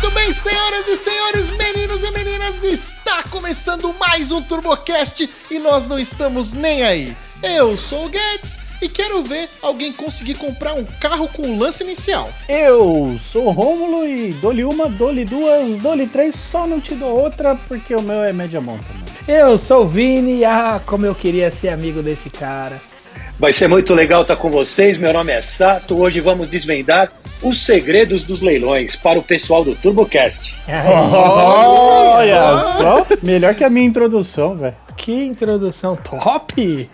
Muito bem, senhoras e senhores, meninos e meninas, está começando mais um TurboCast e nós não estamos nem aí. Eu sou o Guedes e quero ver alguém conseguir comprar um carro com o lance inicial. Eu sou o Rômulo e dou-lhe uma, dou-lhe duas, dou-lhe três, só não te dou outra porque o meu é média monta, mano. Eu sou o Vini, ah, como eu queria ser amigo desse cara. Vai ser muito legal estar com vocês. Meu nome é Sato. Hoje vamos desvendar os segredos dos leilões para o pessoal do TurboCast. Olha só, melhor que a minha introdução, velho. Que introdução top!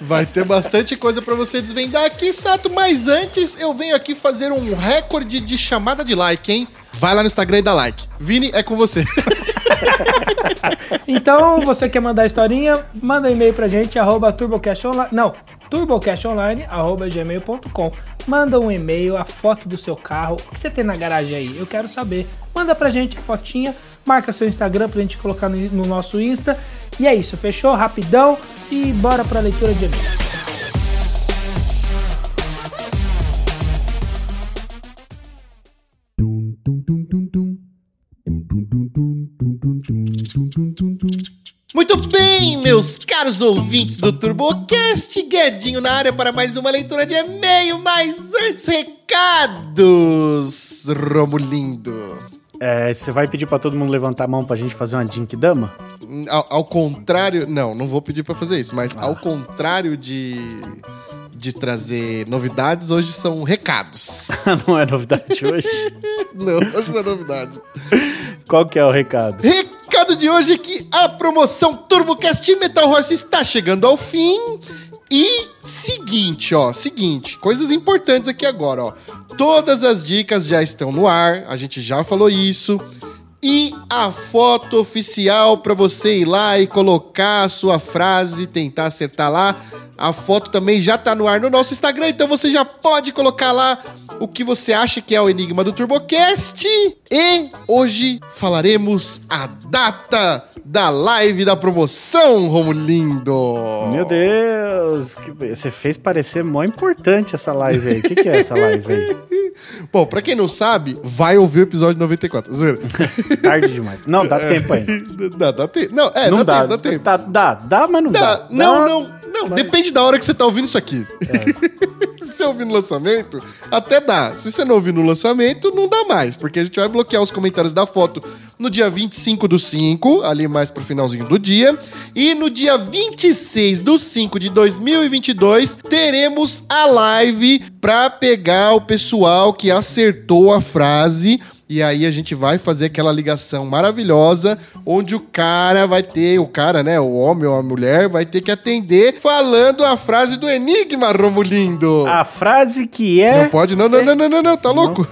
Vai ter bastante coisa para você desvendar aqui, Sato, mas antes eu venho aqui fazer um recorde de chamada de like, hein? Vai lá no Instagram e dá like. Vini, é com você. então, você quer mandar historinha, manda e-mail pra gente, arroba turbocastonline, não, turbocastonline, arroba gmail.com. Manda um e-mail, a foto do seu carro, o que você tem na garagem aí, eu quero saber. Manda pra gente a fotinha, marca seu Instagram pra gente colocar no, no nosso Insta. E é isso, fechou? Rapidão e bora pra leitura de e-mail. Muito bem, meus caros ouvintes do TurboCast, Guedinho na área para mais uma leitura de e-mail, mas antes, recados, Romulindo. É, você vai pedir para todo mundo levantar a mão pra gente fazer uma Dink Dama? Ao, ao contrário, não, não vou pedir para fazer isso, mas ah. ao contrário de de trazer novidades, hoje são recados. não é novidade hoje? não, hoje não é novidade. Qual que é o recado? Recado de hoje é que a promoção TurboCast Metal Horse está chegando ao fim. E seguinte, ó, seguinte, coisas importantes aqui agora, ó. Todas as dicas já estão no ar, a gente já falou isso. E a foto oficial para você ir lá e colocar a sua frase, tentar acertar lá a foto também já tá no ar no nosso Instagram, então você já pode colocar lá o que você acha que é o enigma do TurboCast. E hoje falaremos a data da live da promoção, Romulindo. Meu Deus, você fez parecer mó importante essa live aí. O que, que é essa live aí? Bom, pra quem não sabe, vai ouvir o episódio 94. Tarde demais. Não, dá tempo ainda. Dá, dá tempo. Não, é, não dá, dá, tempo, dá tempo. Dá, dá, dá, mas não dá. dá. Não, não. Não, Mas... depende da hora que você tá ouvindo isso aqui. É. Se você ouvir no lançamento, até dá. Se você não ouvir no lançamento, não dá mais, porque a gente vai bloquear os comentários da foto no dia 25 do 5, ali mais pro finalzinho do dia. E no dia 26 do 5 de 2022, teremos a live pra pegar o pessoal que acertou a frase e aí a gente vai fazer aquela ligação maravilhosa, onde o cara vai ter, o cara, né, o homem ou a mulher, vai ter que atender falando a frase do Enigma, Romulindo. A frase que é. Não pode, não, não, não, não, não, não tá louco?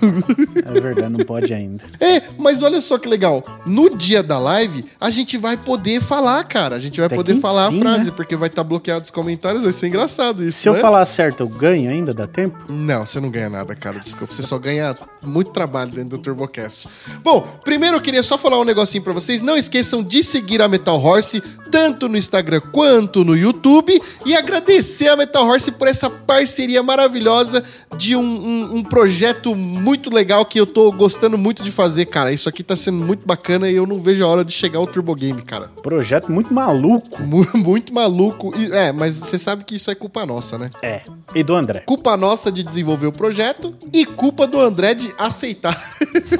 É verdade, não pode ainda. É, mas olha só que legal. No dia da live, a gente vai poder falar, cara. A gente vai Até poder falar enfim, a frase, né? porque vai estar tá bloqueado os comentários. Vai ser engraçado isso. Se né? eu falar certo, eu ganho ainda? Dá tempo? Não, você não ganha nada, cara. Desculpa. Você só ganha muito trabalho dentro do Turbo Turbocast. Bom, primeiro eu queria só falar um negocinho para vocês. Não esqueçam de seguir a Metal Horse tanto no Instagram quanto no YouTube e agradecer a Metal Horse por essa parceria maravilhosa de um, um, um projeto muito legal que eu tô gostando muito de fazer, cara. Isso aqui tá sendo muito bacana e eu não vejo a hora de chegar ao Turbo Game, cara. Projeto muito maluco. muito maluco. É, mas você sabe que isso é culpa nossa, né? É. E do André. Culpa nossa de desenvolver o projeto e culpa do André de aceitar.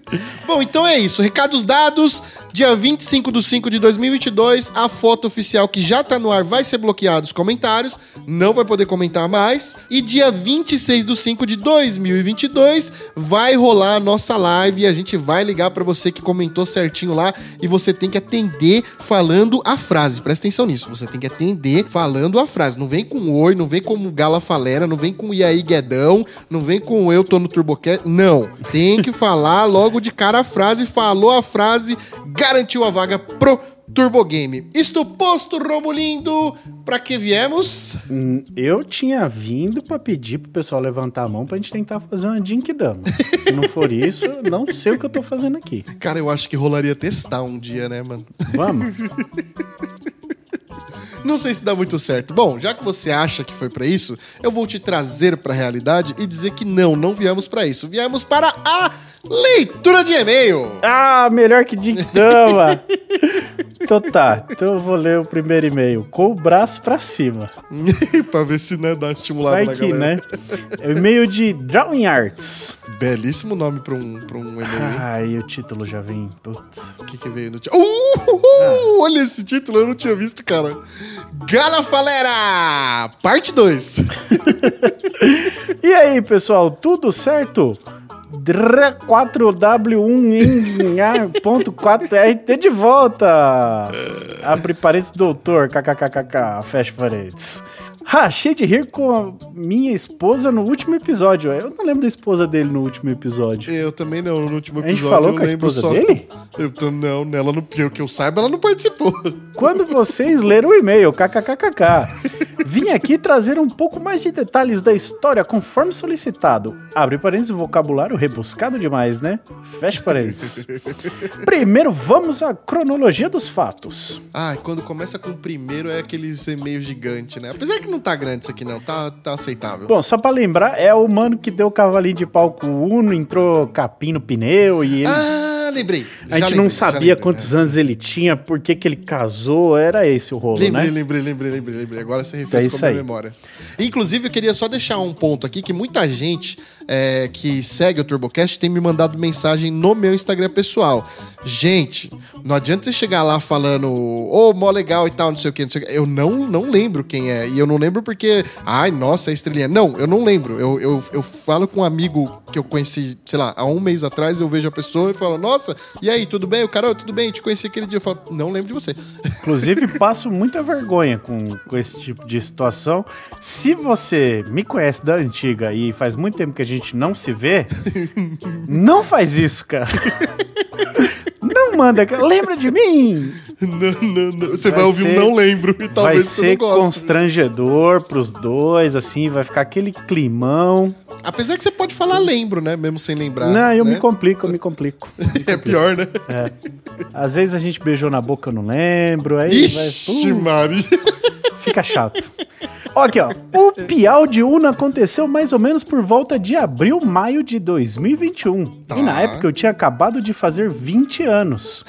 Bom, então é isso. Recados dados. Dia 25 de 5 de 2022, a foto oficial que já tá no ar vai ser bloqueada os comentários. Não vai poder comentar mais. E dia 26 de 5 de 2022 vai rolar a nossa live e a gente vai ligar para você que comentou certinho lá e você tem que atender falando a frase. Presta atenção nisso. Você tem que atender falando a frase. Não vem com oi, não vem com gala falera, não vem com e aí guedão, não vem com eu tô no Turbocast. Não. Tem que falar logo de cara a frase, falou a frase, garantiu a vaga pro Turbo Game. Isto posto, Romulindo, para que viemos? Hum, eu tinha vindo para pedir pro pessoal levantar a mão pra gente tentar fazer uma Dink Dama. Se não for isso, não sei o que eu tô fazendo aqui. Cara, eu acho que rolaria testar um dia, né, mano? Vamos. Não sei se dá muito certo. Bom, já que você acha que foi para isso, eu vou te trazer para a realidade e dizer que não, não viemos para isso. Viemos para a leitura de e-mail. Ah, melhor que Dictama. então tá, então eu vou ler o primeiro e-mail com o braço pra cima. pra ver se né, dá uma estimulada Vai na que, galera. né? É o e-mail de Drawing Arts. Belíssimo nome pra um, pra um e-mail. hein? Ai, o título já vem. Putz. O que, que veio no título? Uh, Olha esse título, eu não tinha visto, cara. Galafalera! Parte 2. E aí, pessoal, tudo certo? 4W1 de volta! Abre parênteses, doutor, kkkk, fecha parênteses. Rachei de rir com a minha esposa no último episódio. Eu não lembro da esposa dele no último episódio. Eu também não, no último A gente episódio. falou com a esposa só... dele? Eu tô, não, nela, não, que eu- que eu saiba, ela não participou. Quando vocês leram o e-mail, kkkk, vim aqui trazer um pouco mais de detalhes da história conforme solicitado. Abre parênteses, vocabulário rebuscado demais, né? Fecha parênteses. Primeiro, vamos à cronologia dos fatos. Ah, quando começa com o primeiro é aqueles e-mails gigantes, né? Apesar que não tá grande isso aqui, não. Tá, tá aceitável. Bom, só pra lembrar, é o mano que deu o cavalinho de pau com o Uno, entrou capim no pneu e ele... Ah, lembrei. a gente não sabia quantos anos ele tinha, por que ele casou, era esse o rolo, Lembrei, né? lembrei, lembrei, lembrei, lembrei. Agora você É refrescou isso a memória. Inclusive, eu queria só deixar um ponto aqui, que muita gente é, que segue o TurboCast tem me mandado mensagem no meu Instagram pessoal. Gente, não adianta você chegar lá falando, ô, mó legal e tal, não sei o que, não sei o que. Eu não, não lembro quem é. E eu não lembro porque, ai, nossa, é estrelinha. Não, eu não lembro. Eu, eu, eu falo com um amigo que eu conheci, sei lá, há um mês atrás, eu vejo a pessoa e falo, nossa, e aí, tudo bem? O cara, "Ô, tudo bem, te conheci aquele dia. Eu falo, não lembro de você. Inclusive, passo muita vergonha com, com esse tipo de situação. Se você me conhece da antiga e faz muito tempo que a gente não se vê, não faz isso, cara. Não manda, cara. Lembra de mim? Não, não, não. Você vai, Vai ouvir ser- um não lembro e vai talvez você ser não goste. constrangedor pros dois, assim, vai ficar aquele climão. Apesar que você pode falar lembro, né? Mesmo sem lembrar. não, eu né? me complico, eu me complico. É pior, né? Às vezes a gente beijou na boca, eu não lembro. Aí Ixi, vai, uh, Maria. Fica chato. Aqui, ó. O Piau de Una aconteceu mais ou menos por volta de abril, maio de 2021. Tá. E na época eu tinha acabado de fazer 20 anos.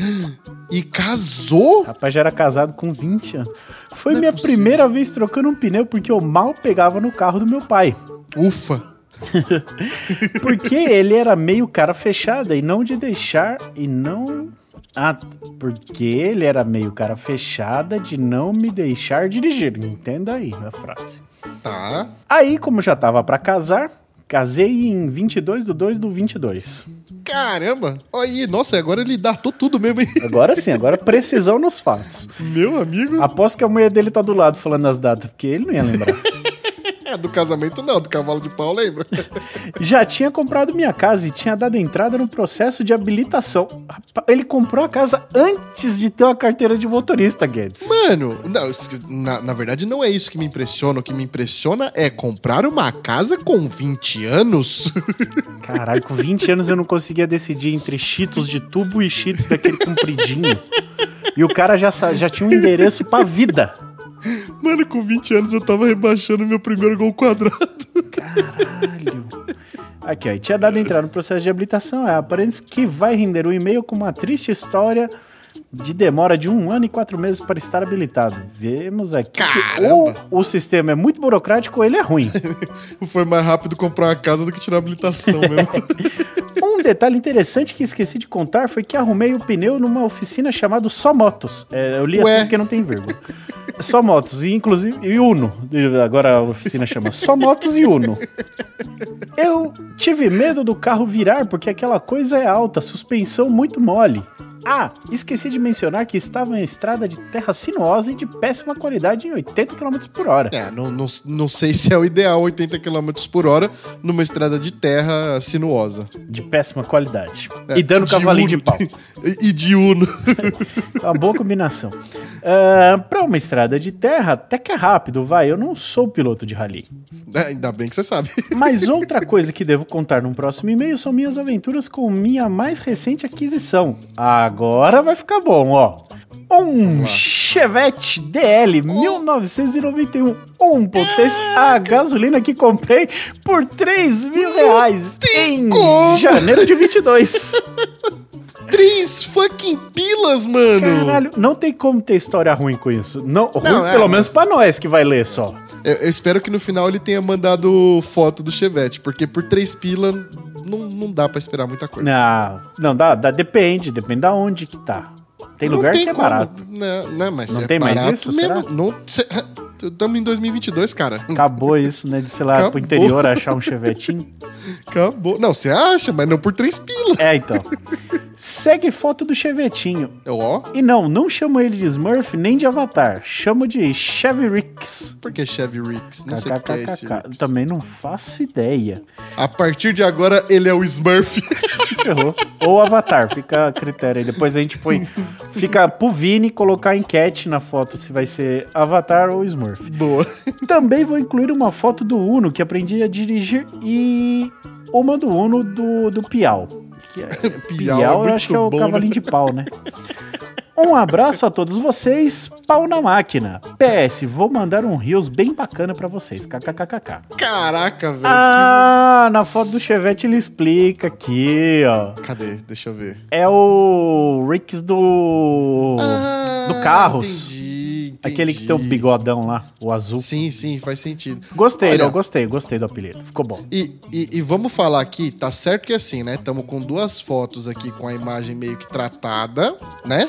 E casou? Rapaz, já era casado com 20 anos. Foi Não é minha possível. primeira vez trocando um pneu porque eu mal pegava no carro do meu pai. Ufa. Porque ele era meio cara fechada e não de deixar e não. Ah, porque ele era meio cara fechada de não me deixar dirigir. Entenda aí a frase. Tá. Aí, como já tava pra casar, casei em 22 do 2 do 22. Caramba. Aí. Nossa, agora ele datou tudo mesmo, hein? Agora sim, agora precisão nos fatos. Meu amigo. Aposto que a mulher dele tá do lado falando as datas, porque ele não ia lembrar. É, do casamento não, do cavalo de pau, lembra? Já tinha comprado minha casa e tinha dado entrada no processo de habilitação. Ele comprou a casa antes de ter uma carteira de motorista, Guedes. Mano, não, na, na verdade não é isso que me impressiona. O que me impressiona é comprar uma casa com 20 anos. Caralho, com 20 anos eu não conseguia decidir entre cheetos de tubo e cheetos daquele compridinho. E o cara já, já tinha um endereço pra vida. Mano, com 20 anos eu tava rebaixando meu primeiro gol quadrado. Caralho. Aqui, ó, tinha dado entrada no processo de habilitação. É, aparente que vai render um e-mail com uma triste história de demora de um ano e quatro meses para estar habilitado. Vemos aqui que Caramba! ou o sistema é muito burocrático ou ele é ruim. Foi mais rápido comprar uma casa do que tirar a habilitação mesmo. Um detalhe interessante que esqueci de contar foi que arrumei o pneu numa oficina chamada Só Motos. É, eu li Ué. assim porque não tem vírgula. Só Motos, e inclusive e Uno. Agora a oficina chama Só Motos e Uno. Eu tive medo do carro virar porque aquela coisa é alta, suspensão muito mole. Ah, esqueci de mencionar que estava em estrada de terra sinuosa e de péssima qualidade em 80 km por hora. É, não, não, não sei se é o ideal 80 km por hora numa estrada de terra sinuosa. De péssima qualidade. É, e dando cavalinho de pau. e de Uno. Uma boa combinação. Ah, pra uma estrada de terra, até que é rápido, vai. Eu não sou piloto de rally. É, ainda bem que você sabe. Mas outra coisa que devo contar num próximo e-mail são minhas aventuras com minha mais recente aquisição, a Agora vai ficar bom, ó. Um Chevette DL 1991 1.6 a gasolina que comprei por 3 mil reais em como. janeiro de 22. Três fucking pilas, mano. Caralho, não tem como ter história ruim com isso. Não, ruim Não, é, pelo mas- menos pra nós que vai ler só. Eu, eu espero que no final ele tenha mandado foto do Chevette, porque por três pilas não, não dá pra esperar muita coisa. Não, não dá, dá, depende, depende da onde que tá. Tem Não lugar que é como. barato. Não, não, mas Não é tem mais isso, mesmo. será? Não, Estamos em 2022, cara. Acabou isso, né? De, sei lá, Acabou. pro interior achar um chevetinho. Acabou. Não, você acha, mas não por três pilas. É, então. Segue foto do chevetinho. Ó, E não, não chamo ele de Smurf nem de Avatar. Chamo de Chevy Rix. por que Chevy Ricks? Não sei o que é esse. Ricks. Também não faço ideia. A partir de agora, ele é o Smurf. Se ferrou. Ou Avatar, fica a critério aí. Depois a gente põe. Fica pro Vini colocar enquete na foto se vai ser Avatar ou Smurf. Boa. Também vou incluir uma foto do Uno que aprendi a dirigir e uma do Uno do, do Piau. Que é, Piau Piau, é eu acho que é o bom, cavalinho né? de pau, né? Um abraço a todos vocês, pau na máquina. PS, vou mandar um rios bem bacana pra vocês. KKKKK. Caraca, velho. Ah, na foto do Chevette ele explica aqui, ó. que- Cadê? Deixa eu ver. É o Ricks do. Ah, do Carros. Entendi, entendi. Aquele que tem o bigodão lá, o azul. Sim, sim, faz sentido. Gostei, Olha, não, gostei, gostei do apelido. Ficou bom. E, e, e vamos falar aqui, tá certo que assim, né? Estamos com duas fotos aqui com a imagem meio que tratada, né?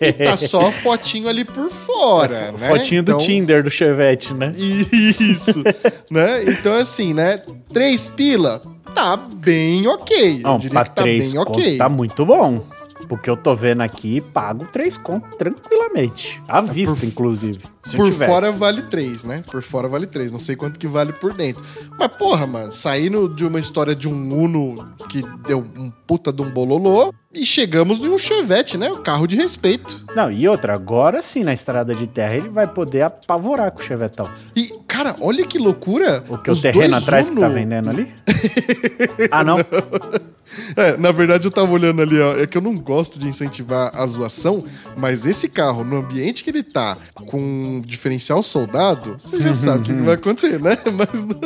E tá só a fotinho ali por fora, né? Fotinho do Então- Tinder do Chevette, né? Isso, né? Então assim, né? Três pila, tá bem ok. Eu Não, diria pra que tá três bem ok. tá muito bom. Porque eu tô vendo aqui, pago três conto tranquilamente. À vista, por- inclusive. Por tivesse. fora vale três, né? Por fora vale três. Não sei quanto que vale por dentro. Mas, porra, mano, saindo de uma história de um Uno que deu um puta de um bololô e chegamos em um Chevette, né? O carro de respeito. Não, e outra, agora sim, na estrada de terra, ele vai poder apavorar com o Chevetão. E, cara, olha que loucura. O que o os terreno dois atrás que tá Uno- vendendo ali? ah, não? É, na verdade eu tava olhando ali, ó. É que eu não gosto de incentivar a zoação, mas esse carro, no ambiente que ele tá, com um diferencial soldado, você já sabe o que, que vai acontecer, né? Mas não,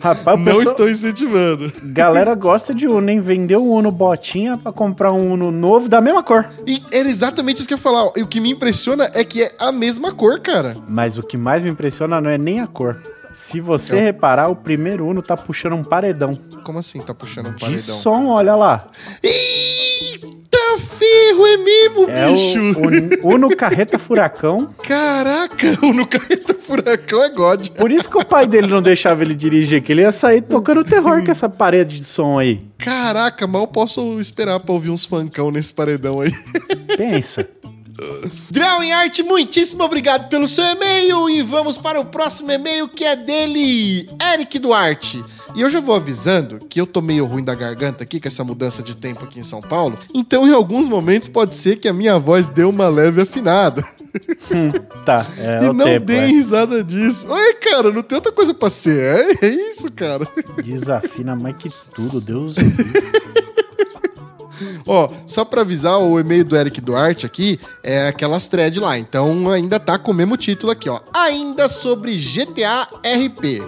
Rapaz, o não pessoal- estou incentivando. Galera gosta de Uno, hein? Vendeu o Uno botinha pra comprar um Uno novo da mesma cor. E era exatamente isso que eu ia falar. E o que me impressiona é que é a mesma cor, cara. Mas o que mais me impressiona não é nem a cor. Se você o- reparar, o primeiro Uno tá puxando um paredão. Como assim tá puxando um De paredão? som, olha lá. Eita ferro, é mesmo, É bicho! o, o Uno Carreta Furacão. Caraca, o no carreta furacão é God. Por isso que o pai dele não deixava ele dirigir, que ele ia sair tocando terror com essa parede de som aí. Caraca, mal posso esperar pra ouvir uns funkão nesse paredão aí. Pensa. Drawing Art, muitíssimo obrigado pelo seu e-mail e vamos para o próximo e-mail que é dele, Eric Duarte. E eu já vou avisando que eu tô meio ruim da garganta aqui com essa mudança de tempo aqui em São Paulo, então em alguns momentos pode ser que a minha voz dê uma leve afinada. Tá, é e o não tempo. deem é. risada disso. Oi, cara, não tem outra coisa pra ser. É, é isso, cara. Desafina mais que tudo, Deus. Ó, só pra avisar, o e-mail do Eric Duarte aqui é aquelas thread lá. Então ainda tá com o mesmo título aqui, ó. Ainda sobre GTA RP.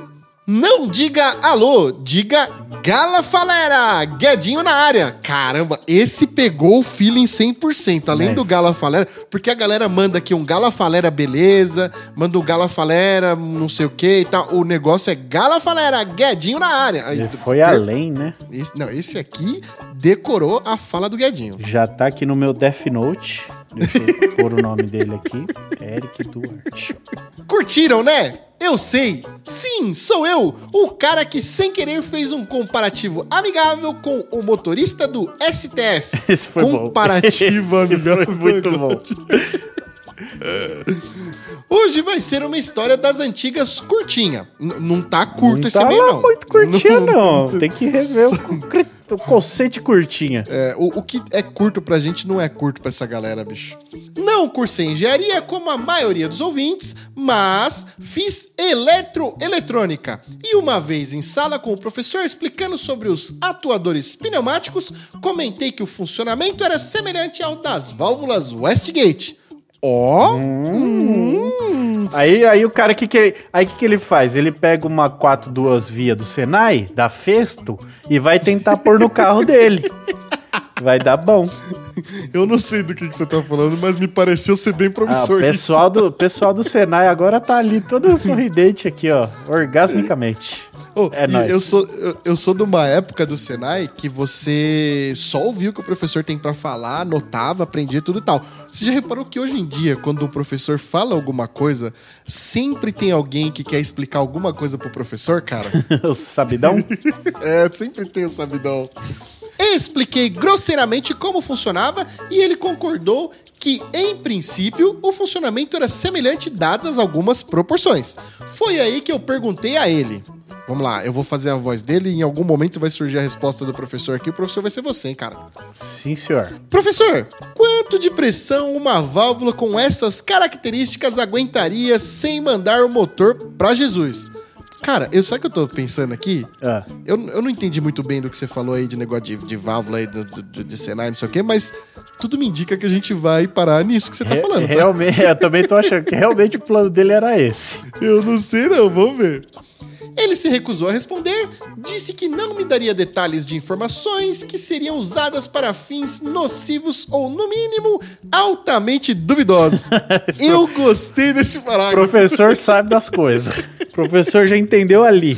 Não diga alô, diga Gala Falera, Guedinho na área. Caramba, esse pegou o feeling 100%, além É. do Gala Falera, porque a galera manda aqui um Gala Falera beleza, manda um Gala Falera não sei o que e tal. O negócio é Gala Falera, Guedinho na área. Aí, Ele foi per- além, né? esse- não, esse aqui decorou a fala do Guedinho. Já tá aqui no meu Death Note. Deixa eu pôr o nome dele aqui. Eric Duarte. Curtiram, né? Eu sei. Sim, sou eu, o cara que sem querer fez um comparativo amigável com o motorista do STF. Esse foi bom. comparativo amigável. Foi muito bom. Hoje vai ser uma história das antigas curtinha. N- não tá curto não esse tá lá não. muito curtinha, não. Tem que rever o, o conceito curtinha. É, o, o que é curto pra gente não é curto pra essa galera, bicho. Não cursei engenharia como a maioria dos ouvintes, mas fiz eletroeletrônica. E uma vez em sala com o professor explicando sobre os atuadores pneumáticos, comentei que o funcionamento era semelhante ao das válvulas Westgate. Ó, Aí, aí o cara, que que, aí que, que ele faz? Ele pega uma 4 duas via do Senai, da Festo, e vai tentar pôr no carro dele. Vai dar bom. eu não sei do que, que você tá falando, mas me pareceu ser bem Ah, promissor o pessoal do, pessoal do Senai agora tá ali todo sorridente aqui, ó, orgasmicamente. Oh, É nóis. eu sou eu, eu sou de uma época do Senai que você só ouvia o que o professor tem pra falar, anotava, aprendia tudo e tal. Você já reparou que hoje em dia, quando o professor fala alguma coisa, sempre tem alguém que quer explicar alguma coisa pro professor, cara? o sabidão? é, sempre tem o sabidão. Expliquei grosseiramente como funcionava e ele concordou que, em princípio, o funcionamento era semelhante dadas algumas proporções. Foi aí que eu perguntei a ele. Vamos lá, eu vou fazer a voz dele e em algum momento vai surgir a resposta do professor aqui. O professor vai ser você, hein, cara. Sim, senhor. Professor, quanto de pressão uma válvula com essas características aguentaria sem mandar o motor pra Jesus? Cara, eu sabe o que eu tô pensando aqui? Ah, Eu, eu não entendi muito bem do que você falou aí de negócio de, de válvula aí, do, do- de cenário, não sei o quê, mas tudo me indica que a gente vai parar nisso que você tá re- falando, tá? realmente, eu também tô achando que realmente o plano dele era esse. Eu não sei não, vamos ver. Ele se recusou a responder, disse que não me daria detalhes de informações que seriam usadas para fins nocivos ou, no mínimo, altamente duvidosos. Eu gostei desse O parágrafo. professor sabe das coisas. O professor já entendeu ali.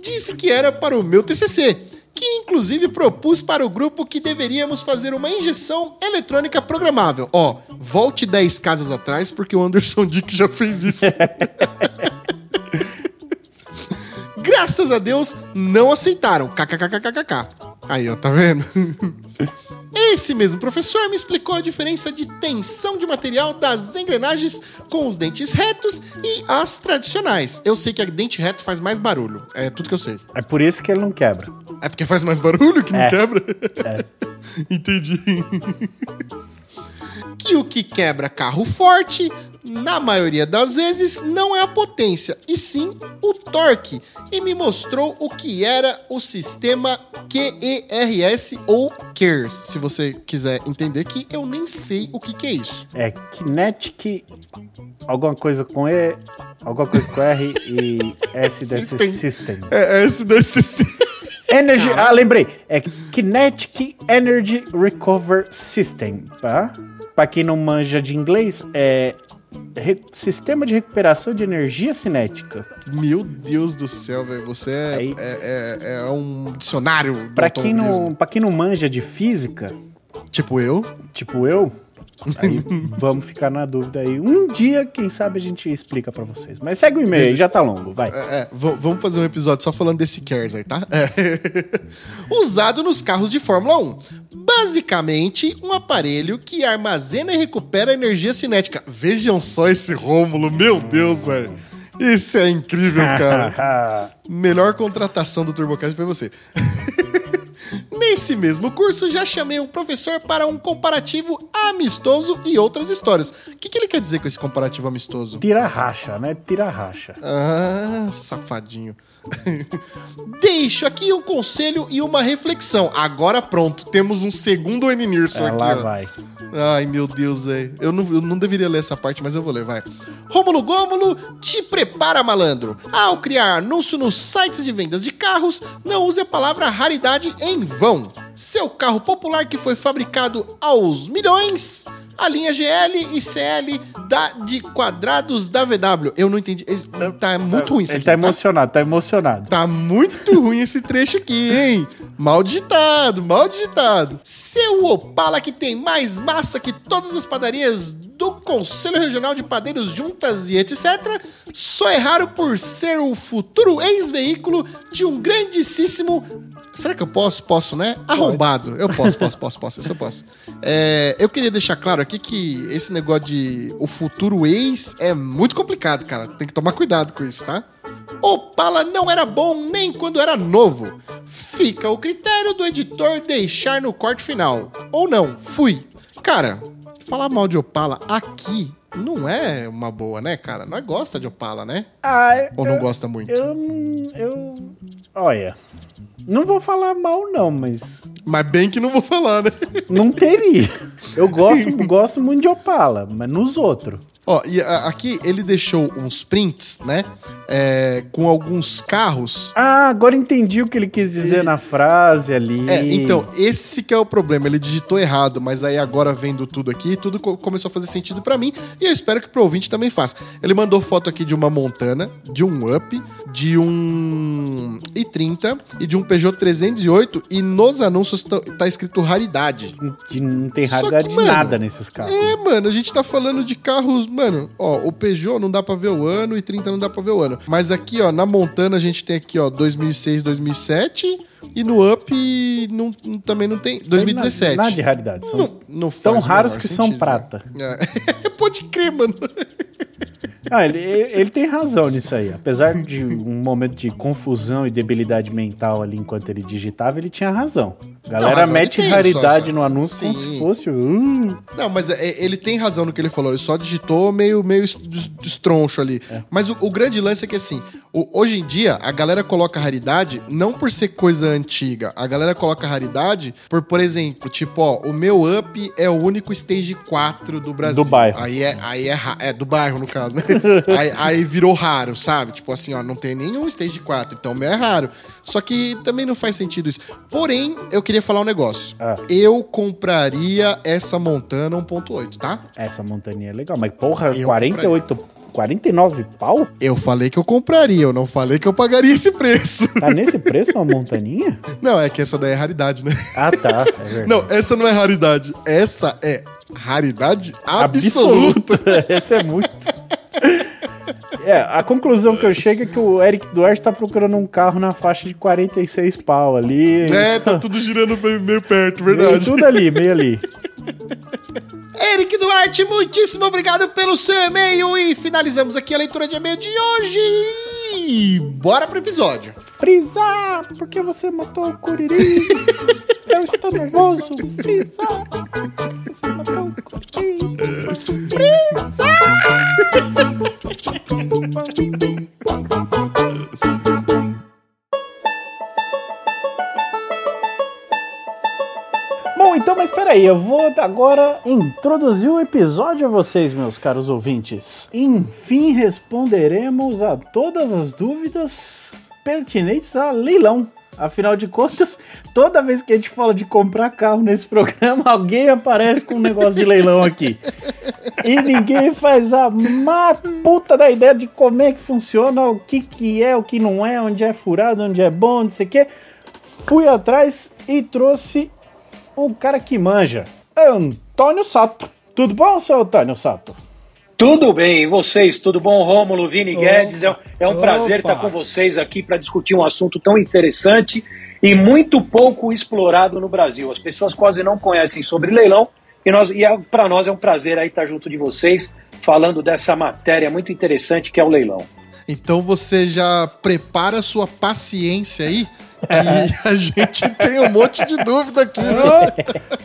disse que era para o meu TCC, que inclusive propus para o grupo que deveríamos fazer uma injeção eletrônica programável. Ó, volte 10 casas atrás porque o Anderson Dick já fez isso. Graças a Deus, não aceitaram. KKKKKK. Aí, ó, tá vendo? Esse mesmo professor me explicou a diferença de tensão de material das engrenagens com os dentes retos e as tradicionais. Eu sei que a dente reto faz mais barulho. É tudo que eu sei. É por isso que ele não quebra. É porque faz mais barulho que não É. quebra? É. Entendi. Que o que quebra carro forte, na maioria das vezes, não é a potência, e sim o torque. E me mostrou o que era o sistema QERS ou KERS. Se você quiser entender que eu nem sei o que, que é isso. É Kinetic. Alguma coisa com E. Alguma coisa com R e S desse System. system. É, é esse desse. Energy. Ah, lembrei. É Kinetic Energy Recover System. Tá? Pra quem não manja de inglês, é sistema de recuperação de energia cinética. Meu Deus do céu, velho. Você é, Aí- é, é- é um dicionário. Pra quem, não, pra quem não manja de física, Tipo eu. tipo eu, aí vamos ficar na dúvida aí. Um dia, quem sabe, a gente explica pra vocês. Mas segue o e-mail já tá longo, vai. É, é, vamos fazer um episódio só falando desse Cares aí, tá? É. Usado nos carros de Fórmula 1. Basicamente, um aparelho que armazena e recupera energia cinética. Vejam só esse Rômulo, meu Deus, velho. Isso é incrível, cara. Melhor contratação do TurboCast foi você. Nesse mesmo curso, já chamei um professor para um comparativo amistoso e outras histórias. O que, que ele quer dizer com esse comparativo amistoso? Tira racha, né? Tira racha. Ah, safadinho. Deixo aqui um conselho e uma reflexão. Agora pronto, temos um segundo Eninirson É, aqui. lá ó. vai. Ai, meu Deus, velho. Eu não, eu não deveria ler essa parte, mas eu vou ler, vai. Rômulo Gômulo, te prepara, malandro. Ao criar anúncio nos sites de vendas de carros, não use a palavra raridade em vão. Seu carro popular que foi fabricado aos milhões, a linha GL e CL da, de quadrados da VW. Eu não entendi. Tá muito ruim isso Ele aqui. tá emocionado, tá emocionado. Tá muito ruim esse trecho aqui, hein? Mal digitado, mal digitado. Seu Opala que tem mais massa que todas as padarias do Conselho Regional de Padeiros Juntas e etc. Só é raro por ser o futuro ex-veículo de um grandíssimo. Será que eu posso? Posso, né? Arrombado. Eu posso, posso, posso, posso. Isso eu posso. É, eu queria deixar claro aqui que esse negócio de o, fu- futuro ex é muito complicado, cara. Tem que tomar cuidado com isso, tá? Opala não era bom nem quando era novo. Fica o critério do editor deixar no corte final. Ou não, fui. Cara, falar mal de Opala aqui não é uma boa, né, cara? Nós gosta de Opala, né? Ah, Ou não eu, gosta muito? eu, não- eu. Olha. Não vou falar mal, não, mas. Mas bem que não vou falar, né? Não teria. Eu gosto, gosto muito de Opala, mas nos outros. Ó, e a- aqui ele deixou uns prints, né? É, com alguns carros. Ah, agora entendi o que ele quis dizer na frase ali. É, então, esse que é o problema. Ele digitou errado, mas aí agora vendo tudo aqui, tudo co- começou a fazer sentido pra mim e eu espero que pro ouvinte também faça. Ele mandou foto aqui de uma Montana, de um Up, de um i30 e de um Peugeot 308 e nos anúncios tá, tá escrito raridade. De- não tem que, raridade de mano, nada nesses carros. É, mano, a gente tá falando de carros, mano, ó, o Peugeot não dá pra ver o ano e 30 não dá pra ver o ano. Mas aqui, ó, na Montana a gente tem aqui, ó, 2006, 2007 e no Up não, também não tem, 2017. Nada de raridade. São Não, não tão raros que são sentido, prata. né? É. Pode crer, mano. Ah, ele, ele tem razão nisso aí. Apesar de um momento de confusão e debilidade mental ali enquanto ele digitava, ele tinha razão. A galera mete raridade só- no anúncio como Sim. se fosse. Uh, Não, mas é- ele tem razão no que ele falou. Ele só digitou meio, meio es- des- destroncho ali. É. Mas o, o grande lance é que, assim, o- hoje em dia, a galera coloca raridade não por ser coisa antiga. A galera coloca raridade por, por exemplo, tipo, ó, o meu up é o único stage 4 do Brasil. Do bairro. Aí é, aí é, é do bairro, no caso, né? aí, aí virou raro, sabe? Tipo assim, ó, não tem nenhum stage 4, então o meu é raro. Só que também não faz sentido isso. Porém, eu queria falar um negócio. Ah. Eu compraria essa Montana 1.8, tá? essa montaninha é legal, mas porra, Eu 48, 49 pau? Eu falei que eu compraria, eu não falei que eu pagaria esse preço. Tá nesse preço uma montaninha? Não, é que essa daí é raridade, né? Ah, tá. É. Não, essa não é raridade. Essa é raridade absoluta. Esse é muito. É, a conclusão que eu chego é que o Eric Duarte tá procurando um carro na faixa de 46 pau ali. É, tá tudo girando meio, meio perto, Meio verdade. tudo ali, meio ali. Eric Duarte, muitíssimo obrigado pelo seu e-mail e finalizamos aqui a leitura de e-mail de hoje. E bora pro episódio. Frisa, por que você matou o Curiri? Eu estou nervoso. Frisa, você matou o Curiri. Bom, então, mas peraí, eu vou agora introduzir o episódio a vocês, meus caros ouvintes. Enfim, responderemos a todas as dúvidas pertinentes a leilão. Afinal de contas, toda vez que a gente fala de comprar carro nesse programa, alguém aparece com um negócio de leilão aqui. E ninguém faz a má puta da ideia de como é que funciona, o que que é, o que não é, onde é furado, onde é bom, não sei o quê. Fui atrás e trouxe um cara que manja, Antônio Sato. Tudo bom, seu Antônio Sato? Tudo bem, e vocês? Tudo bom, Rômulo, Vini Opa, Guedes? É, um- é um prazer opa. estar com vocês aqui para discutir um assunto tão interessante e muito pouco explorado no Brasil. As pessoas quase não conhecem sobre leilão e, nós, e para nós é um prazer aí estar junto de vocês falando dessa matéria muito interessante que é o leilão. Então você já prepara a sua paciência aí, que a gente tem um monte de dúvida aqui.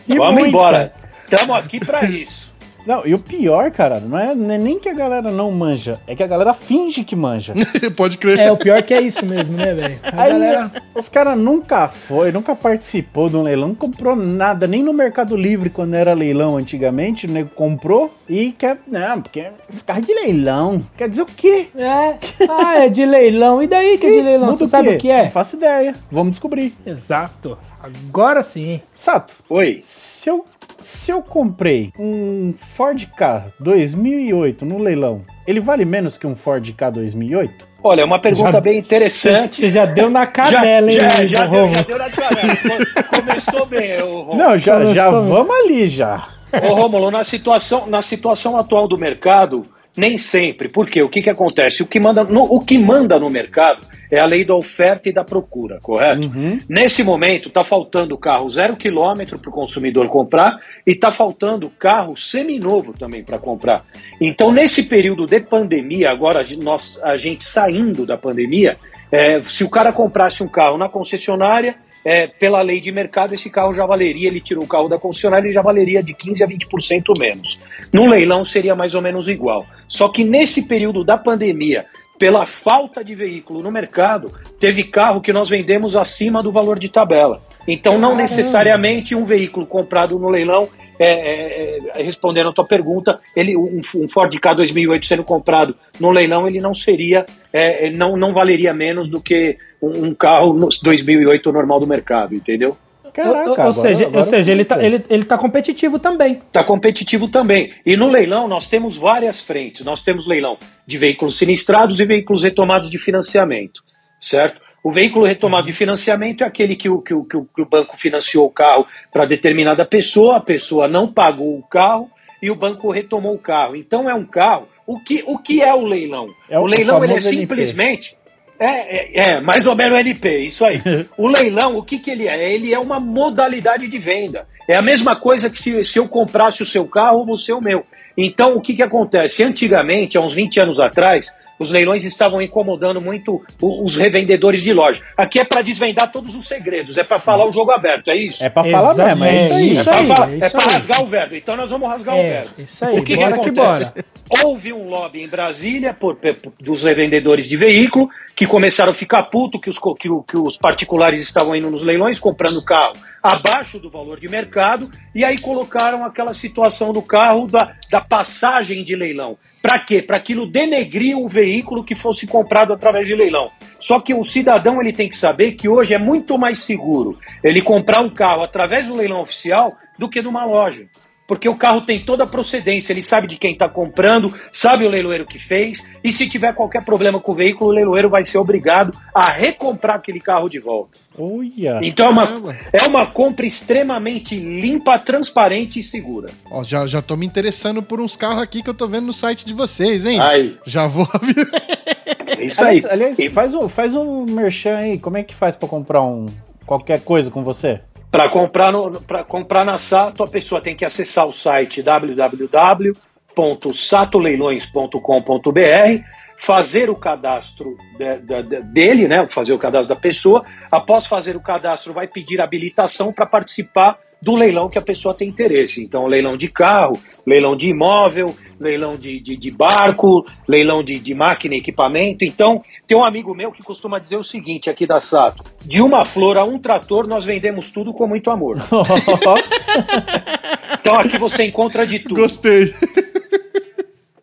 E Vamos muita. embora. Estamos aqui para isso. Não, e o pior, cara, não é, não é nem que a galera não manja, é que a galera finge que manja. Pode crer. É, o pior que é isso mesmo, né, velho? A Aí galera. os caras nunca foi, nunca participou de um leilão, não comprou nada, nem no Mercado Livre, quando era leilão antigamente, o nego comprou e quer. Não, porque esse carro é de leilão. Quer dizer o quê? É. Ah, é de leilão. E daí que é de leilão? Você sabe o que Não é? faço ideia. Vamos descobrir. Exato. Agora sim. Sato, Oi. se eu, se eu comprei um Ford K 2008 no leilão, ele vale menos que um Ford K 2008? Olha, uma pergunta Já- bem interessante. Você já deu na Já, canela, hein, já, já, deu, Romulo? já deu na canela. Co- Começou bem, ô, Rômulo. Não, já, já vamos ali já. Ô, Rômulo, na situação, na situação atual do mercado, Nem sempre. Por quê? O que, que acontece? O que, manda no, o que manda no mercado é a lei da oferta e da procura, correto? Uhum. Nesse momento, está faltando carro zero quilômetro para o consumidor comprar e está faltando carro seminovo também para comprar. Então, nesse período de pandemia, agora nós, a gente saindo da pandemia, é, se o cara comprasse um carro na concessionária, é, pela lei de mercado, esse carro já valeria, ele tirou o carro da concessionária, ele já valeria de 15% a 20% menos. No leilão seria mais ou menos igual. Só que nesse período da pandemia, pela falta de veículo no mercado, teve carro que nós vendemos acima do valor de tabela. Então, não necessariamente um veículo comprado no leilão é, é, é, respondendo a tua pergunta, ele, um, um, Ford K 2008 sendo comprado no leilão, ele não seria, é, não, não valeria menos do que um, um carro 2008 normal do mercado, entendeu? Caraca, ou, ou seja, agora ou seja ele, tá, ele, ele tá competitivo também. Tá competitivo também. E no leilão nós temos várias frentes. Nós temos leilão de veículos sinistrados e veículos retomados de financiamento, certo? O veículo retomado de financiamento é aquele que o, que o, que o banco financiou o carro para determinada pessoa, a pessoa não pagou o carro e o banco retomou o carro. Então é um carro. O que, o que é o leilão? É o, o leilão ele é simplesmente. É, é, é, mais ou menos NP, isso aí. O leilão, o que, que ele é? Ele é uma modalidade de venda. É a mesma coisa que se, se eu comprasse o seu carro, você o meu. Então, o que, que acontece? Antigamente, há uns 20 anos atrás, os leilões estavam incomodando muito os revendedores de loja. Aqui é para desvendar todos os segredos, é para falar o jogo aberto, é isso? É para falar mesmo, é isso aí. É para é é rasgar o verbo. Então nós vamos rasgar é, o verbo. Isso aí, o que, bora que que bora. Houve um lobby em Brasília por, por, dos revendedores de veículo que começaram a ficar puto que os, que, que os particulares estavam indo nos leilões comprando carro abaixo do valor de mercado e aí colocaram aquela situação do carro da, da passagem de leilão. Para quê? Para aquilo denegrir o veículo que fosse comprado através de leilão. Só que o cidadão ele tem que saber que hoje é muito mais seguro ele comprar um carro através do leilão oficial do que numa loja porque o carro tem toda a procedência, ele sabe de quem está comprando, sabe o leiloeiro que fez, e se tiver qualquer problema com o veículo, o leiloeiro vai ser obrigado a recomprar aquele carro de volta. Uia. Então é uma, é uma compra extremamente limpa, transparente e segura. Ó, já, já tô me interessando por uns carros aqui que eu tô vendo no site de vocês, hein? Aí. Já vou É isso aí. Aliás, aliás e... faz, um, faz um merchan aí, como é que faz para comprar um qualquer coisa com você? Para comprar, no, comprar na Sato, a pessoa tem que acessar o site www.satoleilões.com.br, fazer o cadastro de, de, de, dele, né, fazer o cadastro da pessoa. Após fazer o cadastro, vai pedir habilitação para participar do leilão que a pessoa tem interesse. Então, leilão de carro, leilão de imóvel, leilão de, de, de barco, leilão de, de, máquina e equipamento. Então, tem um amigo meu que costuma dizer o seguinte aqui da Sato: de uma flor a um trator, nós vendemos tudo com muito amor. então, aqui você encontra de tudo. Gostei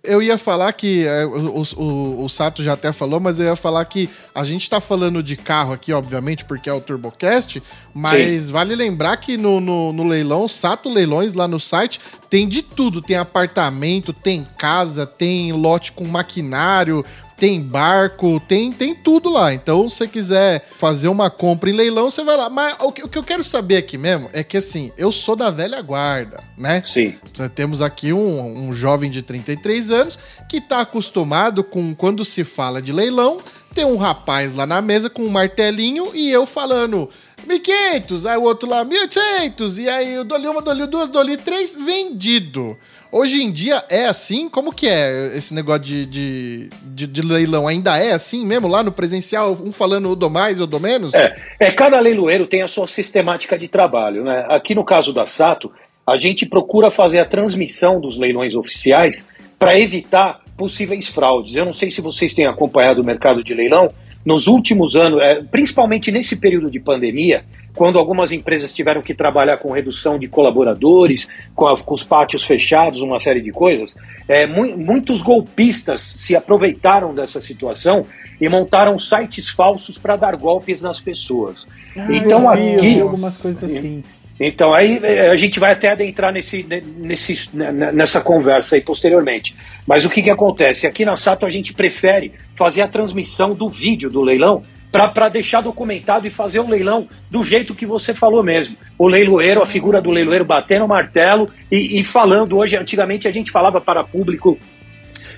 eu ia falar que é, o, o, o, Sato já até falou, mas eu ia falar que a gente tá falando de carro aqui, obviamente, porque é o TurboCast, mas Sim. vale lembrar que no, no, no leilão, Sato Leilões, lá no site, tem de tudo. Tem apartamento, tem casa, tem lote com maquinário, tem barco, tem, tem tudo lá. Então, se você quiser fazer uma compra em leilão, você vai lá. Mas o que, o que eu quero saber aqui mesmo é que, assim, eu sou da velha guarda, né? Sim. Temos aqui um, um jovem de 33 anos que tá acostumado com quando se fala de leilão, tem um rapaz lá na mesa com um martelinho e eu falando 1.500, aí o outro lá 1.800, e aí eu dou uma, dou duas, dou três, vendido. Hoje em dia é assim? Como que é esse negócio de, de, de, de, leilão? Ainda é assim mesmo lá no presencial? Um falando dou mais, eu dou menos? É, é, cada leiloeiro tem a sua sistemática de trabalho. Né? Aqui no caso da Sato, a gente procura fazer a transmissão dos leilões oficiais para evitar possíveis fraudes. Eu não sei se vocês têm acompanhado o mercado de leilão. Nos últimos anos, é, principalmente nesse período de pandemia, quando algumas empresas tiveram que trabalhar com redução de colaboradores, com, a, com os pátios fechados, uma série de coisas, é, mu muitos golpistas se aproveitaram dessa situação e montaram sites falsos para dar golpes nas pessoas. Ah, então aqui. Eu vi algumas coisas assim. Então aí é, a gente vai até adentrar nesse, nesse, nessa conversa aí posteriormente. Mas o que, que acontece? Aqui na Sato a gente prefere fazer a transmissão do vídeo do leilão para deixar documentado e fazer um leilão do jeito que você falou mesmo. O leiloeiro, a figura do leiloeiro batendo o martelo e, e falando. Hoje, antigamente, a gente falava para público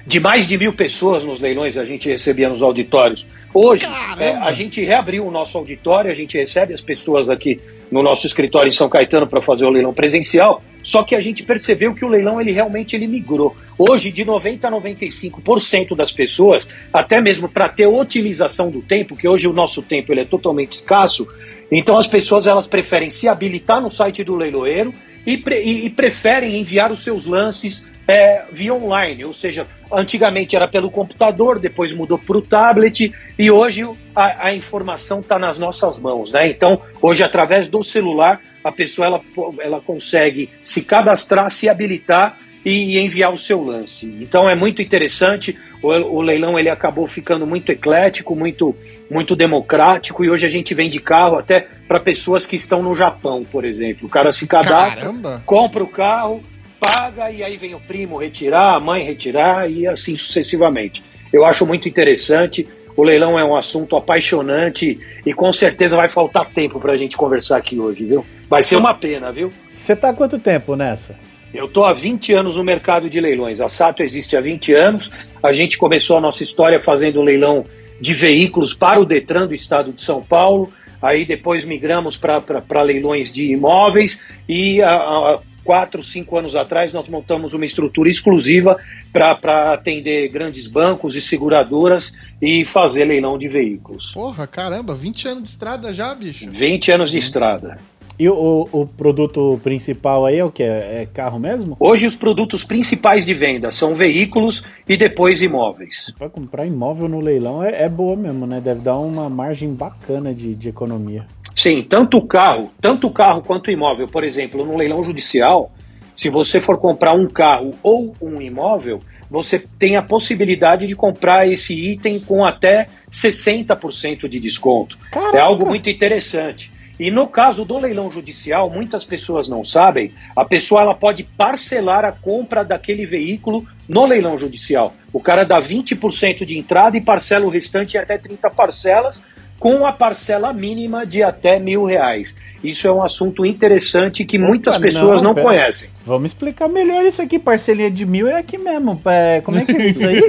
de mais de mil pessoas nos leilões a gente recebia nos auditórios. Hoje, é, a gente reabriu o nosso auditório, a gente recebe as pessoas aqui no nosso escritório em São Caetano para fazer o leilão presencial, só que a gente percebeu que o leilão ele realmente ele migrou. Hoje, de 90% a 95% das pessoas, até mesmo para ter otimização do tempo, que hoje o nosso tempo ele é totalmente escasso, então as pessoas elas preferem se habilitar no site do leiloeiro e, pre e, preferem enviar os seus lances é, via online, ou seja, antigamente era pelo computador, depois mudou para o tablet e hoje a, a informação está nas nossas mãos, né? Então, hoje através do celular a pessoa ela, ela consegue se cadastrar, se habilitar e enviar o seu lance. Então é muito interessante. O, o, leilão ele acabou ficando muito eclético, muito muito democrático e hoje a gente vende carro até para pessoas que estão no Japão, por exemplo. O cara se cadastra, Caramba. compra o carro, paga e aí vem o primo retirar, a mãe retirar e assim sucessivamente. Eu acho muito interessante. O leilão é um assunto apaixonante e com certeza vai faltar tempo para a gente conversar aqui hoje, viu? Vai ser uma pena, viu? Você tá há quanto tempo nessa? Eu tô há 20 anos no mercado de leilões. A Sato existe há 20 anos. A gente começou a nossa história fazendo um leilão de veículos para o Detran do estado de São Paulo. Aí depois migramos para leilões de imóveis e a, quatro, cinco anos atrás, nós montamos uma estrutura exclusiva para atender grandes bancos e seguradoras e fazer leilão de veículos. Porra, caramba, 20 anos de estrada já, bicho? 20 anos de estrada. E o, o, produto principal aí é o que? É carro mesmo? Hoje os produtos principais de venda são veículos e depois imóveis. Para comprar imóvel no leilão é, é, boa mesmo, né? Deve dar uma margem bacana de, de economia. Sim, tanto o carro, tanto o carro quanto o imóvel. Por exemplo, no leilão judicial, se você for comprar um carro ou um imóvel, você tem a possibilidade de comprar esse item com até 60% de desconto. Caraca. É algo muito interessante. E no caso do leilão judicial, muitas pessoas não sabem, a pessoa ela pode parcelar a compra daquele veículo no leilão judicial. O cara dá 20% de entrada e parcela o restante em até 30 parcelas, com a parcela mínima de até mil reais. Isso é um assunto interessante que Opa, muitas pessoas não, não conhecem. Vamos explicar melhor isso aqui. Parcelinha de mil é aqui mesmo. É, como é que é isso aí?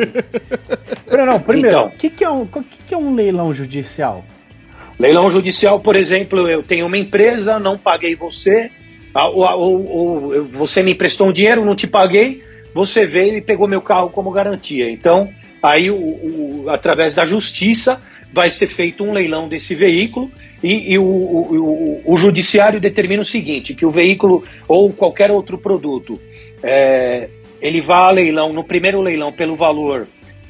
não, primeiro, então, o que, que, é um, que, que é um leilão judicial? Leilão judicial, por exemplo, eu tenho uma empresa, não paguei você, ou, ou, ou, você me emprestou um dinheiro, não te paguei, você veio e pegou meu carro como garantia. Então, aí, o, o, através da justiça, vai ser feito um leilão desse veículo e, e o, o, o, judiciário determina o seguinte, que o veículo ou qualquer outro produto, é, ele vai a leilão, no primeiro leilão, pelo valor,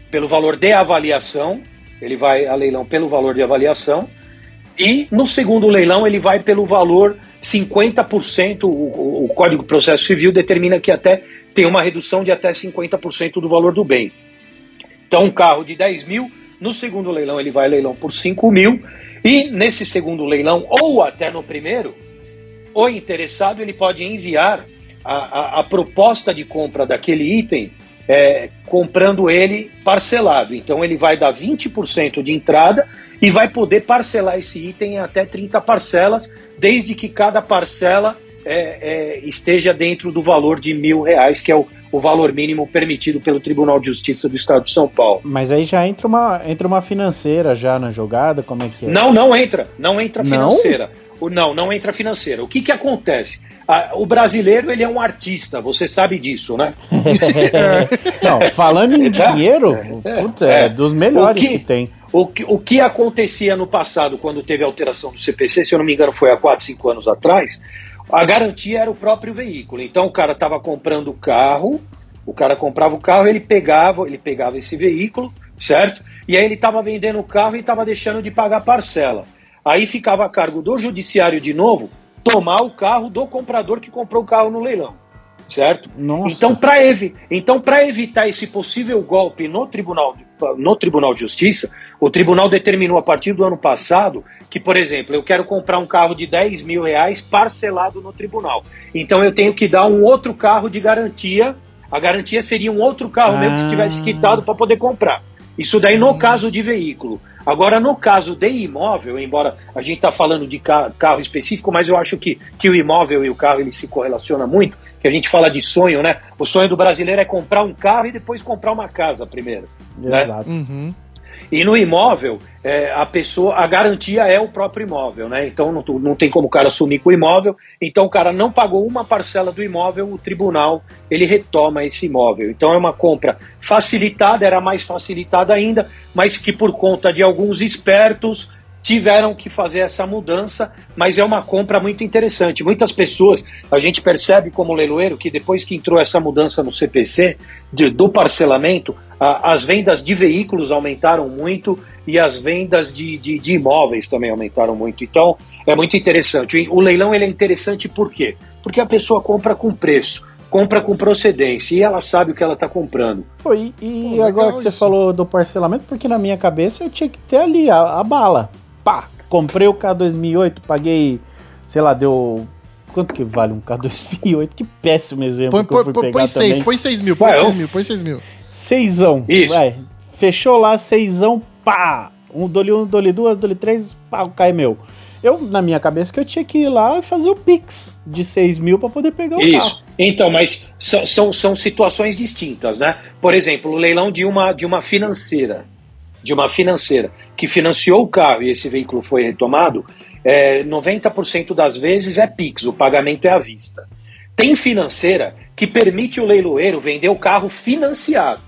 pelo valor de avaliação, ele vai a leilão pelo valor de avaliação, e no segundo leilão ele vai pelo valor 50%, o, o Código de Processo Civil determina que até tem uma redução de até 50% do valor do bem. Então, um carro de 10 mil no segundo leilão, ele vai leilão por 5 mil. E nesse segundo leilão, ou até no primeiro, o interessado ele pode enviar a, a, a proposta de compra daquele item é, comprando ele parcelado. Então ele vai dar 20% de entrada e vai poder parcelar esse item em até 30 parcelas, desde que cada parcela é, é, esteja dentro do valor de mil reais, que é o, o valor mínimo permitido pelo Tribunal de Justiça do Estado de São Paulo. Mas aí já entra uma, entra uma financeira já na jogada, como é que é? Não, não entra, não entra financeira. Não, não, não entra financeira. O que que acontece? o brasileiro, ele é um artista, você sabe disso, né? não, falando em tá? dinheiro, é, putz, é, é, dos melhores que, que tem. O que, o que acontecia no passado, quando teve a alteração do CPC, se eu não me engano foi há 4, 5 anos atrás, a garantia era o próprio veículo. Então o cara estava comprando o carro, o cara comprava o carro, ele pegava, ele pegava esse veículo, certo? E aí ele estava vendendo o carro e estava deixando de pagar parcela. Aí ficava a cargo do judiciário de novo tomar o carro do comprador que comprou o carro no leilão, certo? Nossa. Então para evi então, evitar esse possível golpe no tribunal no Tribunal de Justiça, o tribunal determinou a partir do ano passado que, por exemplo, eu quero comprar um carro de 10 mil reais parcelado no tribunal. Então eu tenho que dar um outro carro de garantia. A garantia seria um outro carro ah. mesmo que estivesse quitado para poder comprar. Isso daí no caso de veículo. Agora, no caso de imóvel, embora a gente está falando de ca carro específico, mas eu acho que, que o imóvel e o carro ele se correlaciona muito, que a gente fala de sonho, né? O sonho do brasileiro é comprar um carro e depois comprar uma casa primeiro. né? Exato. Uhum. E no imóvel, é, a pessoa, a garantia é o próprio imóvel, né? Então não, não tem como o cara sumir com o imóvel. Então o cara não pagou uma parcela do imóvel, o tribunal ele retoma esse imóvel. Então é uma compra facilitada, era mais facilitada ainda, mas que por conta de alguns espertos tiveram que fazer essa mudança, mas é uma compra muito interessante. Muitas pessoas, a gente percebe como leiloeiro que depois que entrou essa mudança no CPC, de- do parcelamento, a- as vendas de veículos aumentaram muito e as vendas de, de, de imóveis também aumentaram muito. Então, é muito interessante. O leilão ele é interessante por quê? Porque a pessoa compra com preço, compra com procedência e ela sabe o que ela está comprando. Pô, e e Pô, agora que você isso. falou do parcelamento, porque na minha cabeça eu tinha que ter ali a, a bala. Pá, comprei o K 2008, paguei, sei lá, deu. Quanto que vale um K 2008? Que péssimo exemplo Põe, que eu põe, fui põe, pegar põe seis, também. põe seis mil, põe Ué, seis eu- mil, põe seis mil. Seisão. Isso. Vai. Fechou lá, seisão, pá. Um dole um, dole duas, dole três, pá, cai meu. Eu, na minha cabeça, que eu tinha que ir lá e fazer o Pix de 6 mil pra poder pegar o carro. Isso. Então, mas são, são, são situações distintas, né? Por exemplo, o leilão de uma, de uma financeira, de uma financeira que financiou o carro e esse veículo foi retomado, é, 90% das vezes é PIX, o pagamento é à vista. Tem financeira que permite o leiloeiro vender o carro financiado.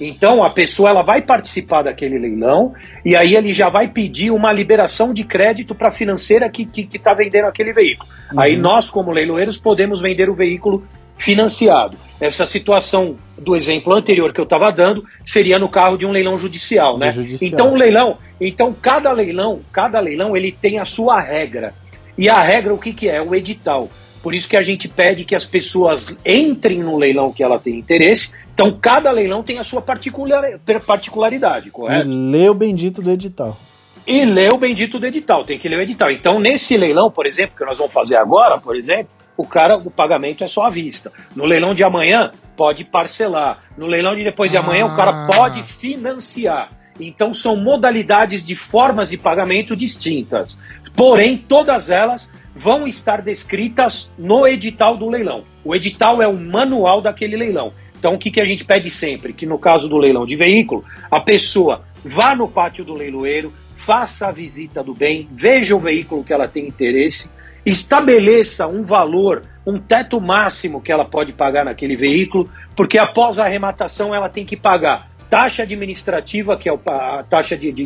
Então a pessoa ela vai participar daquele leilão e aí ele já vai pedir uma liberação de crédito para a financeira que está que, tá vendendo aquele veículo. Aí nós, como leiloeiros, podemos vender o veículo financiado. Essa situação do exemplo anterior que eu estava dando seria no carro de um leilão judicial, né? Judicial. Então o leilão, então cada leilão, cada leilão ele tem a sua regra. E a regra o que, que é? O edital. Por isso que a gente pede que as pessoas entrem no leilão que ela tem interesse. Então cada leilão tem a sua particular, particularidade, E correto? lê o bendito do edital. e ler o bendito do edital, tem que ler o edital. Então, nesse leilão, por exemplo, que nós vamos fazer agora, por exemplo, o cara, o pagamento é só à vista. No leilão de amanhã, pode parcelar. No leilão de depois de amanhã, o cara Ah. pode financiar. Então, são modalidades de formas de pagamento distintas. Porém, todas elas vão estar descritas no edital do leilão. O edital é o manual daquele leilão. Então, o que, que a gente pede sempre? Que no caso do leilão de veículo, a pessoa vá no pátio do leiloeiro, faça a visita do bem, veja o veículo que ela tem interesse, estabeleça um valor, um teto máximo que ela pode pagar naquele veículo, porque após a arrematação ela tem que pagar taxa administrativa, que é a taxa de, de,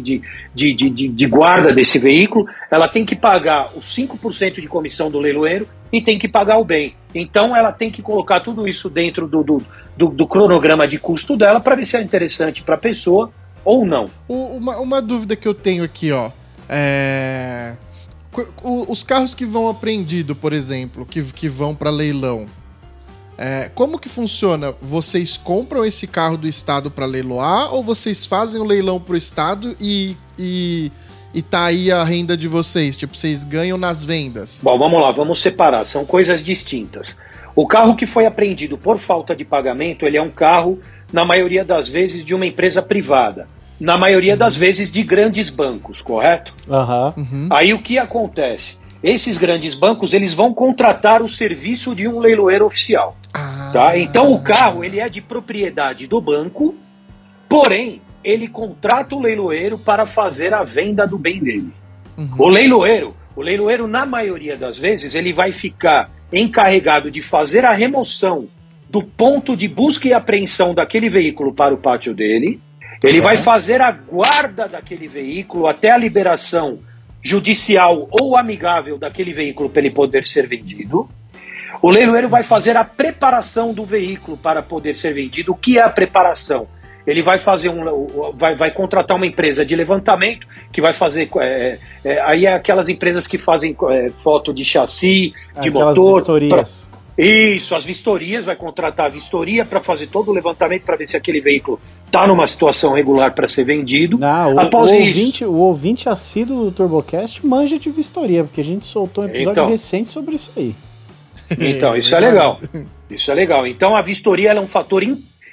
de, de, de, guarda desse veículo, ela tem que pagar os 5% de comissão do leiloeiro e tem que pagar o bem. Então ela tem que colocar tudo isso dentro do, do, do, do cronograma de custo dela para ver se é interessante para a pessoa ou não. Uma, uma dúvida que eu tenho aqui, ó. É. o- Os carros que vão apreendido, por exemplo, que, que vão pra leilão. é, como que funciona? Vocês compram esse carro do Estado pra leiloar ou vocês fazem o leilão pro Estado e, e, e tá aí a renda de vocês? Tipo, vocês ganham nas vendas? Bom, vamos lá, vamos separar, são coisas distintas. O carro que foi apreendido por falta de pagamento, ele é um carro, na maioria das vezes, de uma empresa privada. Na maioria das vezes, de grandes bancos, correto? Aham. Uhum. Aí o que acontece? Esses grandes bancos, eles vão contratar o serviço de um leiloeiro oficial. Ah, Tá? Então o carro ele é de propriedade do banco, porém ele contrata o leiloeiro para fazer a venda do bem dele. Uhum. O leiloeiro, o leiloeiro na maioria das vezes ele vai ficar encarregado de fazer a remoção do ponto de busca e apreensão daquele veículo para o pátio dele. Ele vai fazer a guarda daquele veículo até a liberação judicial ou amigável daquele veículo para ele poder ser vendido. O leiloeiro vai fazer a preparação do veículo para poder ser vendido. O que é a preparação? Ele vai fazer um, vai, vai contratar uma empresa de levantamento que vai fazer. é, é, aí é aquelas empresas que fazem é, foto de chassi, de Aquelas motor. vistorias. pra- isso, as vistorias, vai contratar a vistoria para fazer todo o levantamento para ver se aquele veículo está numa situação regular para ser vendido. Ah, o, Após o isso- ouvinte, o ouvinte assíduo do TurboCast manja de vistoria, porque a gente soltou um episódio Então. recente sobre isso aí. Então, isso é legal. Isso é legal. Então, a vistoria ela é um fator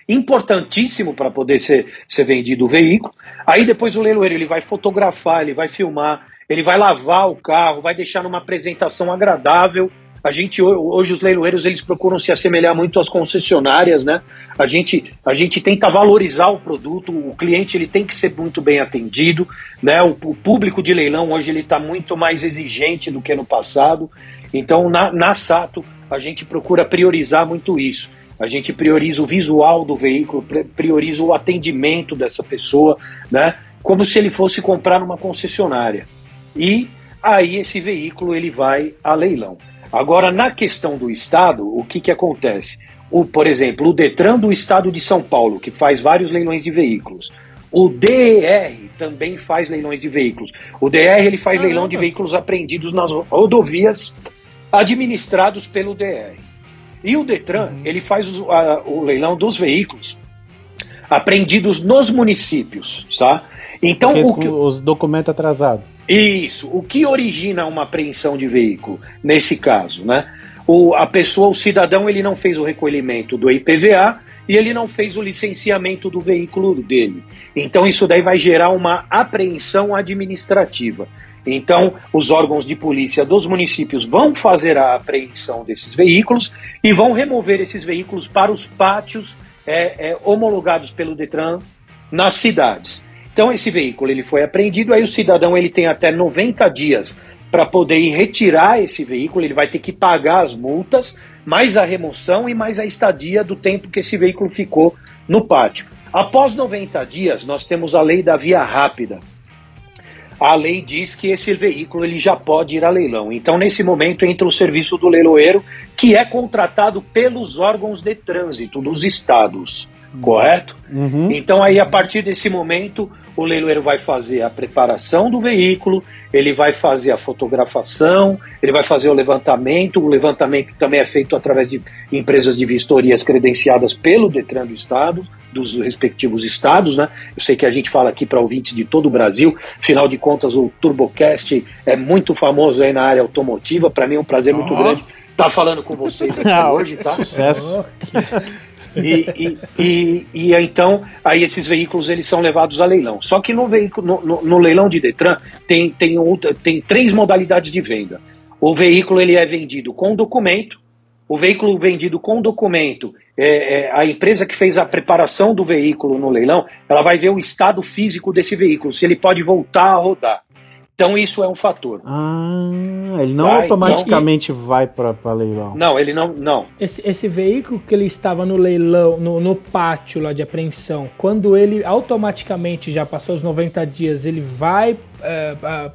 importantíssimo para poder ser, ser vendido o veículo. Aí depois o leiloeiro ele vai fotografar, ele vai filmar, ele vai lavar o carro, vai deixar numa apresentação agradável. A gente hoje os leiloeiros eles procuram se assemelhar muito às concessionárias, né? A gente a gente tenta valorizar o produto, o cliente ele tem que ser muito bem atendido, né? O, o público de leilão hoje ele está muito mais exigente do que no passado. Então na, na Sato a gente procura priorizar muito isso. A gente prioriza o visual do veículo, prioriza o atendimento dessa pessoa, né? Como se ele fosse comprar numa concessionária. E aí esse veículo ele vai a leilão. Agora, na questão do Estado, o que, que acontece? O, por exemplo, o Detran do Estado de São Paulo, que faz vários leilões de veículos. O DER também faz leilões de veículos. O DR ele faz Caramba. leilão de veículos apreendidos nas rodovias administrados pelo DR. E o Detran, uhum. ele faz o, a, o leilão dos veículos apreendidos nos municípios, tá? Então, o que, os documentos atrasados. Isso. O que origina uma apreensão de veículo nesse caso, né? O, a pessoa, o cidadão, ele não fez o recolhimento do IPVA e ele não fez o licenciamento do veículo dele. Então isso daí vai gerar uma apreensão administrativa. Então, os órgãos de polícia dos municípios vão fazer a apreensão desses veículos e vão remover esses veículos para os pátios é, é, homologados pelo Detran nas cidades. Então, esse veículo ele foi apreendido, aí o cidadão ele tem até 90 dias para poder ir retirar esse veículo, ele vai ter que pagar as multas, mais a remoção e mais a estadia do tempo que esse veículo ficou no pátio. Após 90 dias, nós temos a lei da via rápida, a lei diz que esse veículo ele já pode ir a leilão. Então, nesse momento, entra o serviço do leiloeiro, que é contratado pelos órgãos de trânsito dos estados, correto? Uhum. Então, aí, a partir desse momento, o leiloeiro vai fazer a preparação do veículo, ele vai fazer a fotografação, ele vai fazer o levantamento. O levantamento também é feito através de empresas de vistorias credenciadas pelo Detran do Estado dos respectivos estados, né? Eu sei que a gente fala aqui para ouvintes de todo o Brasil, afinal de contas o TurboCast é muito famoso aí na área automotiva, para mim é um prazer muito oh. grande estar tá falando com vocês aqui ah, hoje, tá? Sucesso. E, e, e, e, então aí esses veículos eles são levados a leilão. Só que no, veículo, no, no, leilão de Detran tem, tem, outra, tem três modalidades de venda. O veículo ele é vendido com documento, o veículo vendido com documento é, é, a empresa que fez a preparação do veículo no leilão, ela vai ver o estado físico desse veículo, se ele pode voltar a rodar. Então isso é um fator. Ah, ele não vai, automaticamente não, vai para leilão. Não, ele não, não. Esse, esse veículo que ele estava no leilão, no, no pátio lá de apreensão, quando ele automaticamente já passou os 90 dias, ele vai, é, é,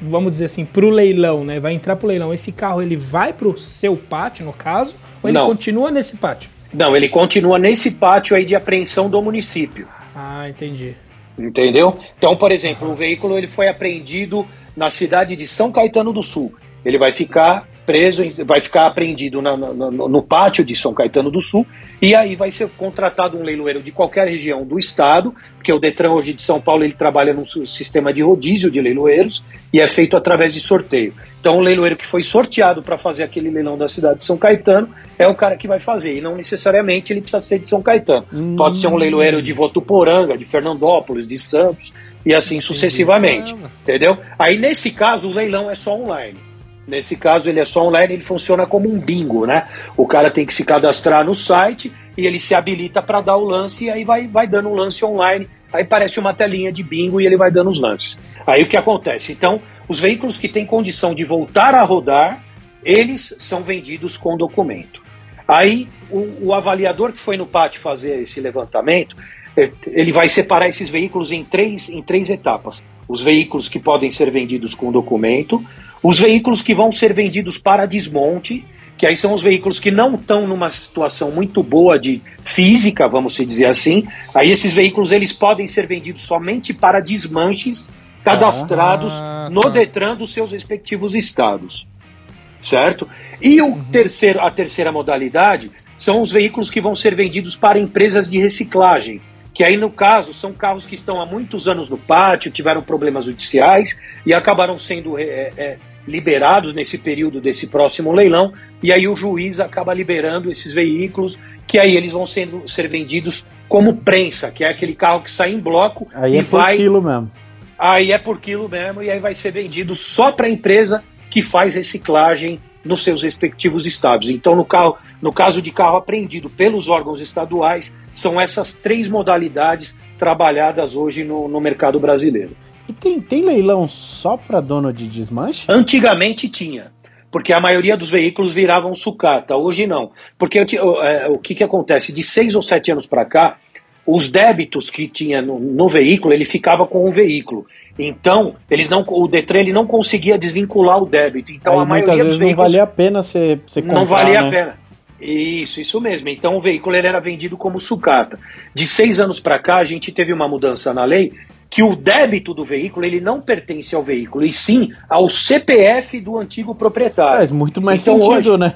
vamos dizer assim, para o leilão, né? Vai entrar para o leilão. Esse carro ele vai para o seu pátio, no caso, ou ele não. continua nesse pátio? Não, ele continua nesse pátio aí de apreensão do município. Ah, entendi. Entendeu? Então, por exemplo, o veículo ele foi apreendido na cidade de São Caetano do Sul. Ele vai ficar preso, vai ficar apreendido na, no, no pátio de São Caetano do Sul e aí vai ser contratado um leiloeiro de qualquer região do estado, porque o Detran hoje de São Paulo ele trabalha num sistema de rodízio de leiloeiros e é feito através de sorteio. Então o leiloeiro que foi sorteado para fazer aquele leilão da cidade de São Caetano é o cara que vai fazer, e não necessariamente ele precisa ser de São Caetano. Hum. Pode ser um leiloeiro de Votuporanga, de Fernandópolis, de Santos e assim sucessivamente, entendeu? Aí nesse caso o leilão é só online. Nesse caso, ele é só online, ele funciona como um bingo, né? O cara tem que se cadastrar no site e ele se habilita para dar o lance e aí vai, vai dando um lance online. Aí parece uma telinha de bingo e ele vai dando os lances. Aí o que acontece? Então, os veículos que têm condição de voltar a rodar, eles são vendidos com documento. Aí o, o avaliador que foi no pátio fazer esse levantamento, é, ele vai separar esses veículos em três, em três etapas. Os veículos que podem ser vendidos com documento, os veículos que vão ser vendidos para desmonte, que aí são os veículos que não estão numa situação muito boa de física, vamos dizer assim. Aí esses veículos eles podem ser vendidos somente para desmanches cadastrados ah, no tá. Detran dos seus respectivos estados. Certo? E o uhum. terceiro, a terceira modalidade são os veículos que vão ser vendidos para empresas de reciclagem, que aí no caso são carros que estão há muitos anos no pátio, tiveram problemas judiciais e acabaram sendo é, é, liberados nesse período desse próximo leilão, e aí o juiz acaba liberando esses veículos, que aí eles vão sendo, ser vendidos como prensa, que é aquele carro que sai em bloco Aí e é por vai. quilo mesmo. Aí é por quilo mesmo, e aí vai ser vendido só para a empresa que faz reciclagem nos seus respectivos estados. Então, no, carro, no caso de carro apreendido pelos órgãos estaduais, são essas três modalidades trabalhadas hoje no, no mercado brasileiro. E tem, tem leilão só pra dono de desmanche? Antigamente tinha, porque a maioria dos veículos viravam sucata, hoje não. Porque o, é, o que, que acontece? De seis ou sete anos para cá, os débitos que tinha no, no veículo, ele ficava com o veículo. Então, eles não, o Detran ele não conseguia desvincular o débito. Então, Aí a muitas maioria vezes dos não veículos valia a pena você você comprar, não valia né? a pena. Isso, isso mesmo. Então o veículo ele era vendido como sucata. De seis anos para cá, a gente teve uma mudança na lei que o débito do veículo ele não pertence ao veículo, e sim ao CPF do antigo proprietário. Faz muito mais Então, sentido, hoje- né?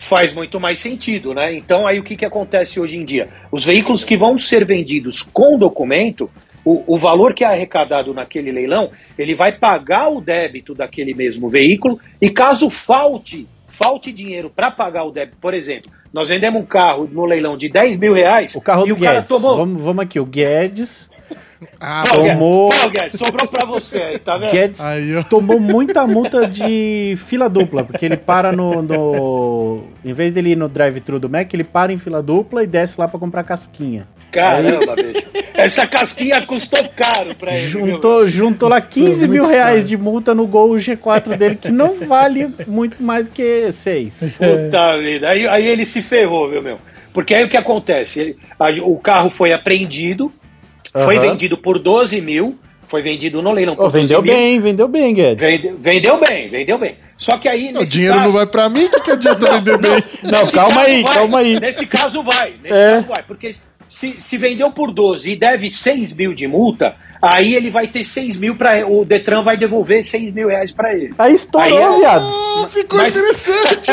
Faz muito mais sentido, né? Então aí o que, que acontece hoje em dia? Os veículos que vão ser vendidos com documento, o, o valor que é arrecadado naquele leilão, ele vai pagar o débito daquele mesmo veículo e caso falte, falte dinheiro para pagar o débito, por exemplo, nós vendemos um carro no leilão de 10 mil reais O carro e do o cara Guedes. tomou... Vamos, vamos aqui, o Guedes. Ah, Guedes, tomou- pô, Guedes, sobrou para você aí, tá vendo? Guedes Aí, tomou muita multa de fila dupla, porque ele para no, no- Em vez dele ir no drive-thru do Mac, ele para em fila dupla e desce lá pra comprar casquinha. Caramba, bicho. Essa casquinha custou caro pra ele. Juntou, juntou lá 15 mil reais caro. de multa no Gol G4 dele, que não vale muito mais do que 6. Puta vida. Aí, aí ele se ferrou, viu, meu? Porque aí o que acontece? Ele- a- o carro foi apreendido, foi vendido por 12 mil, foi vendido no leilão por Ô, vendeu 12 mil. bem, vendeu bem, Guedes. Vendeu, vendeu bem, vendeu bem. Só que aí. O dinheiro caso- não vai pra mim, que, que adianta vender bem? Não, calma aí, vai, calma aí. Nesse caso vai, nesse É. caso vai. Porque se, se vendeu por 12 e deve 6 mil de multa, aí ele vai ter 6 mil para O Detran vai devolver 6 mil reais para ele. Aí estourou, Aí é- viado. Ah, ficou Mas- interessante.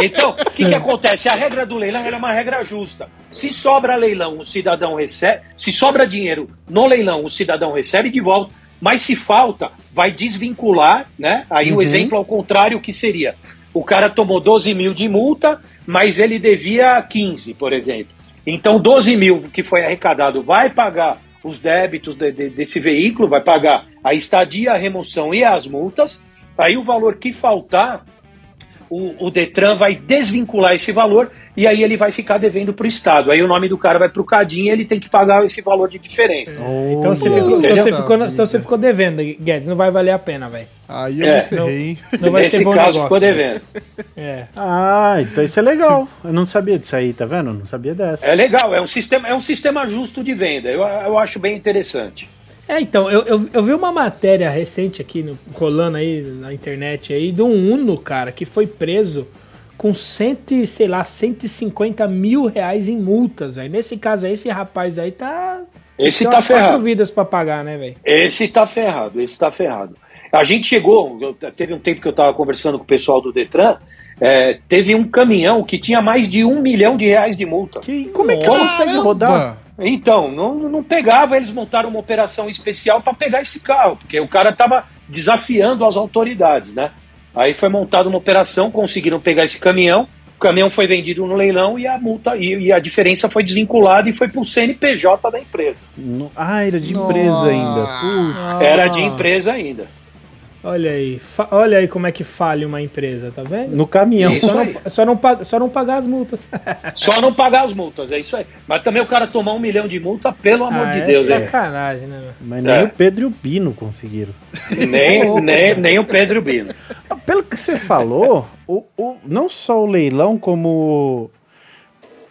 Então, o que, que acontece? A regra do leilão ela é uma regra justa. Se sobra leilão, o cidadão recebe. Se sobra dinheiro no leilão, o cidadão recebe de volta. Mas se falta, vai desvincular, né? Aí o exemplo ao contrário que seria: o cara tomou 12 mil de multa, mas ele devia 15, por exemplo. Então, 12 mil que foi arrecadado vai pagar os débitos de- de- desse veículo, vai pagar a estadia, a remoção e as multas. Aí o valor que faltar, o, o Detran vai desvincular esse valor e aí ele vai ficar devendo para o Estado. Aí o nome do cara vai para o Cadim e ele tem que pagar esse valor de diferença. Então você, ficou, então, você ficou, então você ficou devendo, Guedes. Não vai valer a pena, velho. Aí eu É. me ferrei, hein? Não vai Nesse ser bom caso negócio. ficou velho. devendo. É. Ah, então isso é legal. Eu não sabia disso aí, tá vendo? Não sabia dessa. É legal, é um sistema, é um sistema justo de venda. Eu, eu acho bem interessante. É, então, eu, eu, eu vi uma matéria recente aqui, no- rolando aí na internet aí, de um Uno, cara, que foi preso com cento, e, sei lá, 150 mil reais em multas, velho. Nesse caso aí, esse rapaz aí tá... Esse tá umas quatro ferrado. vidas pra pagar, né, velho? Esse tá ferrado, esse tá ferrado. A gente chegou, eu- teve um tempo que eu estava conversando com o pessoal do Detran, é, teve um caminhão que tinha mais de um milhão de reais de multa. Que, como é que Nossa, consegue rodar? Então, não, não pegava, eles montaram uma operação especial para pegar esse carro, porque o cara estava desafiando as autoridades, né? Aí foi montada uma operação, conseguiram pegar esse caminhão, o caminhão foi vendido no leilão e a multa e, e a diferença foi desvinculada e foi para o CNPJ da empresa. No- Ah, era de empresa ainda. Putz. Era de empresa ainda. Olha aí, fa- olha aí como é que falha uma empresa, tá vendo? No caminhão. Só não, só, não, pa- só não pagar as multas. Só não pagar as multas, é isso aí. Mas também o cara tomar um milhão de multa, pelo amor Ah, de é Deus, hein? sacanagem, né? Mas nem É. o Pedro e o Bino conseguiram. Nem, nem, nem o Pedro Bino. Pelo que você falou, o, o- não só o leilão, como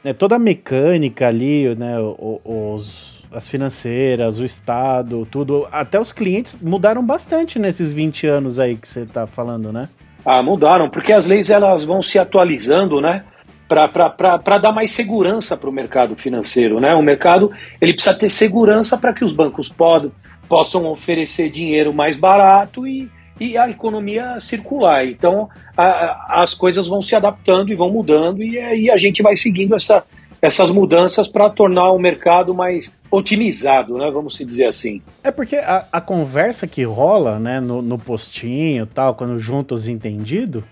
é, toda a mecânica ali, né, o- os, as financeiras, o Estado, tudo, até os clientes mudaram bastante nesses 20 anos aí que você tá falando, né? Ah, mudaram, porque as leis elas vão se atualizando, né? Para dar mais segurança para o mercado financeiro, né? O mercado ele precisa ter segurança para que os bancos pod, possam oferecer dinheiro mais barato e, e a economia circular. Então a- as coisas vão se adaptando e vão mudando e aí a gente vai seguindo essa, essas mudanças para tornar o mercado mais otimizado, né? Vamos se dizer assim. É porque a, a conversa que rola, né, no, no postinho tal, quando junta os entendidos,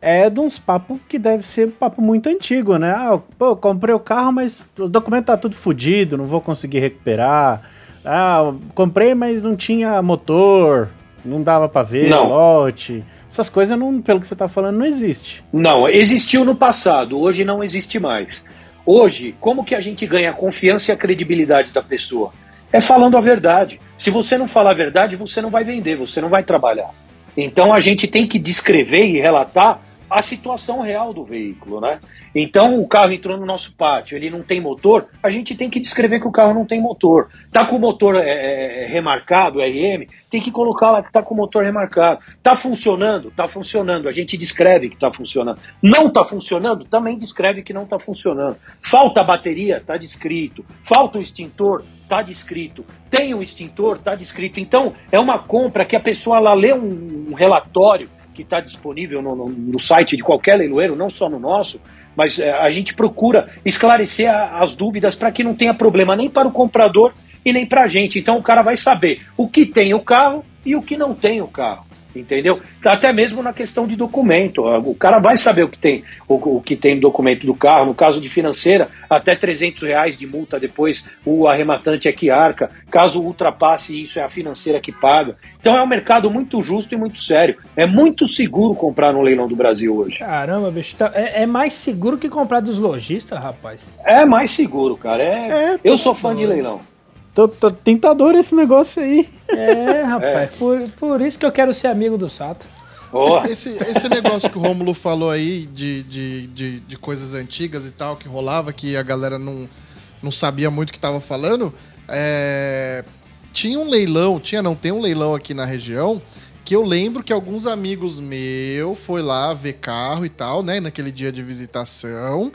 é de uns papos que deve ser um papo muito antigo, né? Ah, pô, comprei o carro, mas o documento tá tudo fodido, não vou conseguir recuperar. Ah, comprei, mas não tinha motor, não dava para ver, Não. lote. Essas coisas, não, pelo que você tá falando, não existe. Não, existiu no passado, hoje não existe mais. Hoje, como que a gente ganha a confiança e a credibilidade da pessoa? É falando a verdade. Se você não falar a verdade, você não vai vender, você não vai trabalhar. Então a gente tem que descrever e relatar a situação real do veículo, né? Então o carro entrou no nosso pátio, ele não tem motor, a gente tem que descrever que o carro não tem motor. Tá com o motor é, é, remarcado, RM, tem que colocar lá que tá com o motor remarcado. Tá funcionando? Tá funcionando. A gente descreve que tá funcionando. Não tá funcionando? Também descreve que não tá funcionando. Falta a bateria? Tá descrito. Falta o extintor? Tá descrito. Tem um extintor? Tá descrito. Então é uma compra que a pessoa lá lê um, um relatório que está disponível no, no, no, site de qualquer leiloeiro, não só no nosso, mas é, a gente procura esclarecer a, as dúvidas para que não tenha problema nem para o comprador e nem para a gente. Então o cara vai saber o que tem o carro e o que não tem o carro. Entendeu? Até mesmo na questão de documento. O cara vai saber o que tem o, o que tem no documento do carro. No caso de financeira, até 300 reais de multa depois o arrematante é que arca. Caso ultrapasse isso, é a financeira que paga. Então é um mercado muito justo e muito sério. É muito seguro comprar no leilão do Brasil hoje. Caramba, bicho. tá- é, é mais seguro que comprar dos lojistas, rapaz. É mais seguro, cara. É, É, eu sou fã de leilão. Tô, tô tentador esse negócio aí. É, rapaz. Por, por isso que eu quero ser amigo do Sato. Ó, Esse, esse negócio que o Rômulo falou aí de, de, de, de coisas antigas e tal, que rolava, que a galera não, não sabia muito o que tava falando, é, tinha um leilão, tinha não, tem um leilão aqui na região, que eu lembro que alguns amigos meus foi lá ver carro e tal, né, naquele dia de visitação,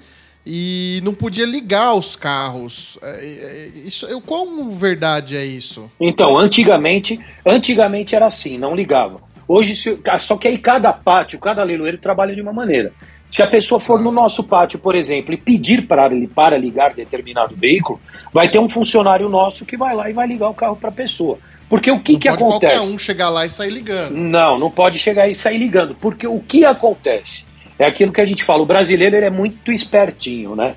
e não podia ligar os carros. É, é, isso, eu, quão verdade é isso? Então, antigamente, antigamente era assim, não ligava. Hoje, se- só que aí cada pátio, cada leiloeiro trabalha de uma maneira. Se a pessoa for no nosso pátio, por exemplo, e pedir para, para ligar determinado veículo, vai ter um funcionário nosso que vai lá e vai ligar o carro para a pessoa. Porque o que, não que pode acontece? qualquer um chegar lá e sair ligando. Não, não pode chegar e sair ligando, porque o que acontece? É aquilo que a gente fala, o brasileiro ele é muito espertinho, né?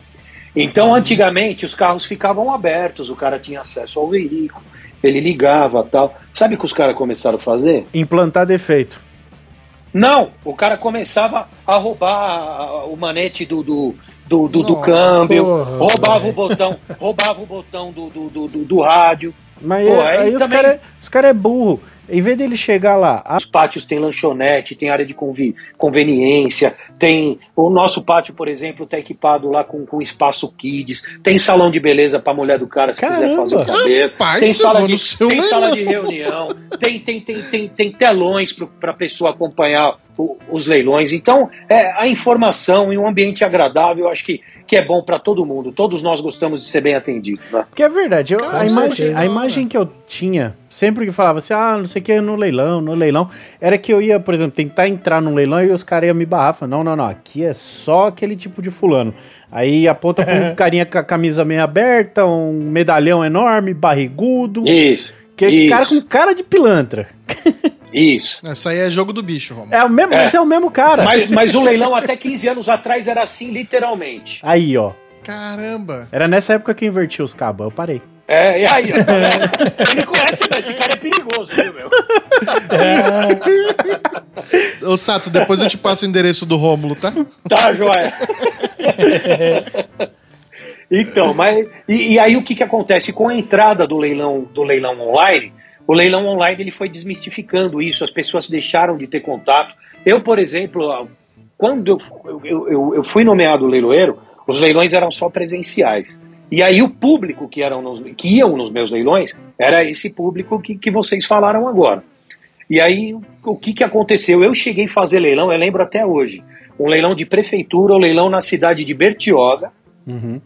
Então, antigamente, os carros ficavam abertos, o cara tinha acesso ao veículo, ele ligava tal. Sabe o que os caras começaram a fazer? Implantar defeito. Não, o cara começava a roubar o manete do, do, do, do, do Nossa, câmbio, porra, roubava velho. o botão, roubava o botão do, do, do, do- rádio. Mas Pô, aí, aí os também- caras os cara é burro. Em vez dele chegar lá, ah, Os pátios têm lanchonete, tem área de convi- conveniência, tem. O nosso pátio, por exemplo, está equipado lá com, com espaço kids, tem salão de beleza para a mulher do cara se quiser Caramba! fazer o cabelo. Rapaz, tem sala, de, tem sala de reunião, tem, tem, tem, tem, tem telões para a pessoa acompanhar o- os leilões. Então, é, a informação e um ambiente agradável, eu acho que, que é bom para todo mundo. Todos nós gostamos de ser bem atendidos. Né? Porque é verdade, eu- a, imagem, a imagem que eu tinha, sempre que falava assim, ah, não sei o que, no leilão, no leilão, era que eu ia, por exemplo, tentar entrar num leilão e os caras iam me barrar. Falando, não, não, não, aqui é só aquele tipo de fulano. Aí aponta pra um carinha com a camisa meio aberta, um medalhão enorme, barrigudo. Isso. Que isso, cara com cara de pilantra. isso. Isso aí é jogo do bicho, Romulo. É o mesmo, É. mas é o mesmo cara. Mas, mas o leilão até 15 anos atrás era assim, literalmente. Aí, ó. Caramba. Era nessa época que eu inverti os cabos, eu parei. É, e aí, ó, ele conhece, né? esse cara é perigoso, viu, meu? Ô, Sato, depois eu te passo o endereço do Rômulo, tá? Tá, joia. Então, mas e, e aí o que, que acontece com a entrada do leilão do leilão online? O leilão online ele foi desmistificando isso, as pessoas deixaram de ter contato. Eu, por exemplo, quando eu, eu, eu, eu fui nomeado leiloeiro, os leilões eram só presenciais. E aí o público que, eram nos, que iam nos meus leilões era esse público que, que vocês falaram agora. E aí, o que, que aconteceu? Eu cheguei a fazer leilão, eu lembro até hoje. Um leilão de prefeitura, um leilão na cidade de Bertioga. Uhum.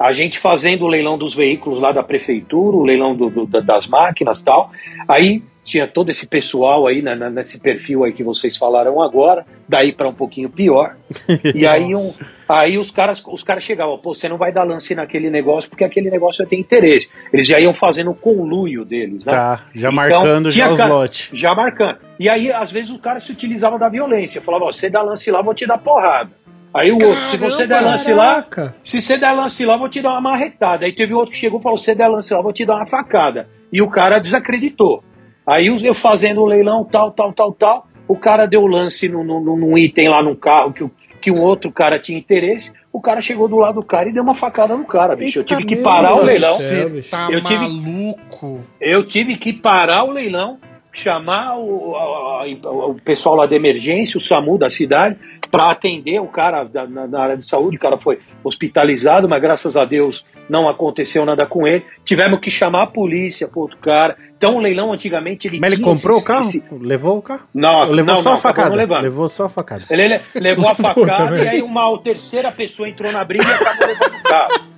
A gente fazendo o leilão dos veículos lá da prefeitura, o leilão do- do- da- das máquinas e tal. Aí tinha todo esse pessoal aí na, na, nesse perfil aí que vocês falaram agora, daí para um pouquinho pior. e aí, um, aí os caras os caras chegavam, pô, você não vai dar lance naquele negócio porque aquele negócio tem interesse. Eles já iam fazendo o conluio deles, né? Tá, já Então, marcando já os lotes. Já marcando. E aí, às vezes, o cara se utilizava da violência. Falava, ó, você dá lance lá, vou te dar porrada. Aí o outro, se você der lance lá, se você der lance lá, eu vou te dar uma marretada. Aí teve outro que chegou e falou: se você der lance lá, eu vou te dar uma facada. E o cara desacreditou. Aí eu fazendo o leilão, tal, tal, tal, tal. O cara deu lance num, num, num item lá num carro que, o- que um outro cara tinha interesse. O cara chegou do lado do cara e deu uma facada no cara, bicho. eu tive que parar o leilão. Céu, tá Eu tive- maluco. Eu tive que parar o leilão, chamar o, a- o pessoal lá da emergência, o SAMU da cidade, para atender o cara da, na, na área de saúde. O cara foi hospitalizado, mas graças a Deus não aconteceu nada com ele. Tivemos que chamar a polícia pro outro cara. Então o leilão antigamente ele Mas ele comprou esse- o carro? esse- Levou o carro? Não, Levou não, só não, a facada. Levou só a facada. Ele le- levou a facada e aí uma terceira pessoa entrou na briga e acabou levando o carro.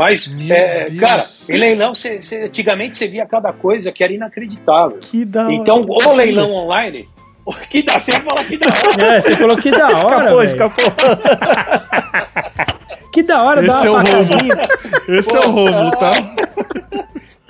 Mas, é, cara, em leilão, cê- cê- antigamente você via cada coisa que era inacreditável. Que da hora. Então, o leilão online, que dá, você ia falar que dá. É, você falou que da hora. Escapou, escapou. Que da hora, Esse dá é o facadinha. Esse é o Romulo, tá?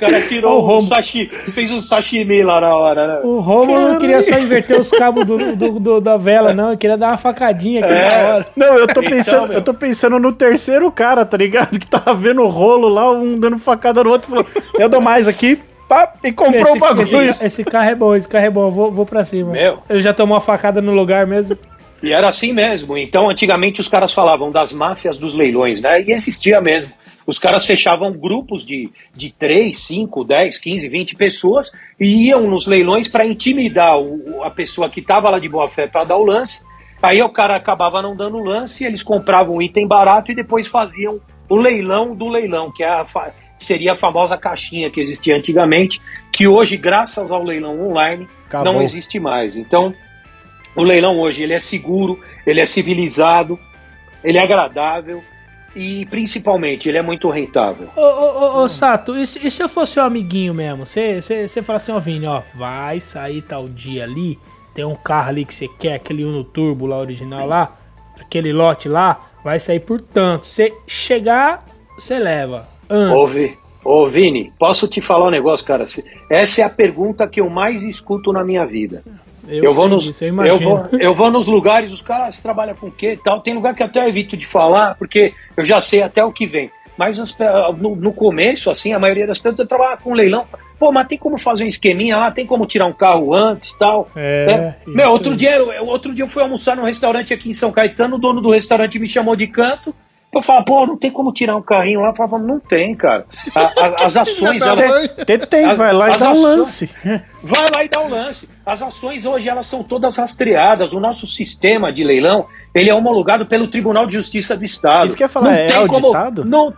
O cara Ó, o tirou um sashi, fez um sashimi lá na hora, né? O Romulo não queria só inverter os cabos do, do- do- da vela, não. Ele queria dar uma facadinha aqui É. na hora. Não, eu tô Então, pensando, meu. eu tô pensando no terceiro cara, tá ligado? Que tava vendo o rolo lá, um dando facada no outro, falou: "Eu dou mais aqui". Pá, e comprou o bagulho. Esse, esse carro é bom, esse carro é bom. eu Vou, vou pra cima. Meu. Ele já tomou uma facada no lugar mesmo. E era assim mesmo. Então, antigamente, os caras falavam das máfias dos leilões, né? E existia mesmo. Os caras fechavam grupos de, de 3, 5, 10, 15, 20 pessoas e iam nos leilões para intimidar o- a pessoa que estava lá de boa fé para dar o lance. Aí o cara acabava não dando o lance, eles compravam um item barato e depois faziam o leilão do leilão, que é a seria a famosa caixinha que existia antigamente, que hoje, graças ao leilão online, Acabou. não existe mais. Então, o leilão hoje ele é seguro, ele é civilizado, ele é agradável e principalmente ele é muito rentável. Ô, ô, ô, ô, Sato, e se, e se eu fosse seu amiguinho mesmo? Você você fala assim, ó, Vini, ó, vai sair tal dia ali, tem um carro ali que você quer, aquele Uno Turbo lá original lá, aquele lote lá, vai sair por tanto. Você chegar, você leva. Antes. Ô, Vi- ô, Vini, posso te falar um negócio, cara? Essa é a pergunta que eu mais escuto na minha vida. Eu, vou sei nos, disso, eu eu, vou, eu vou nos lugares, os caras "Ah, trabalham com o quê e tal. Tem lugar que até eu evito de falar, porque eu já sei até o que vem. Mas as no, no começo, assim, a maioria das pessoas trabalha com leilão. Pô, mas tem como fazer um esqueminha lá? Tem como tirar um carro antes tal? É, isso Meu, outro aí. dia, eu- outro dia eu fui almoçar num restaurante aqui em São Caetano, o dono do restaurante me chamou de canto. Eu falava, pô, não tem como tirar um carrinho lá? Eu falava, não tem, cara. A- a- as ações, da elas, mãe. Tem, As- vai lá e dá um lance. Vai lá e dá o lance. As ações hoje elas são todas rastreadas. O nosso sistema de leilão ele é homologado pelo Tribunal de Justiça do Estado. Isso que eu ia falar, Não é tem auditado? Como, não,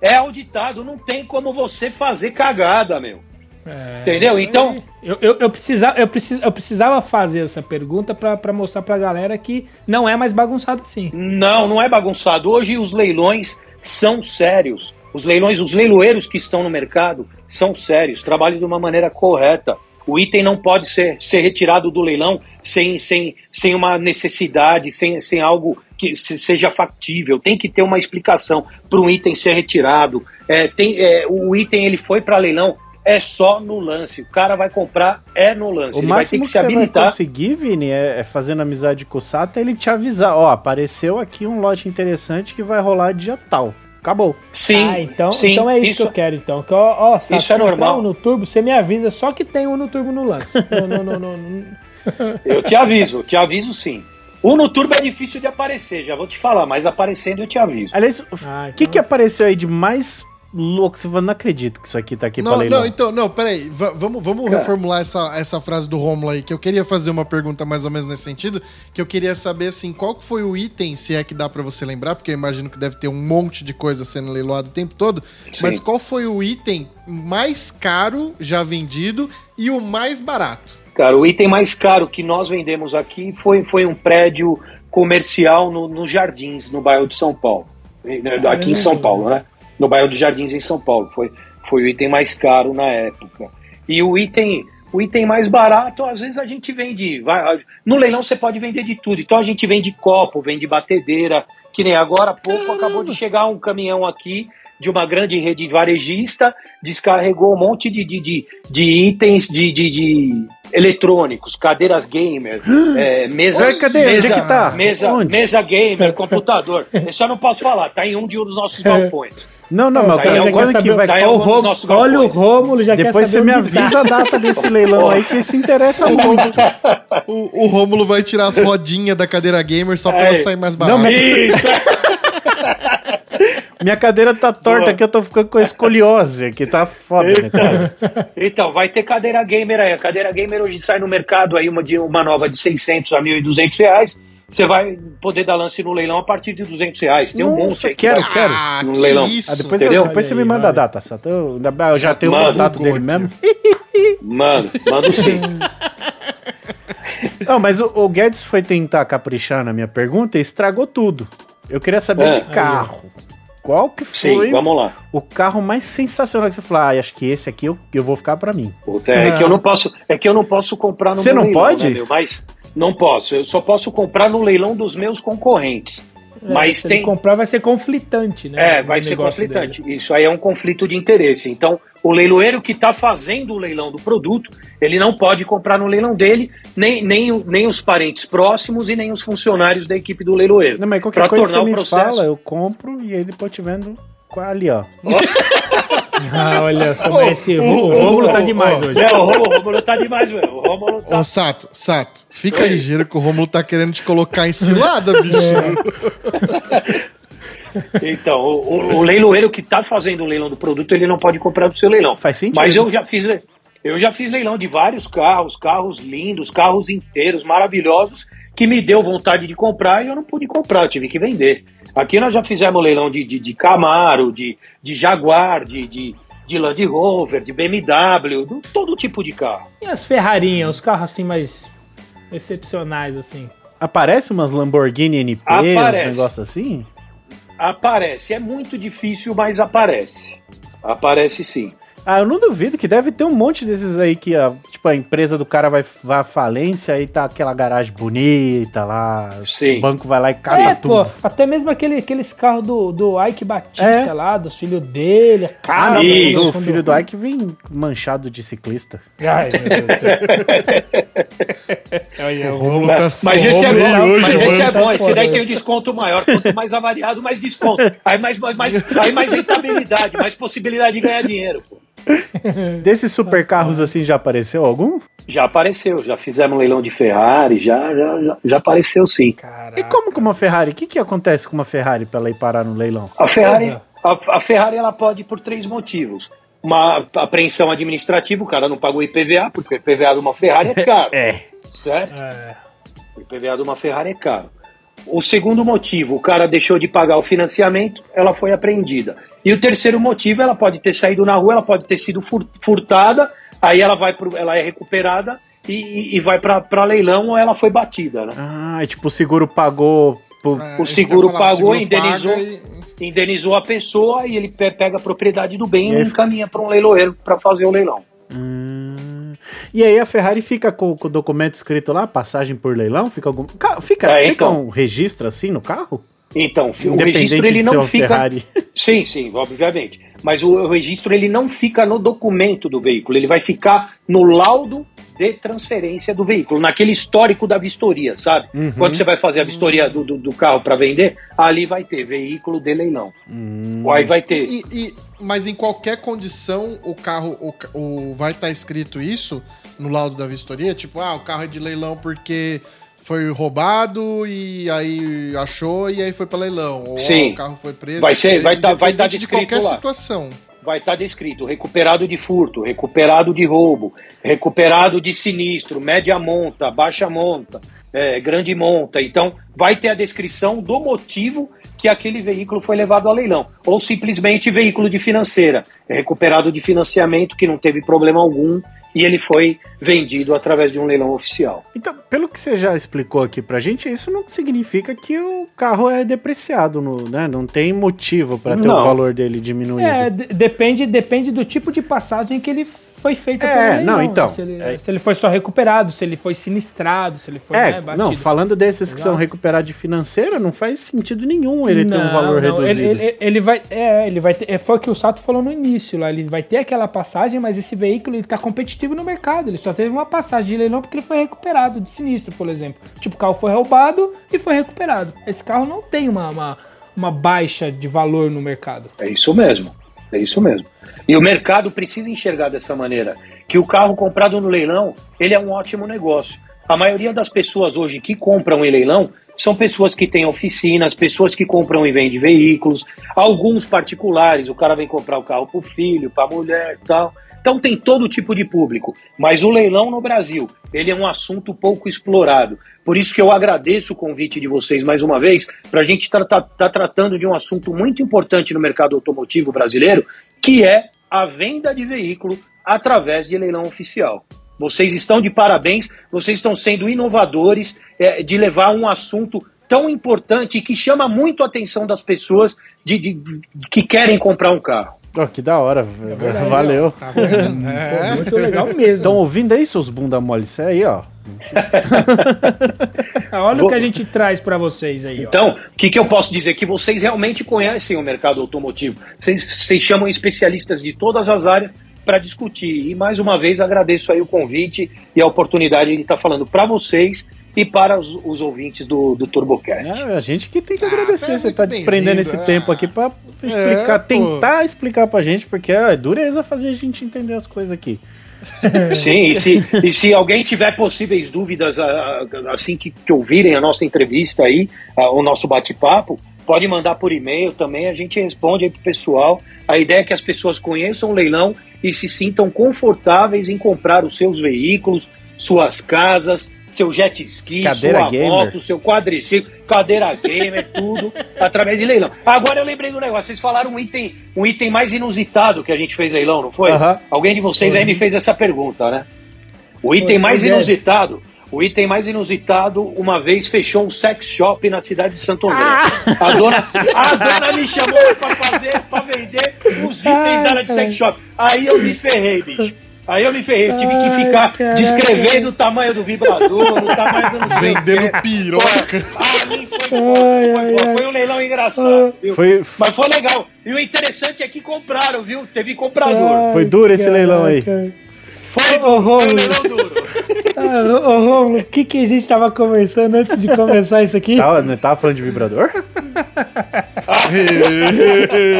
é auditado. Não tem como você fazer cagada, meu. É, Entendeu? Então- Eu, eu, eu, precisava, eu, precis, eu precisava fazer essa pergunta pra, pra mostrar pra galera que não é mais bagunçado assim. Não, não é bagunçado. Hoje os leilões são sérios. Os leilões, os leiloeiros que estão no mercado são sérios, trabalham de uma maneira correta. O item não pode ser, ser retirado do leilão sem, sem, sem uma necessidade, sem, sem algo que se- seja factível. Tem que ter uma explicação para um item ser retirado. É, tem, é, o item ele foi para leilão, é só no lance. O cara vai comprar, é no lance. O ele vai ter máximo que que se você vai habilitar. conseguir, Vini, é, é fazendo amizade com o Sato, é ele te avisar, ó, apareceu aqui um lote interessante que vai rolar dia tal. Acabou. Sim, ah, então, sim, então é isso, que eu quero, então. Que, ó, ó, Sato, Isso é normal. no turbo, você me avisa só que tem um no turbo no lance. No- no- no- no- Eu te aviso, eu te aviso sim. O no Turbo é difícil de aparecer, já vou te falar, mas aparecendo eu te aviso. Aliás, o Ah, que então- que apareceu aí de mais louco? Você fala, não acredito que isso aqui tá aqui pra Não, leilão. não, então, não, peraí. Va- vamos vamos Cara. reformular essa, essa frase do Romulo aí, que eu queria fazer uma pergunta mais ou menos nesse sentido, que eu queria saber, assim, qual que foi o item, se é que dá pra você lembrar, porque eu imagino que deve ter um monte de coisa sendo leiloado o tempo todo, mas qual foi o item mais caro já vendido e o mais barato? Cara, o item mais caro que nós vendemos aqui foi, foi um prédio comercial no, nos Jardins, no bairro de São Paulo. Aqui em São Paulo, né? No bairro dos Jardins, em São Paulo. Foi, foi o item mais caro na época. E o item, o item mais barato, às vezes a gente vende. Vai, no leilão você pode vender de tudo. Então a gente vende copo, vende batedeira, que nem agora há pouco acabou de chegar um caminhão aqui de uma grande rede varejista, descarregou um monte de, de, de, de itens de, de, de eletrônicos, cadeiras gamer, é, mesa, Ué, cadê? mesa, Onde que tá? mesa, Onde? mesa gamer, computador. Isso eu não posso falar, tá em um de um dos nossos balcões. Não, não, mas Daí eu é quero uma coisa saber que vai. é Ó, o Rômulo- nossos olha o galpões. Rômulo, já Depois quer você saber me onde tá. avisa a data desse leilão aí que se interessa muito. O, o Rômulo vai tirar as rodinhas da cadeira gamer só pra É. ela sair mais barata. Não, mas- Isso! Minha cadeira tá torta aqui, eu tô ficando com escoliose aqui, tá foda, né, cara? Então, vai ter cadeira gamer aí. A cadeira gamer hoje sai no mercado aí uma, de, uma nova de 600 a 1.200 reais. Você vai poder dar lance no leilão a partir de 200 reais. Tem um monte aí. que quero, dá- quero. Ah, No que leilão. isso. Ah, depois Entendeu? eu- depois você me aí, manda a data, só. Eu, eu já tenho o contato dele mesmo. Mano, manda sim. Não, mas o, o Guedes foi tentar caprichar na minha pergunta e estragou tudo. Eu queria saber É. de carro. Qual que Sim, foi vamos lá. o carro mais sensacional que você falou? Ah, acho que esse aqui eu, eu vou ficar pra mim. Puta, é, Ah. que eu não posso, é que eu não posso comprar no Você meu não leilão, pode? né, meu? Mas não posso. Eu só posso comprar no leilão dos meus concorrentes. É, Mas se tem ele comprar vai ser conflitante, né? É, vai ser conflitante. Isso aí é um conflito de interesse. Então, o leiloeiro que está fazendo o leilão do produto, ele não pode comprar no leilão dele, nem, nem, nem os parentes próximos e nem os funcionários da equipe do leiloeiro. Não, mas qualquer Pra coisa você tornar o me processo- fala, eu compro e aí depois te vendo ali, ó. dele. Ah, olha só, mas esse, o, o Rômulo tá demais hoje. É, o Rômulo, tá demais mesmo. O Rômulo tá... Ô, Sato, Sato, fica ligeiro que o Rômulo tá querendo te colocar em cilada, bicho. Então, o, o- o leiloeiro que está fazendo o leilão do produto, ele não pode comprar do seu leilão. Faz sentido. Mas eu já fiz, eu já fiz leilão de vários carros, carros lindos, carros inteiros, maravilhosos, que me deu vontade de comprar e eu não pude comprar, eu tive que vender. Aqui nós já fizemos leilão de, de, de Camaro, de, de Jaguar, de, de, de Land Rover, de BMW, de todo tipo de carro. E as Ferrarinhas, os carros assim mais excepcionais, assim. Aparece umas Lamborghini NP, Aparece. uns negócios assim? Aparece, é muito difícil, mas aparece. Aparece sim. Ah, eu não duvido que deve ter um monte desses aí que, a, tipo, a empresa do cara vai, vai à falência e tá aquela garagem bonita lá. Sim. O banco vai lá e cata é, tudo. pô, até mesmo aquele, aqueles carros do, do Ike Batista É. lá, dos filhos dele, Ah, cara não, Isso. o filho do Ike vem manchado de ciclista. Ai, meu Deus do céu. Olha, O o Rômulo tá Mas esse é bom, hoje, mas esse é bom, esse daí tem um desconto maior. Quanto mais avariado, mais desconto. Aí mais, mais, aí mais rentabilidade, mais possibilidade de ganhar dinheiro. Pô. Desses super carros assim já apareceu algum? Já apareceu, já fizemos leilão de Ferrari, já, já, já, já apareceu sim. E Caraca. como com uma Ferrari? O que, que acontece com uma Ferrari pra ela ir parar no leilão? A Ferrari, a, a Ferrari ela pode ir por três motivos. Uma apreensão administrativa, o cara não pagou IPVA, porque o IPVA de uma Ferrari é caro. É. Certo? É, O IPVA de uma Ferrari é caro. O segundo motivo, o cara deixou de pagar o financiamento, ela foi apreendida. E o terceiro motivo, ela pode ter saído na rua, ela pode ter sido fur- furtada, aí ela vai pro, ela é recuperada e, e- vai para leilão ou ela foi batida, né? Ah, é tipo o seguro pagou. por- É, O seguro falar, o pagou, seguro indenizou. paga e- Indenizou a pessoa e ele pe- pega a propriedade do bem E e encaminha para um leiloeiro para fazer o leilão. Hum. E aí a Ferrari fica com, com o documento escrito lá, passagem por leilão? Fica algum. Ca- Fica, É, fica então. um registro assim no carro? Então, o registro ele não fica. Ferrari. Sim, sim, obviamente. Mas o, o registro ele não fica no documento do veículo, ele vai ficar no laudo de transferência do veículo, naquele histórico da vistoria, sabe? Uhum. Quando você vai fazer a vistoria do, do, do carro para vender, ali vai ter veículo de leilão. Hum. Aí vai ter. E, e- mas em qualquer condição, o carro o, o- vai estar escrito isso no laudo da vistoria? Tipo, ah, o carro é de leilão porque foi roubado e aí achou e aí foi para leilão. Ou Sim. o carro foi preso. Vai ser- vai tá- vai tá de descrito qualquer lá. situação. vai estar descrito recuperado de furto, recuperado de roubo, recuperado de sinistro, média monta, baixa monta, é, grande monta. Então, vai ter a descrição do motivo que aquele veículo foi levado a leilão. Ou simplesmente veículo de financeira, recuperado de financiamento que não teve problema algum e ele foi vendido através de um leilão oficial. Então, pelo que você já explicou aqui pra gente, isso não significa que o carro é depreciado, no, né? Não tem motivo pra ter Não. o valor dele diminuído. É, de- depende, depende do tipo de passagem que ele foi feita É, pelo leilão, não, então, né? Se ele, é- se ele foi só recuperado, se ele foi sinistrado, se ele foi É, né, batido. não, falando desses que são Exato. recuperados de financeira, não faz sentido nenhum ele ter um Não, valor não, reduzido. Ele, ele- ele vai, é, ele vai ter, é, foi o que o Sato falou no início lá, ele vai ter aquela passagem, mas esse veículo ele tá competitivo no mercado, ele só teve uma passagem de leilão porque ele foi recuperado de sinistro, por exemplo. Tipo, o carro foi roubado e foi recuperado. Esse carro não tem uma, uma, uma baixa de valor no mercado. É isso mesmo. É isso mesmo. E o mercado precisa enxergar dessa maneira, que o carro comprado no leilão, ele é um ótimo negócio. A maioria das pessoas hoje que compram em leilão são pessoas que têm oficinas, pessoas que compram e vendem veículos, alguns particulares, o cara vem comprar o carro para o filho, para a mulher e tal. Então tem todo tipo de público. Mas o leilão no Brasil, ele é um assunto pouco explorado. Por isso que eu agradeço o convite de vocês mais uma vez, para a gente estar tá, tá tratando de um assunto muito importante no mercado automotivo brasileiro, que é a venda de veículo através de leilão oficial. Vocês estão de parabéns, vocês estão sendo inovadores é, de levar um assunto tão importante que chama muito a atenção das pessoas de- de- que querem comprar um carro. Ó, que da hora, verdade, valeu. Tá vendo? É. Pô, muito legal mesmo. Estão ouvindo aí, seus bunda mole? Isso aí, ó. Olha Vou- o que a gente traz pra vocês aí. Então, o que, que eu posso dizer? Que vocês realmente conhecem o mercado automotivo. Vocês, vocês chamam especialistas de todas as áreas para discutir. E mais uma vez agradeço aí o convite e a oportunidade de estar falando para vocês e para os, os ouvintes do, do TurboCast. É, a gente que tem que Ah, agradecer. você é Você muito tá desprendendo esse tempo ah. aqui pra explicar, É, tentar explicar pra gente, porque é dureza fazer a gente entender as coisas aqui. Sim, e se, e se alguém tiver possíveis dúvidas a- a- assim que, que ouvirem a nossa entrevista aí, a- o nosso bate-papo, pode mandar por e-mail também, a gente responde aí pro pessoal. A ideia é que as pessoas conheçam o leilão e se sintam confortáveis em comprar os seus veículos, suas casas, seu jet ski, Cadeira sua gamer. moto, seu quadriciclo, cadeira gamer, tudo através de leilão. Agora eu lembrei do negócio, vocês falaram um item, um item mais inusitado que a gente fez leilão, não foi? Aham. Alguém de vocês aí me fez essa pergunta, né? O item Foi, mais foi inusitado, o item mais inusitado, uma vez fechou um sex shop na cidade de Santo André. A, dona, a dona me chamou pra fazer, pra vender os itens dela de sex shop. Aí eu me ferrei, bicho. Aí eu me ferrei, eu tive que ficar descrevendo o tamanho do vibrador, o tamanho do Vendendo piroca. Ali foi, foi, ai. foi um leilão engraçado, viu? Foi, Mas foi legal. E o interessante é que compraram, viu? Teve comprador. Ai, Foi duro esse leilão aí. Foi, foi um leilão duro. Ah, ô, Romulo, o que, que a gente tava conversando antes de começar isso aqui? Tava, não tava falando de vibrador?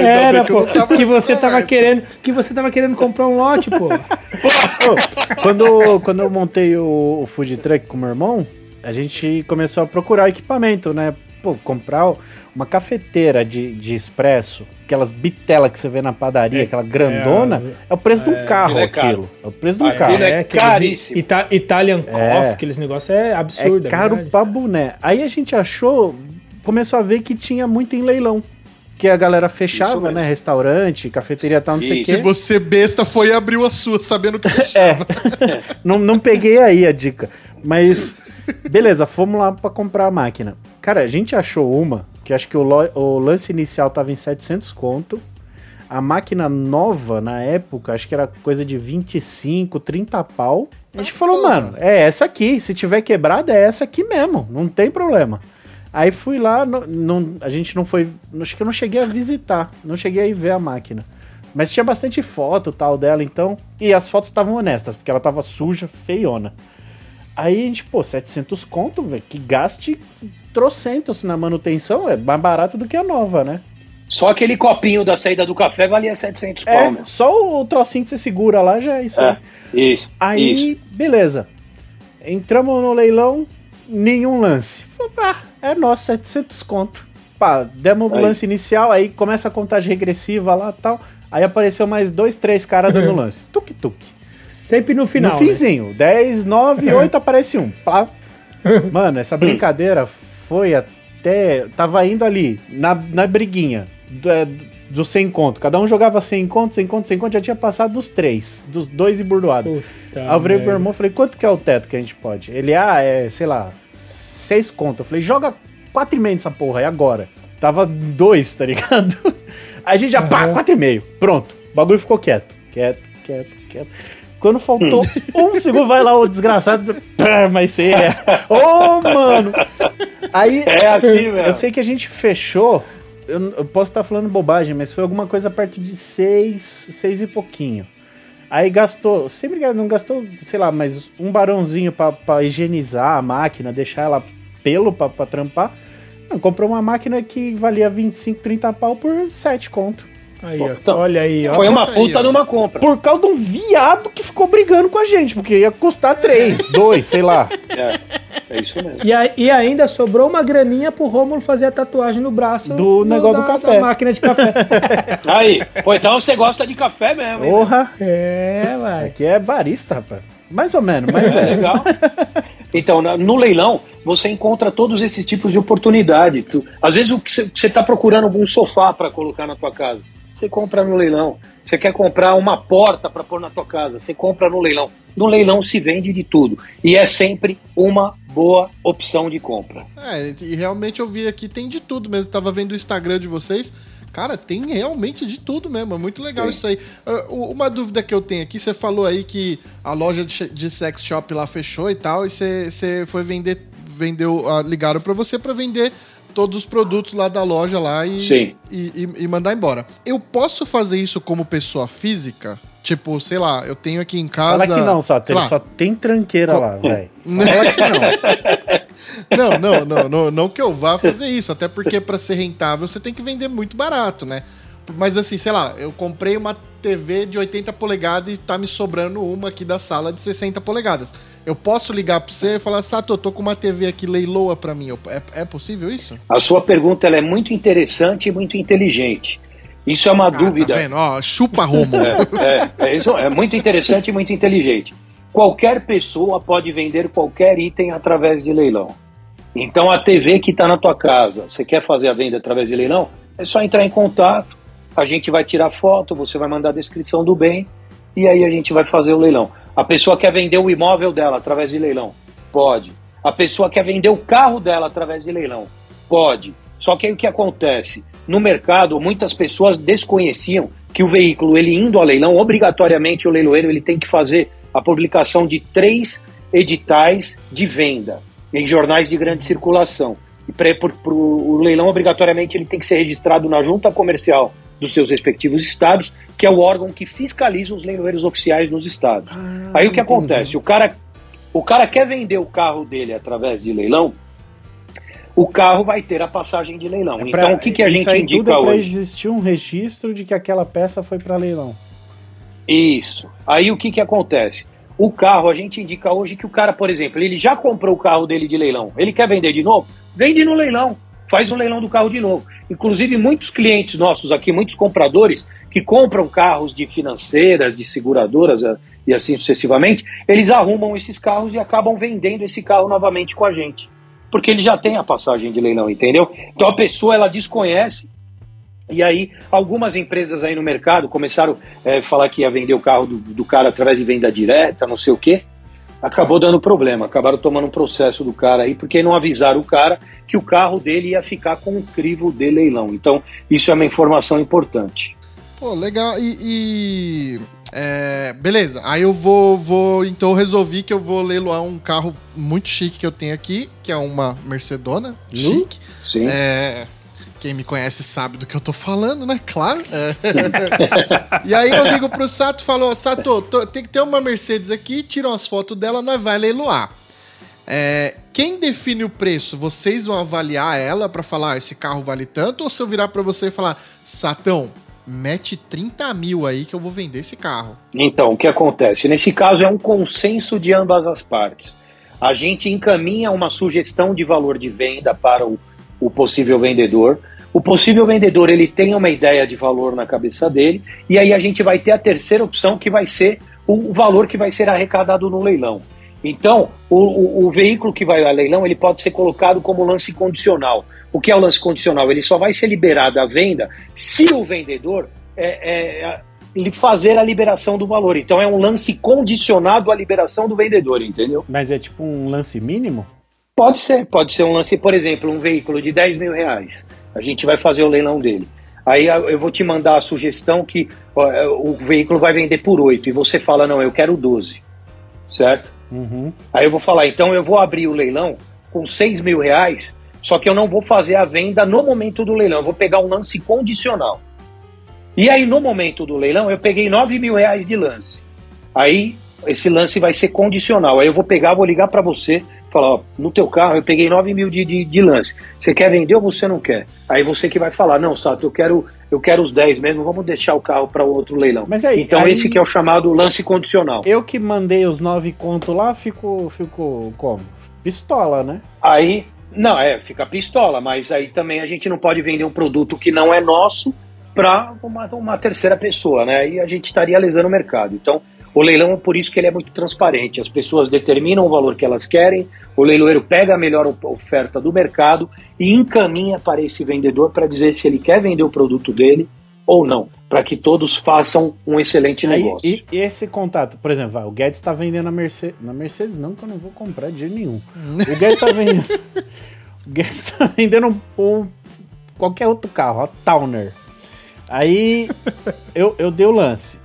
Era, pô, que você tava conversa. querendo, que você tava querendo comprar um lote, pô. Ô, quando, quando eu montei o, o food truck com meu irmão, a gente começou a procurar equipamento, né? Pô, comprar uma cafeteira de, de expresso, aquelas bitelas que você vê na padaria, aquela grandona, é, o preço de um carro aquilo é caro. aquilo. É o preço de um Aquilo carro. é É, caríssimo. Ita Italian Coffee, É. aqueles negócios é absurdo. é caro verdade. pra boné. Aí a gente achou, começou a ver que tinha muito em leilão. Que a galera fechava, né? Restaurante, cafeteria tal, não sei o Isso. E quê. você, besta, foi e abriu a sua, sabendo que É. não, não peguei aí a dica. Mas, beleza, fomos lá pra comprar a máquina. Cara, a gente achou uma, que acho que o, o lance inicial tava em 700 conto. A máquina nova, na época, acho que era coisa de 25, 30 pau. A gente falou, porra. mano, é essa aqui. Se tiver quebrada, é essa aqui mesmo. Não tem problema. Aí fui lá, não, não- a gente não foi. Acho que eu não cheguei a visitar. Não cheguei a ir ver a máquina. Mas tinha bastante foto tal dela, então. E as fotos estavam honestas, porque ela tava suja, feiona. Aí a gente, pô, 700 conto, velho, que gaste trocentos na manutenção, é mais barato do que a nova, né? Só aquele copinho da saída do café valia 700 pau, É, meu. só o trocinho que você segura lá já é isso aí. É, isso. Aí, isso. beleza. Entramos no leilão, nenhum lance. Falei, ah, é nosso, 700 conto. Pá, demos o Aí. lance inicial, aí começa a contagem regressiva lá e tal. Aí apareceu mais dois, três caras dando lance. Tuk-tuk. Sempre no final. no né? finzinho, 10, 9, 8 aparece um. Pá. Mano, essa brincadeira foi até. Tava indo ali, na, na briguinha do, é, do 100 conto. Cada um jogava 100 conto, 100 conto, 100 conto, já tinha passado dos três, dos dois emburdoados. Puta Aí eu virei pro meu irmão e falei, quanto que é o teto que a gente pode? Ele, ah, é, sei lá, 6 conto. Eu falei, joga 4,5 nessa porra, aí agora. Tava 2, tá ligado? Aí a gente já, pá, Aham. 4,5. Pronto, o bagulho ficou quieto. Quieto, quieto, quieto. Quando faltou um segundo, vai lá o desgraçado. Mas você é. Ô, mano! Aí. É assim, velho. Eu sei que a gente fechou. Eu, eu posso estar falando bobagem, mas foi alguma coisa perto de seis, seis e pouquinho. Aí gastou, sempre não gastou, sei lá, mas um barãozinho pra higienizar a máquina, deixar ela pelo pra trampar. Não, comprou uma máquina que valia 25, 30 pau por 7 conto. Aí. Então, Olha aí, ó. Foi uma aí, puta ó. de uma compra. Por causa de um viado que ficou brigando com a gente, porque ia custar 3, 2, sei lá. É, é isso mesmo. E, a- e ainda sobrou uma graninha pro Rômulo fazer a tatuagem no braço Do negócio do da, café. da máquina de café. Aí, pô, então você gosta de café mesmo, hein? Porra! é, vai. Aqui é barista, rapaz. Mais ou menos, mas É é. legal. Então, no leilão, você encontra todos esses tipos de oportunidade. Tu- às vezes, o que você está procurando um sofá para colocar na tua casa, você compra no leilão. Você quer comprar uma porta para pôr na tua casa, você compra no leilão. No leilão se vende de tudo. E é sempre uma boa opção de compra. É, e realmente eu vi aqui, tem de tudo mesmo. Tava vendo o Instagram de vocês. Cara, tem realmente de tudo mesmo. É muito legal Tem. isso aí. Ah, Uma dúvida que eu tenho aqui, você falou aí que a loja de, sex shop lá fechou e tal, e você, você foi vender, vendeu, ah, ligaram pra você pra vender todos os produtos lá da loja lá e, Sim. e, e- e mandar embora. Eu posso fazer isso como pessoa física? Tipo, sei lá, eu tenho aqui em casa. Fala que não, Sato. Ele só tem tranqueira lá, velho. Fala que não. Não, não, não, não, não que eu vá fazer isso, até porque para ser rentável você tem que vender muito barato, né? Mas assim, sei lá, eu comprei uma TV de 80 polegadas e tá me sobrando uma aqui da sala de 60 polegadas. Eu posso ligar pra você e falar, Sato, eu tô com uma TV aqui, leiloa pra mim. É, é possível isso? A sua pergunta é muito interessante e muito inteligente. Isso é uma Ah, dúvida. tá vendo? Ó, chupa Romulo. É, é, é isso, é muito interessante e muito inteligente. Qualquer pessoa pode vender qualquer item através de leilão. Então a TV que está na tua casa, você quer fazer a venda através de leilão? É só entrar em contato, a gente vai tirar foto, você vai mandar a descrição do bem e aí a gente vai fazer o leilão. A pessoa quer vender o imóvel dela através de leilão? Pode. A pessoa quer vender o carro dela através de leilão? Pode. Só que aí o que acontece? No mercado, muitas pessoas desconheciam que o veículo, ele indo a leilão, obrigatoriamente o leiloeiro ele tem que fazer a publicação de três editais de venda em jornais de grande circulação. E pra, por, o leilão, obrigatoriamente, ele tem que ser registrado na junta comercial dos seus respectivos estados, que é o órgão que fiscaliza os leiloeiros oficiais nos estados. Aí o que acontece? O cara, o cara quer vender o carro dele através de leilão, o carro vai ter a passagem de leilão. É pra- então o que, que a gente aí tudo indica é hoje? existir um registro de que aquela peça foi pra leilão. Isso. Aí o que, que acontece? O carro, a gente indica hoje que o cara, por exemplo, ele já comprou o carro dele de leilão, ele quer vender de novo? Vende no leilão, faz o leilão do carro de novo. Inclusive, muitos clientes nossos aqui, muitos compradores que compram carros de financeiras, de seguradoras eh, e assim sucessivamente, eles arrumam esses carros e acabam vendendo esse carro novamente com a gente. Porque ele já tem a passagem de leilão, entendeu? Então a pessoa ela desconhece e aí, algumas empresas aí no mercado começaram a falar que ia vender o carro do, do cara através de venda direta, não sei o quê. Acabou dando problema, acabaram tomando um processo do cara aí, porque não avisaram o cara que o carro dele ia ficar com um crivo de leilão. Então, isso é uma informação importante. Pô, legal. E. e, é, beleza. Aí eu vou, vou. Então eu resolvi que eu vou leiloar um carro muito chique que eu tenho aqui, que é uma Mercedona. Chique. Sim. É, quem me conhece sabe do que eu tô falando, né? Claro. É. e aí eu ligo pro Sato e falo, "Ô, Sato, tô- tem que ter uma Mercedes aqui, tiram as fotos dela, nós vai leiloar. É, quem define o preço? Vocês vão avaliar ela pra falar "Ah, esse carro vale tanto? Ou se eu virar pra você e falar, Satão, mete 30 mil aí que eu vou vender esse carro? Então, o que acontece? Nesse caso, é um consenso de ambas as partes. A gente encaminha uma sugestão de valor de venda para o, o possível vendedor. O possível vendedor ele tem uma ideia de valor na cabeça dele, e aí a gente vai ter a terceira opção, que vai ser o valor que vai ser arrecadado no leilão. Então, o, o- o veículo que vai ao leilão ele pode ser colocado como lance condicional. O que é o lance condicional? Ele só vai ser liberado à venda se o vendedor é, é, lhe fazer a liberação do valor. Então é um lance condicionado à liberação do vendedor, entendeu? Mas é tipo um lance mínimo? Pode ser, pode ser um lance, por exemplo, um veículo de 10 mil reais. A gente vai fazer o leilão dele. Aí a- eu vou te mandar a sugestão que é, o veículo vai vender por 8 e você fala, não, eu quero 12, certo? Uhum. Aí eu vou falar, então eu vou abrir o leilão com 6 mil reais, só que eu não vou fazer a venda no momento do leilão, eu vou pegar um lance condicional. E aí no momento do leilão eu peguei 9 mil reais de lance. Aí esse lance vai ser condicional. Aí eu vou pegar, vou ligar para você, falar, ó, no teu carro eu peguei 9 mil de, de, de lance. Você quer vender ou você não quer? Aí você que vai falar, não, Sato, eu quero, eu quero os 10 mesmo, vamos deixar o carro para outro leilão. Mas aí- então aí- esse que é o chamado lance condicional. Eu que mandei os nove conto lá, fico, fico como? Pistola, né? Aí, não, é, fica pistola, mas aí também a gente não pode vender um produto que não é nosso para uma, uma terceira pessoa, né? Aí a gente estaria lesando o mercado. Então, o leilão, por isso que ele é muito transparente. As pessoas determinam o valor que elas querem, o leiloeiro pega a melhor oferta do mercado e encaminha para esse vendedor para dizer se ele quer vender o produto dele ou não, para que todos façam um excelente Aí, negócio. e esse contato, por exemplo, o Guedes tá vendendo na Mercedes. Na Mercedes não, que eu não vou comprar de jeito nenhum. O Guedes tá vendendo. o Guedes tá vendendo um, um- qualquer outro carro, a Towner. Aí eu, eu dei o lance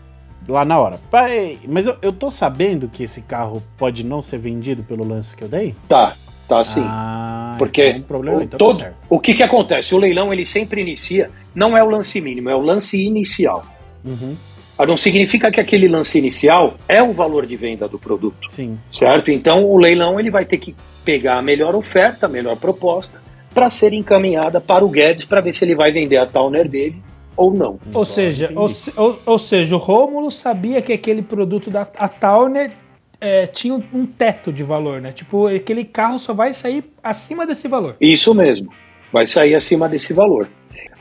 lá na hora. Pai, Mas eu, eu tô sabendo que esse carro pode não ser vendido pelo lance que eu dei? Tá, tá assim. Ah, Porque então, o problema o, então todo- tá certo. o que, que acontece? O leilão ele sempre inicia, não é o lance mínimo, é o lance inicial. Uhum, Ah, Não significa que aquele lance inicial é o valor de venda do produto, sim. certo? Então o leilão ele vai ter que pegar a melhor oferta, a melhor proposta, para ser encaminhada para o Guedes para ver se ele vai vender a Towner dele ou não. Ou seja, ou, ou- ou seja, o Rômulo sabia que aquele produto da a Towner é, tinha um, teto de valor, né? Tipo, aquele carro só vai sair acima desse valor. Isso mesmo, vai sair acima desse valor.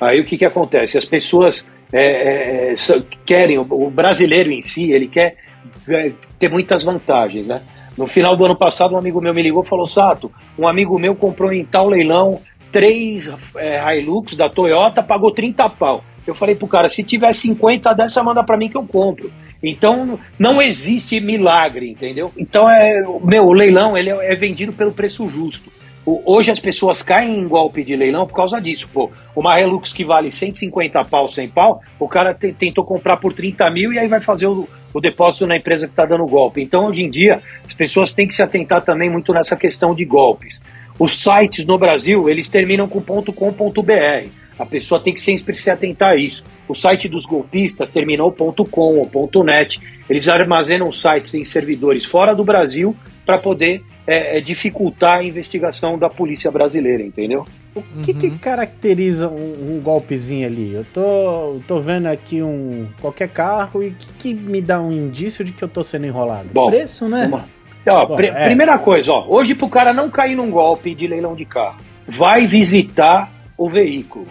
Aí o que, que acontece? As pessoas é, é, só querem, o- o brasileiro em si, ele quer é, ter muitas vantagens, né? No final do ano passado, um amigo meu me ligou e falou: Sato, um amigo meu comprou em tal leilão três é, Hilux da Toyota, pagou 30 pau. Eu falei pro cara: se tiver 50 dessa, manda pra mim que eu compro. Então não existe milagre, entendeu? Então é meu, o leilão ele é vendido pelo preço justo. Hoje as pessoas caem em golpe de leilão por causa disso. Pô, uma Hilux que vale 150 pau, 100 pau, o cara te- tentou comprar por 30 mil e aí vai fazer o, o depósito na empresa que está dando golpe. Então, hoje em dia, as pessoas têm que se atentar também muito nessa questão de golpes. Os sites no Brasil, eles terminam com .com.br. A pessoa tem que sempre se atentar a isso. O site dos golpistas terminou .com ou .net. Eles armazenam sites em servidores fora do Brasil para poder é, é, dificultar a investigação da polícia brasileira, entendeu? O que, que caracteriza um, um golpezinho ali? Eu tô, tô vendo aqui um qualquer carro e o que, que me dá um indício de que eu tô sendo enrolado? Bom, Preço, né? Lá. Ó, Bom, pri- é. Primeira coisa, ó, hoje pro cara não cair num golpe de leilão de carro, vai visitar o veículo.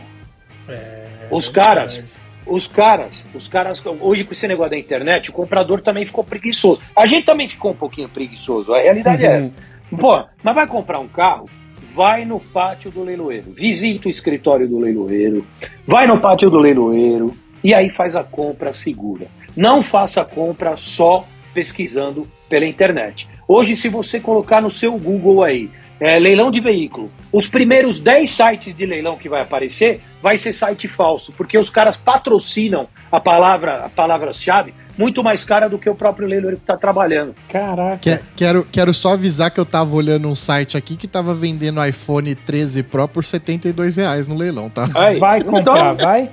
Os caras, os caras, os caras, hoje com esse negócio da internet, o comprador também ficou preguiçoso. A gente também ficou um pouquinho preguiçoso, a realidade é essa. Pô, mas vai comprar um carro? Vai no pátio do leiloeiro, visita o escritório do leiloeiro, vai no pátio do leiloeiro e aí faz a compra segura. Não faça a compra só pesquisando pela internet. Hoje, se você colocar no seu Google aí, é, leilão de veículo, os primeiros 10 sites de leilão que vai aparecer vai ser site falso, porque os caras patrocinam a palavra, a palavra-chave muito mais cara do que o próprio leiloeiro que está trabalhando. Caraca. Que- quero, quero só avisar que eu tava olhando um site aqui que tava vendendo iPhone 13 Pro por 72 reais no leilão, tá? Aí, Vai então- comprar, vai?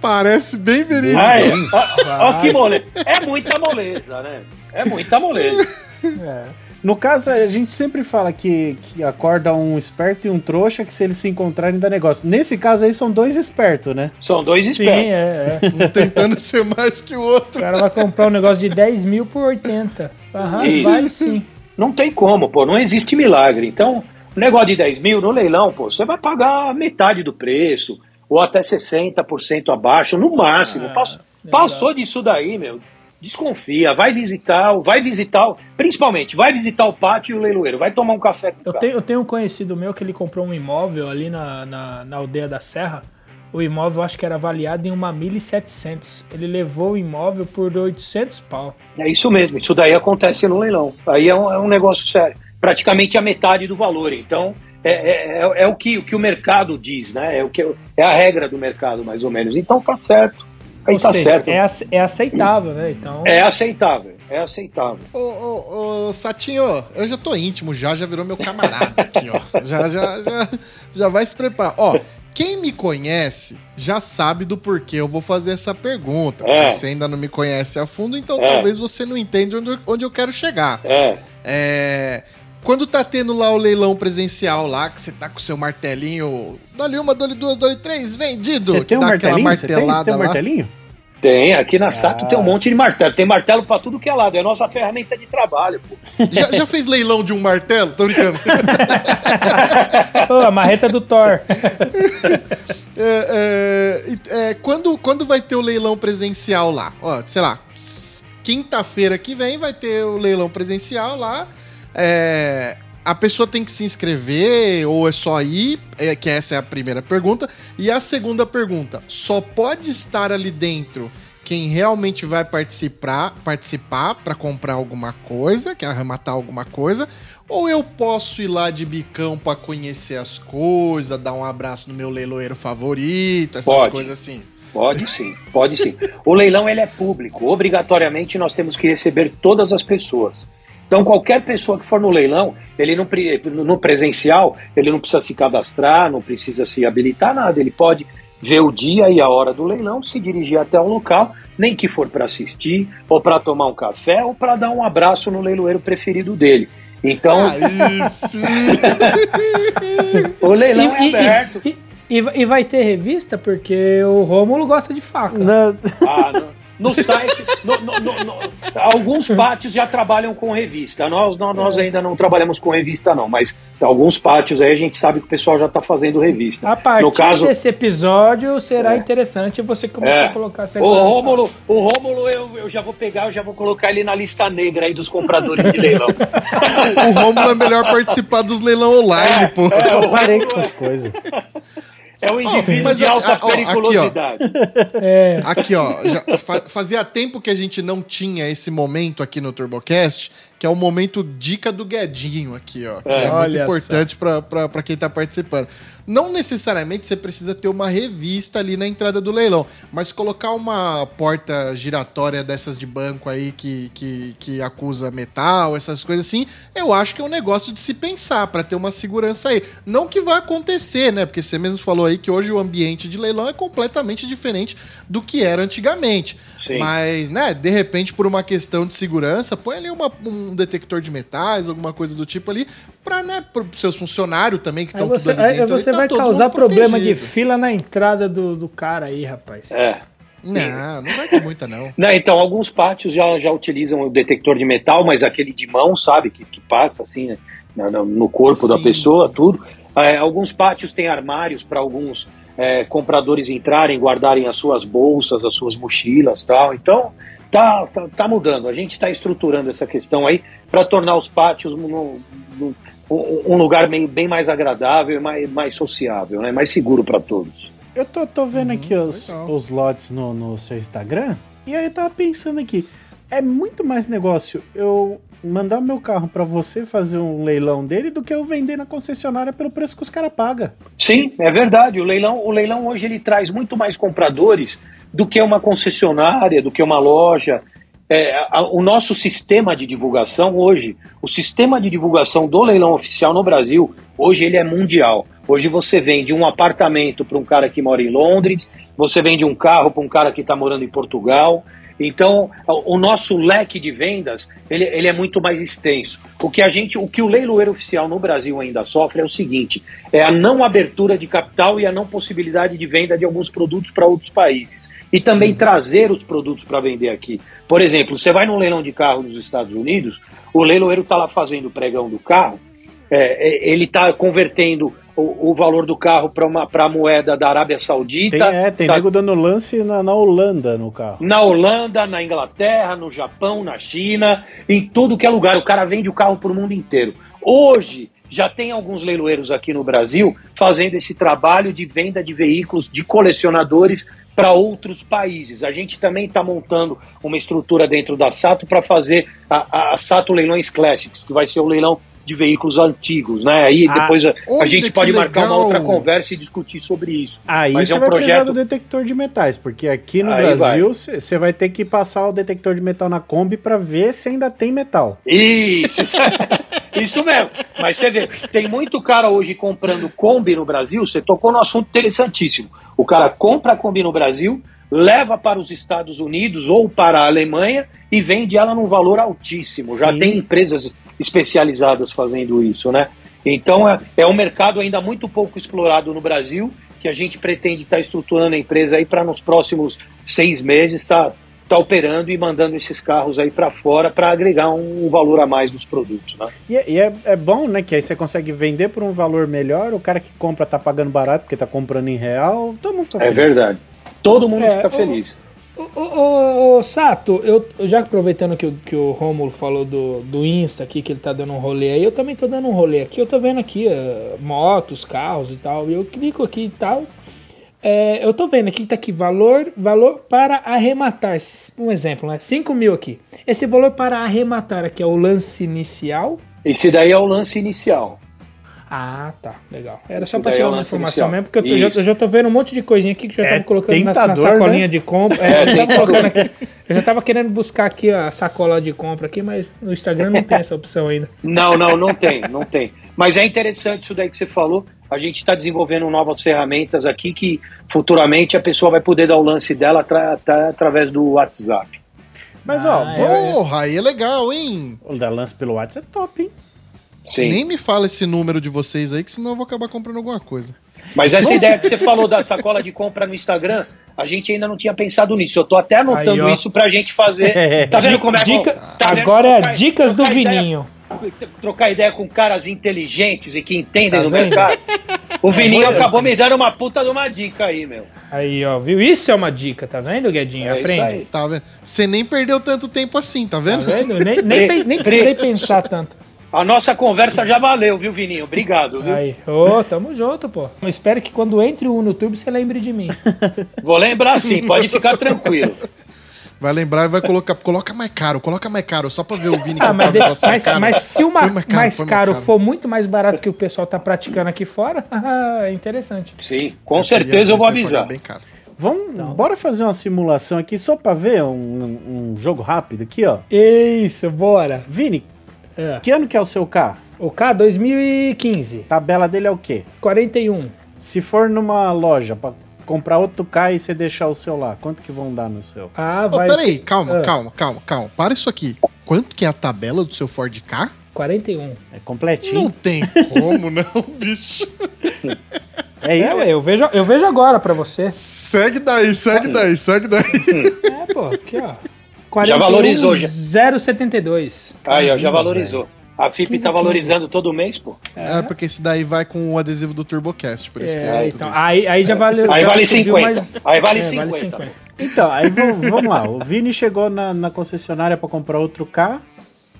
Parece bem verídico. Aí, ó, ó Vai. que moleza. É muita moleza, né? É muita moleza. É. No caso, a gente sempre fala que, que acorda um esperto e um trouxa que se eles se encontrarem dá negócio. Nesse caso aí são dois espertos, né? São dois Sim, espertos. é, é. Um tentando ser mais que o O outro. cara vai comprar um negócio de 10 mil por 80. Aham, Isso. vale sim. Não tem como, pô, não existe milagre. Então, o negócio de 10 mil no leilão, pô, você vai pagar metade do preço, ou até 60% abaixo, no máximo. Ah, Passou, exato. passou disso daí, meu. Desconfia, vai visitar, vai visitar, principalmente, vai visitar o pátio e o leiloeiro, vai tomar um café com Eu tenho, eu tenho um conhecido meu que ele comprou um imóvel ali na, na, na aldeia da Serra. O imóvel acho que era avaliado em uma 1.700. Ele levou o imóvel por 800 pau. É isso mesmo, isso daí acontece no leilão. Aí é um, é um negócio sério. Praticamente a metade do valor. Então, é, é, é, é o, que, o que o mercado diz, né? É, o que, é a regra do mercado, mais ou menos. Então tá certo. Aí Ou tá seja, certo. É, ace- é aceitável, né? Então. É aceitável, é aceitável. Ô, ô, ô, Satinho, eu já tô íntimo já, já virou meu camarada aqui, ó. Já, já, já, já vai se preparar. Ó, quem me conhece já sabe do porquê eu vou fazer essa pergunta. É. Você ainda não me conhece a fundo, então É. talvez você não entenda onde, eu- onde eu quero chegar. É. É. Quando tá tendo lá o leilão presencial lá, que você tá com o seu martelinho, dole uma, dole duas, dole três, vendido. Você tem um martelinho? Você tem, tem um lá. martelinho? Tem, aqui na Sato Ah. tem um monte de martelo. Tem martelo pra tudo que é lado. É a nossa ferramenta de trabalho, pô. Já, já fez leilão de um martelo? Tô brincando. Pô, a marreta do Thor. É, é, é, quando, quando vai ter o leilão presencial lá? Ó, sei lá, quinta-feira que vem vai ter o leilão presencial lá. É, a pessoa tem que se inscrever ou é só ir? É, que essa é a primeira pergunta. E a segunda pergunta: só pode estar ali dentro quem realmente vai participar participar para comprar alguma coisa, quer arrematar alguma coisa, ou eu posso ir lá de bicão para conhecer as coisas, dar um abraço no meu leiloeiro favorito, essas Pode. coisas assim. Pode sim, pode sim. O leilão ele é público. Obrigatoriamente nós temos que receber todas as pessoas. Então qualquer pessoa que for no leilão, ele não no presencial, ele não precisa se cadastrar, não precisa se habilitar nada. Ele pode ver o dia e a hora do leilão, se dirigir até o local, nem que for para assistir, ou para tomar um café, ou para dar um abraço no leiloeiro preferido dele. Então Aí sim! o leilão é E- e- aberto. E, e- e vai ter revista, porque o Rômulo gosta de faca. Não, Ah, no, no site, no- no- no- no- alguns pátios já trabalham com revista. Nós, nós, nós ainda não trabalhamos com revista, não, mas alguns pátios aí a gente sabe que o pessoal já está fazendo revista. A partir no caso, desse episódio será É. interessante você começar é, a colocar o. Rômulo, o Rômulo eu, eu já vou pegar, eu já vou colocar ele na lista negra aí dos compradores de leilão. o Romulo é melhor participar dos leilão online, pô. É, eu parei com Rômulo essas coisas. É um indivíduo mas de assim, alta ó, aqui, ó. periculosidade. É, Aqui, ó, já fa- fazia tempo que a gente não tinha esse momento aqui no TurboCast, que é o momento dica do Guedinho aqui, ó. Que é, É. muito importante pra quem tá participando. Não necessariamente você precisa ter uma revista ali na entrada do leilão, mas colocar uma porta giratória dessas de banco aí que, que, que acusa metal, essas coisas assim, eu acho que é um negócio de se pensar pra ter uma segurança aí. Não que vai acontecer, né? Porque você mesmo falou aí que hoje o ambiente de leilão é completamente diferente do que era antigamente. Sim. Mas, né, de repente, por uma questão de segurança, põe ali uma- um detector de metais, alguma coisa do tipo ali, pra, né, pros seus funcionários também que aí estão você, tudo ali aí dentro. você ali, tá vai causar problema de fila na entrada do, do cara aí, rapaz. É. Não, não vai ter muita, não. Não, então, alguns pátios já, já utilizam o detector de metal, mas aquele de mão, sabe, que, que passa assim, né, no, no- no corpo da Sim, pessoa, sim. tudo. É, alguns pátios têm armários para alguns é, compradores entrarem, guardarem as suas bolsas, as suas mochilas tal. Então, tá, tá, tá mudando. A gente está estruturando essa questão aí para tornar os pátios um, um- um- lugar bem, bem mais agradável e mais, mais sociável, né, mais seguro para todos. Eu tô, tô vendo aqui os, legal. os lotes no, no seu Instagram, e aí eu tava pensando aqui, é muito mais negócio eu mandar o meu carro pra você fazer um leilão dele do que eu vender na concessionária pelo preço que os caras pagam. Sim, é verdade. O leilão, o leilão hoje ele traz muito mais compradores do que uma concessionária, do que uma loja. É, a- o nosso sistema de divulgação hoje, o sistema de divulgação do leilão oficial no Brasil, hoje ele é mundial. Hoje você vende um apartamento para um cara que mora em Londres, você vende um carro para um cara que está morando em Portugal. Então, o nosso leque de vendas ele, ele é muito mais extenso. O que a gente, o que o leiloeiro oficial no Brasil ainda sofre é o seguinte: é a não abertura de capital e a não possibilidade de venda de alguns produtos para outros países e também trazer os produtos para vender aqui. Por exemplo, você vai num leilão de carro nos Estados Unidos, o leiloeiro está lá fazendo o pregão do carro, é, é, ele está convertendo o, o valor do carro para a moeda da Arábia Saudita. Tem, é, tem tá- nego dando lance na, na Holanda no carro. na Holanda, na Inglaterra, no Japão, na China, em tudo que é lugar. O cara vende o carro para o mundo inteiro. Hoje, já tem alguns leiloeiros aqui no Brasil fazendo esse trabalho de venda de veículos de colecionadores para outros países. A gente também está montando uma estrutura dentro da Sato para fazer a, a- a Sato Leilões Classics, que vai ser o leilão de veículos antigos, né? Aí Ah, depois a, a gente pode marcar uma outra conversa e discutir sobre isso. Aí Mas você é um vai projeto do detector de metais, porque aqui no Aí Brasil você vai ter que passar o detector de metal na Kombi pra ver se ainda tem metal. Isso, isso mesmo. Mas você vê, tem muito cara hoje comprando Kombi no Brasil. Você tocou num assunto interessantíssimo. O cara compra a Kombi no Brasil, leva para os Estados Unidos ou para a Alemanha e vende ela num valor altíssimo. Já Sim. tem empresas especializadas fazendo isso, né? Então é, é um mercado ainda muito pouco explorado no Brasil que a gente pretende estar estruturando a empresa aí para nos próximos seis meses estar tá operando e mandando esses carros aí para fora para agregar um valor a mais dos produtos, né? E, é- e é, é bom, né? Que aí você consegue vender por um valor melhor. O cara que compra tá pagando barato porque tá comprando em real. Todo mundo fica É feliz. verdade. Todo mundo É, fica feliz. Ô, ô, ô, Sato, eu, já aproveitando que, o- que o Rômulo falou do, do Insta aqui, que ele tá dando um rolê aí, eu também tô dando um rolê aqui. Eu tô vendo aqui eh, motos, carros e tal, e eu clico aqui e tal. É, eu tô vendo aqui tá aqui, valor, valor para arrematar. Um exemplo, né? 5 mil aqui. Esse valor para arrematar aqui é o lance inicial. Esse daí é o lance inicial. Ah, tá, legal. Era só é tirar uma informação inicial. mesmo, porque eu, tô- já, eu já tô vendo um monte de coisinha aqui que já É tava colocando na, na tentador, sacolinha né? de compra. É, É, eu, já tentador. aqui. eu já tava querendo buscar aqui a sacola de compra aqui, mas no Instagram não tem essa opção ainda. Não, não, não tem, não tem. Mas é interessante isso daí que você falou. A gente está desenvolvendo novas ferramentas aqui que futuramente a pessoa vai poder dar o lance dela atra- atra- através do WhatsApp. Mas, Ah, ó, é. vou- Porra, aí é legal, hein? o da lance pelo WhatsApp é top, hein? Sim. Nem me fala esse número de vocês aí, que senão eu vou acabar comprando alguma coisa. Mas essa ideia que você falou da sacola de compra no Instagram, a gente ainda não tinha pensado nisso. Eu tô até anotando Aí, isso pra gente fazer. Tá vendo como é bom? Dica- Tá vendo? agora é Trocar- dicas do trocar ideia- Vininho. trocar ideia com caras inteligentes e que entendem Tá do vendo? mercado. O Vininho vou- acabou me dando uma puta de uma dica aí, meu. Aí, ó, viu? Isso é uma dica, tá vendo, Guedinho? É isso Aprende. aí. Tá vendo? Você nem perdeu tanto tempo assim, tá Tá vendo? vendo? Nem, nem, nem pre- precisei pensar tanto. A nossa conversa já valeu, viu, Vininho? Obrigado, viu? Aí, ô, tamo junto, pô. Eu espero que quando entre o no YouTube você lembre de mim. Vou lembrar sim, pode ficar tranquilo. Vai lembrar e vai colocar. Coloca mais caro, coloca mais caro, só pra ver o Vini Ah, mas, um de- mas, caro. mas se o mais caro, mais caro caro. for muito mais barato que o pessoal tá praticando aqui fora, é interessante. Sim, com certeza eu vou avisar. Bem caro. Vamos, Então. bora fazer uma simulação aqui só pra ver um, um jogo rápido aqui, ó. Isso, bora. Vini, É. que ano que é o seu carro? O K 2015, Tabela dele é o quê? 41. Se for numa loja pra comprar outro carro e você deixar o seu lá, quanto que vão dar no seu? Ah, vai. peraí, calma, Ah. calma, calma, calma. Para isso aqui. Quanto que é a tabela do seu Ford K? 41. É completinho? Não tem como, não, bicho. É É, isso? ué, eu vejo, eu vejo agora pra você. Segue daí, segue daí, segue daí. É, pô, aqui, ó. 41, valorizou, já. 0,72. Aí, ó, já valorizou. A FIP 15, tá valorizando todo mês, pô. É. porque esse daí vai com o adesivo do TurboCast, por isso que É, é então, aí, aí já valeu. Aí já vale subiu 50. mais- Aí vale é, 50. Então, aí vamos, lá. O Vini chegou na, na concessionária pra comprar outro carro.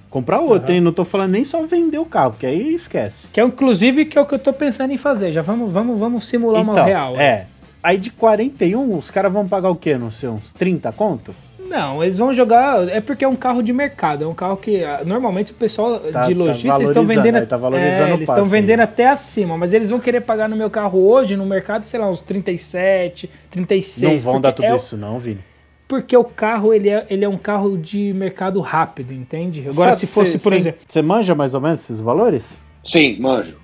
Comprar outro, hein? Não tô falando nem só vender o carro, porque aí esquece. Que é inclusive que é o que eu tô pensando em fazer. Já vamos, vamos, vamos simular uma real. né? é. Aí de 41, os caras vão pagar o quê? Não sei, uns 30 conto? Não, eles vão jogar. É porque é um carro de mercado. É um carro que ah, normalmente o pessoal Tá- de tá lojistas estão valorizando, vendendo. tá valorizando é, o eles estão vendendo aí. até acima, mas eles vão querer pagar no meu carro hoje, no mercado, sei lá, uns 37, 36. não vão dar tudo é, isso, não, Vini. Porque o carro, ele é, ele é um carro de mercado rápido, entende? Agora, Sabe, se fosse, cê- por cê- exemplo. Você manja mais ou menos esses valores? Sim, manjo.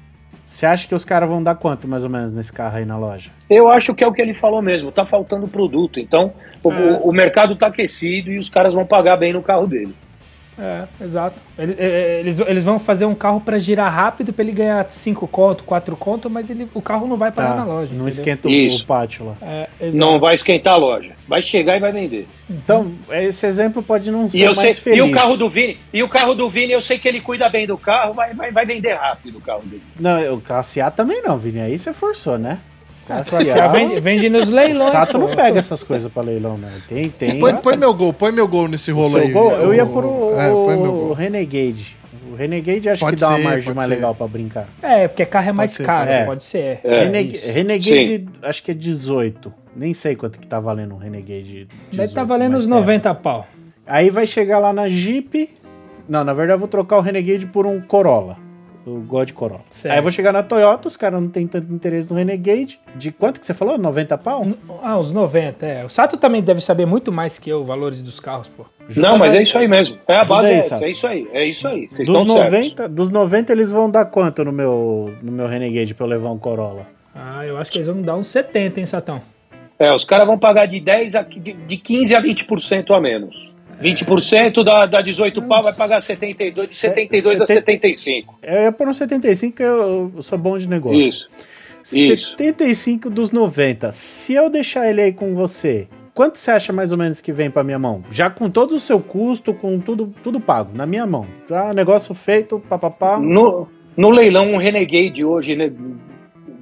Você acha que os caras vão dar quanto mais ou menos nesse carro aí na loja? Eu acho que é o que ele falou mesmo, tá faltando produto. Então, o, É. o- o mercado tá aquecido e os caras vão pagar bem no carro dele. É, exato. Ele- é, Eles, eles vão fazer um carro pra girar rápido pra ele ganhar 5 conto, 4 conto, mas ele, o carro não vai parar Tá, na loja. não entendeu? esquenta o, Isso. o pátio lá. É, exato. Não vai esquentar a loja. Vai chegar e vai vender. Então, esse exemplo pode não ser E, eu sei, mais feliz. e o carro do Vini, e o carro do Vini, eu sei que ele cuida bem do carro, vai, vai, vai vender rápido o carro dele. Não, o classe A também não, Vini. Aí você forçou, né? A vende, vende nos O leilões. Sato não pega essas coisas pra leilão, não. Tem, tem. Põe, põe meu gol, põe meu gol nesse rolo aí. gol, eu ia O- pro É, põe meu o gol. Renegade. O Renegade acho Pode que dá uma ser, margem pode mais ser. legal pra brincar. É, porque carro é mais ser, caro, pode ser. pode ser. É. Reneg- isso. Renegade, acho que é 18. Nem sei quanto que tá valendo um Renegade 18. Deve tá valendo uns é. 90 pau. Aí vai chegar lá na Jeep. Não, na verdade eu vou trocar o Renegade por um Corolla. Gosto de Corolla. Certo. Aí eu vou chegar na Toyota, os caras não tem tanto interesse no Renegade. De quanto que você falou? 90 pau? Ah, uns 90, é. O Sato também deve saber muito mais que eu os valores dos carros, pô. Não, mas é isso aí mesmo. É a base aí, é essa, Sato. é isso aí. É isso aí. Vocês Dos estão certos. 90, dos 90 eles vão dar quanto no meu, no meu Renegade pra eu levar um Corolla? Ah, eu acho que eles vão dar uns 70, hein, Satão? É, os caras vão pagar de 10 a de de 15 a 20% a menos. 20% dá, dá 18 pau, vai pagar 72, de 72 a 75. Eu ia pôr um 75, eu, eu sou bom de negócio. Isso. Isso. 75 dos 90. Se eu deixar ele aí com você, quanto você acha mais ou menos que vem pra minha mão? Já com todo o seu custo, com tudo, tudo pago, na minha mão. Já negócio feito, papapá. No, no leilão, um Renegade hoje, né,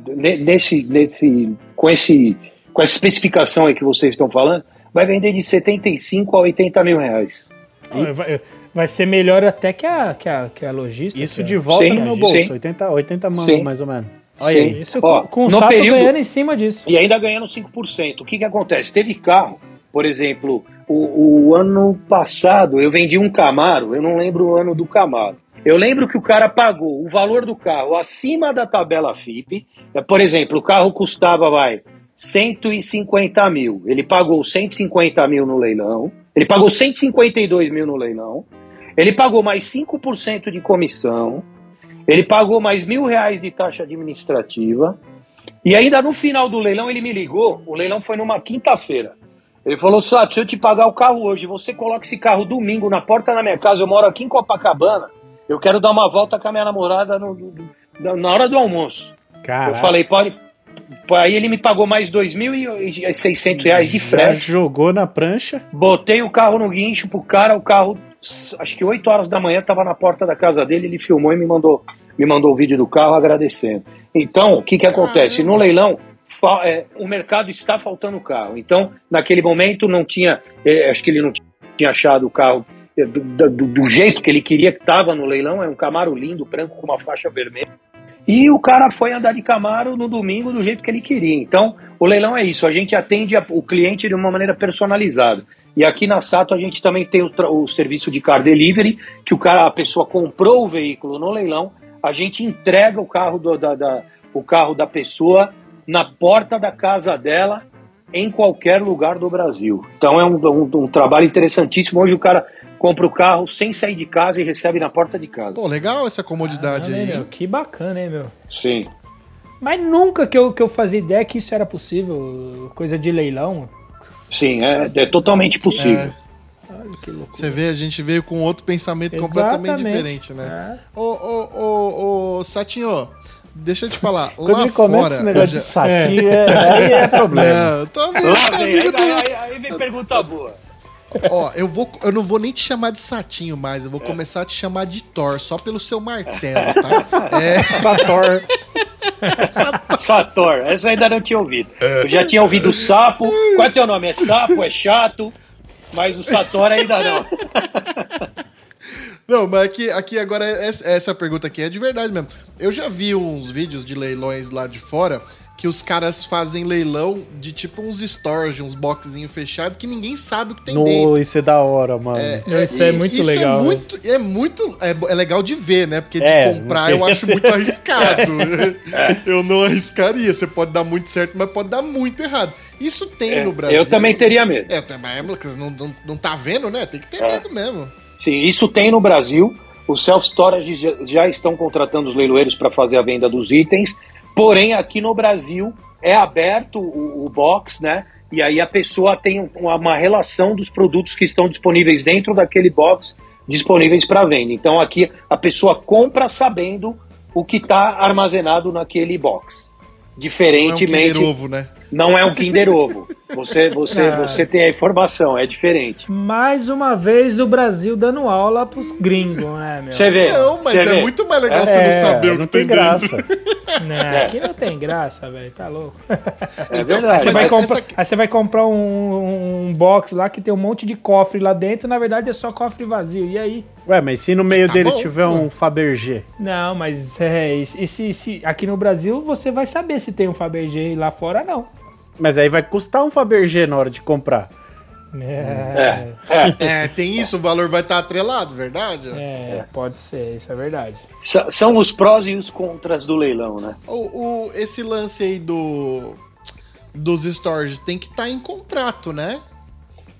ne- nesse, nesse, com, esse, com essa especificação aí que vocês estão falando, vai vender de 75 a 80 mil reais. Ah, Vai, vai ser melhor até que a, que a, que a logística. Isso de volta Sim, no meu sim. bolso. 80, 80 mano, Sim. mais ou menos. Olha Sim. aí. Isso Ó, com, o Sato período- ganhando em cima disso. E ainda ganhando 5%. O que, que acontece? Teve carro, por exemplo, o, o ano passado eu vendi um Camaro, eu não lembro o ano do Camaro. Eu lembro que o cara pagou o valor do carro acima da tabela FIP. Por exemplo, o carro custava, vai, 150 mil. Ele pagou 150 mil no leilão. Ele pagou 152 mil no leilão. Ele pagou mais 5% de comissão. Ele pagou mais mil reais de taxa administrativa. E ainda no final do leilão ele me ligou. O leilão foi numa quinta-feira. Ele falou: Sato, se eu te pagar o carro hoje, você coloca esse carro domingo na porta da minha casa. Eu moro aqui em Copacabana. Eu quero dar uma volta com a minha namorada no- na hora do almoço. Caraca. Eu falei: pode. Aí ele me pagou mais 2.600 reais de Já frete. jogou na prancha. Botei o carro no guincho pro cara, o carro, acho que 8 horas da manhã, tava na porta da casa dele, ele filmou e me mandou, me mandou o vídeo do carro agradecendo. Então, o que que acontece? No leilão, é, o mercado está faltando carro. Então, naquele momento, não tinha, é, acho que ele não tinha achado o carro é, do, do- do jeito que ele queria que estava no leilão, é um Camaro lindo, branco com uma faixa vermelha. E o cara foi andar de Camaro no domingo do jeito que ele queria. Então, o leilão é isso, a gente atende o cliente de uma maneira personalizada. E aqui na Sato a gente também tem o, o serviço de car delivery, que o cara, a pessoa comprou o veículo no leilão, a gente entrega o carro, do- da, da- o carro da pessoa na porta da casa dela, em qualquer lugar do Brasil. Então é um, um- um trabalho interessantíssimo. Hoje o cara compra o carro sem sair de casa e recebe na porta de casa. Pô, legal essa comodidade Caramba, aí. hein, meu? Que bacana, hein, meu? Sim. Mas nunca que eu, que eu fazia ideia que isso era possível, coisa de leilão. Sim, é, é totalmente possível. É. Você vê, a gente veio com outro pensamento completamente Exatamente. diferente, né? É. Ô, ô, ô, ô, Satinho, deixa eu te falar. Quando lá ele começa fora. esse negócio eu de já- satinho, é, aí é problema. Não, eu tô amigo, Lá tô vem, amigo aí, do. aí, aí vem pergunta boa. Ó, eu, vou, eu não vou nem te chamar de Satinho mais, eu vou começar a te chamar de Thor, só pelo seu martelo, tá? É, Sator. Sator, essa eu ainda não tinha ouvido. Eu já tinha ouvido o sapo. Qual é teu nome? É sapo? É chato? Mas o Sator ainda não. Não, mas aqui, aqui agora, essa, essa pergunta aqui é de verdade mesmo. Eu já vi uns vídeos de leilões lá de fora que os caras fazem leilão de tipo uns stores, de uns boxinhos fechados que ninguém sabe o que tem dentro. No, isso é da hora, mano. Isso é muito isso legal, É muito, é muito é, é legal de ver, né? Porque de É, comprar eu acho muito arriscado. Eu não arriscaria. Você pode dar muito certo, mas pode dar muito errado. Isso tem É, no Brasil. eu também teria medo. É, também, é, não, não, não tá vendo, né? Tem que ter É. medo mesmo. Sim, isso tem no Brasil. Os self-storage já, já estão contratando os leiloeiros para fazer a venda dos itens. Porém, aqui no Brasil é aberto o, o box, né? E aí a pessoa tem um- uma, relação dos produtos que estão disponíveis dentro daquele box disponíveis para venda. Então aqui a pessoa compra sabendo o que está armazenado naquele box. Não é um Diferentemente, Ovo, né? Não é um Kinder Ovo. Você, você, Ah. você tem a informação, é diferente. Mais uma vez o Brasil dando aula pros gringos, né, meu? Você vê? Não, mas você é vê. muito mais legal É, você não saber o não que tem, tem graça. Né, Aqui não tem graça, velho. Tá louco. É verdade. Você Mas vai é- comprar, essa- Aí você vai comprar um, um box lá que tem um monte de cofre lá dentro, na verdade é só cofre vazio. E aí? Ué, mas se no meio Tá deles bom, tiver um Fabergé? Não, mas é, e se, se- aqui no Brasil você vai saber se tem um Fabergé e lá fora não. Mas aí vai custar um Fabergé na hora de comprar. É, É, tem isso, o valor vai estar atrelado, verdade? é, pode ser, isso é verdade. S- São os prós e os contras do leilão, né? O, o- esse lance aí do dos storages tem que estar em contrato, né?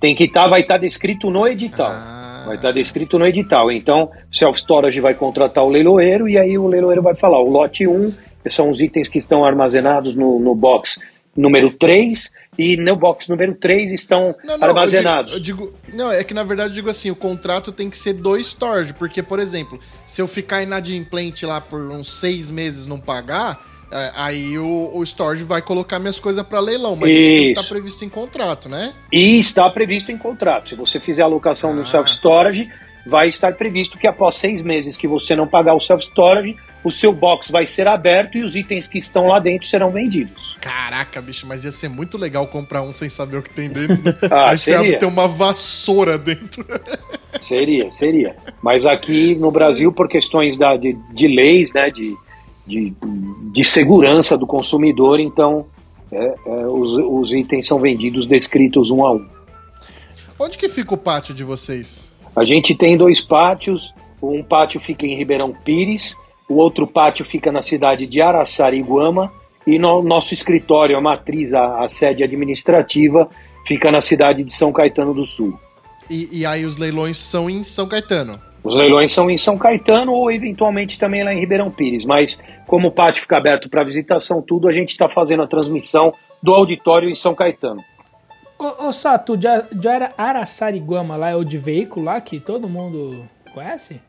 Tem que estar, vai estar descrito no edital. Ah. Vai estar descrito no edital. Então, Self Storage vai contratar o leiloeiro e aí o leiloeiro vai falar: o lote 1 são os itens que estão armazenados no, no box número 3 e no box número 3 estão Não, não, armazenados. Eu digo, eu digo- não, é que na verdade eu digo assim, o contrato tem que ser do storage, porque, por exemplo, se eu ficar inadimplente lá por uns seis meses não pagar, é, aí o, o storage vai colocar minhas coisas para leilão, mas isso, que Isso. estar previsto em contrato, né? E está previsto em contrato. Se você fizer alocação Ah. no self-storage, vai estar previsto que após seis meses que você não pagar o self-storage, o seu box vai ser aberto e os itens que estão lá dentro serão vendidos. Caraca, bicho, mas ia ser muito legal comprar um sem saber o que tem dentro. né? Ah, aí você abre seria. tem uma vassoura dentro. Seria, seria. Mas aqui no Brasil, por questões da, de, de leis, né, de, de, de segurança do consumidor, então é, é, os, os itens são vendidos descritos um a um. Onde que fica o pátio de vocês? A gente tem dois pátios, um pátio fica em Ribeirão Pires, o outro pátio fica na cidade de Araçariguama e no nosso escritório, a matriz, a, a sede administrativa, fica na cidade de São Caetano do Sul. E, e aí os leilões são em São Caetano. Os leilões são em São Caetano ou eventualmente também lá em Ribeirão Pires, mas como o pátio fica aberto para visitação, tudo, a gente está fazendo a transmissão do auditório em São Caetano. Ô, ô Sato, de, de Ara- Araçariguama lá é o de veículo lá que todo mundo conhece?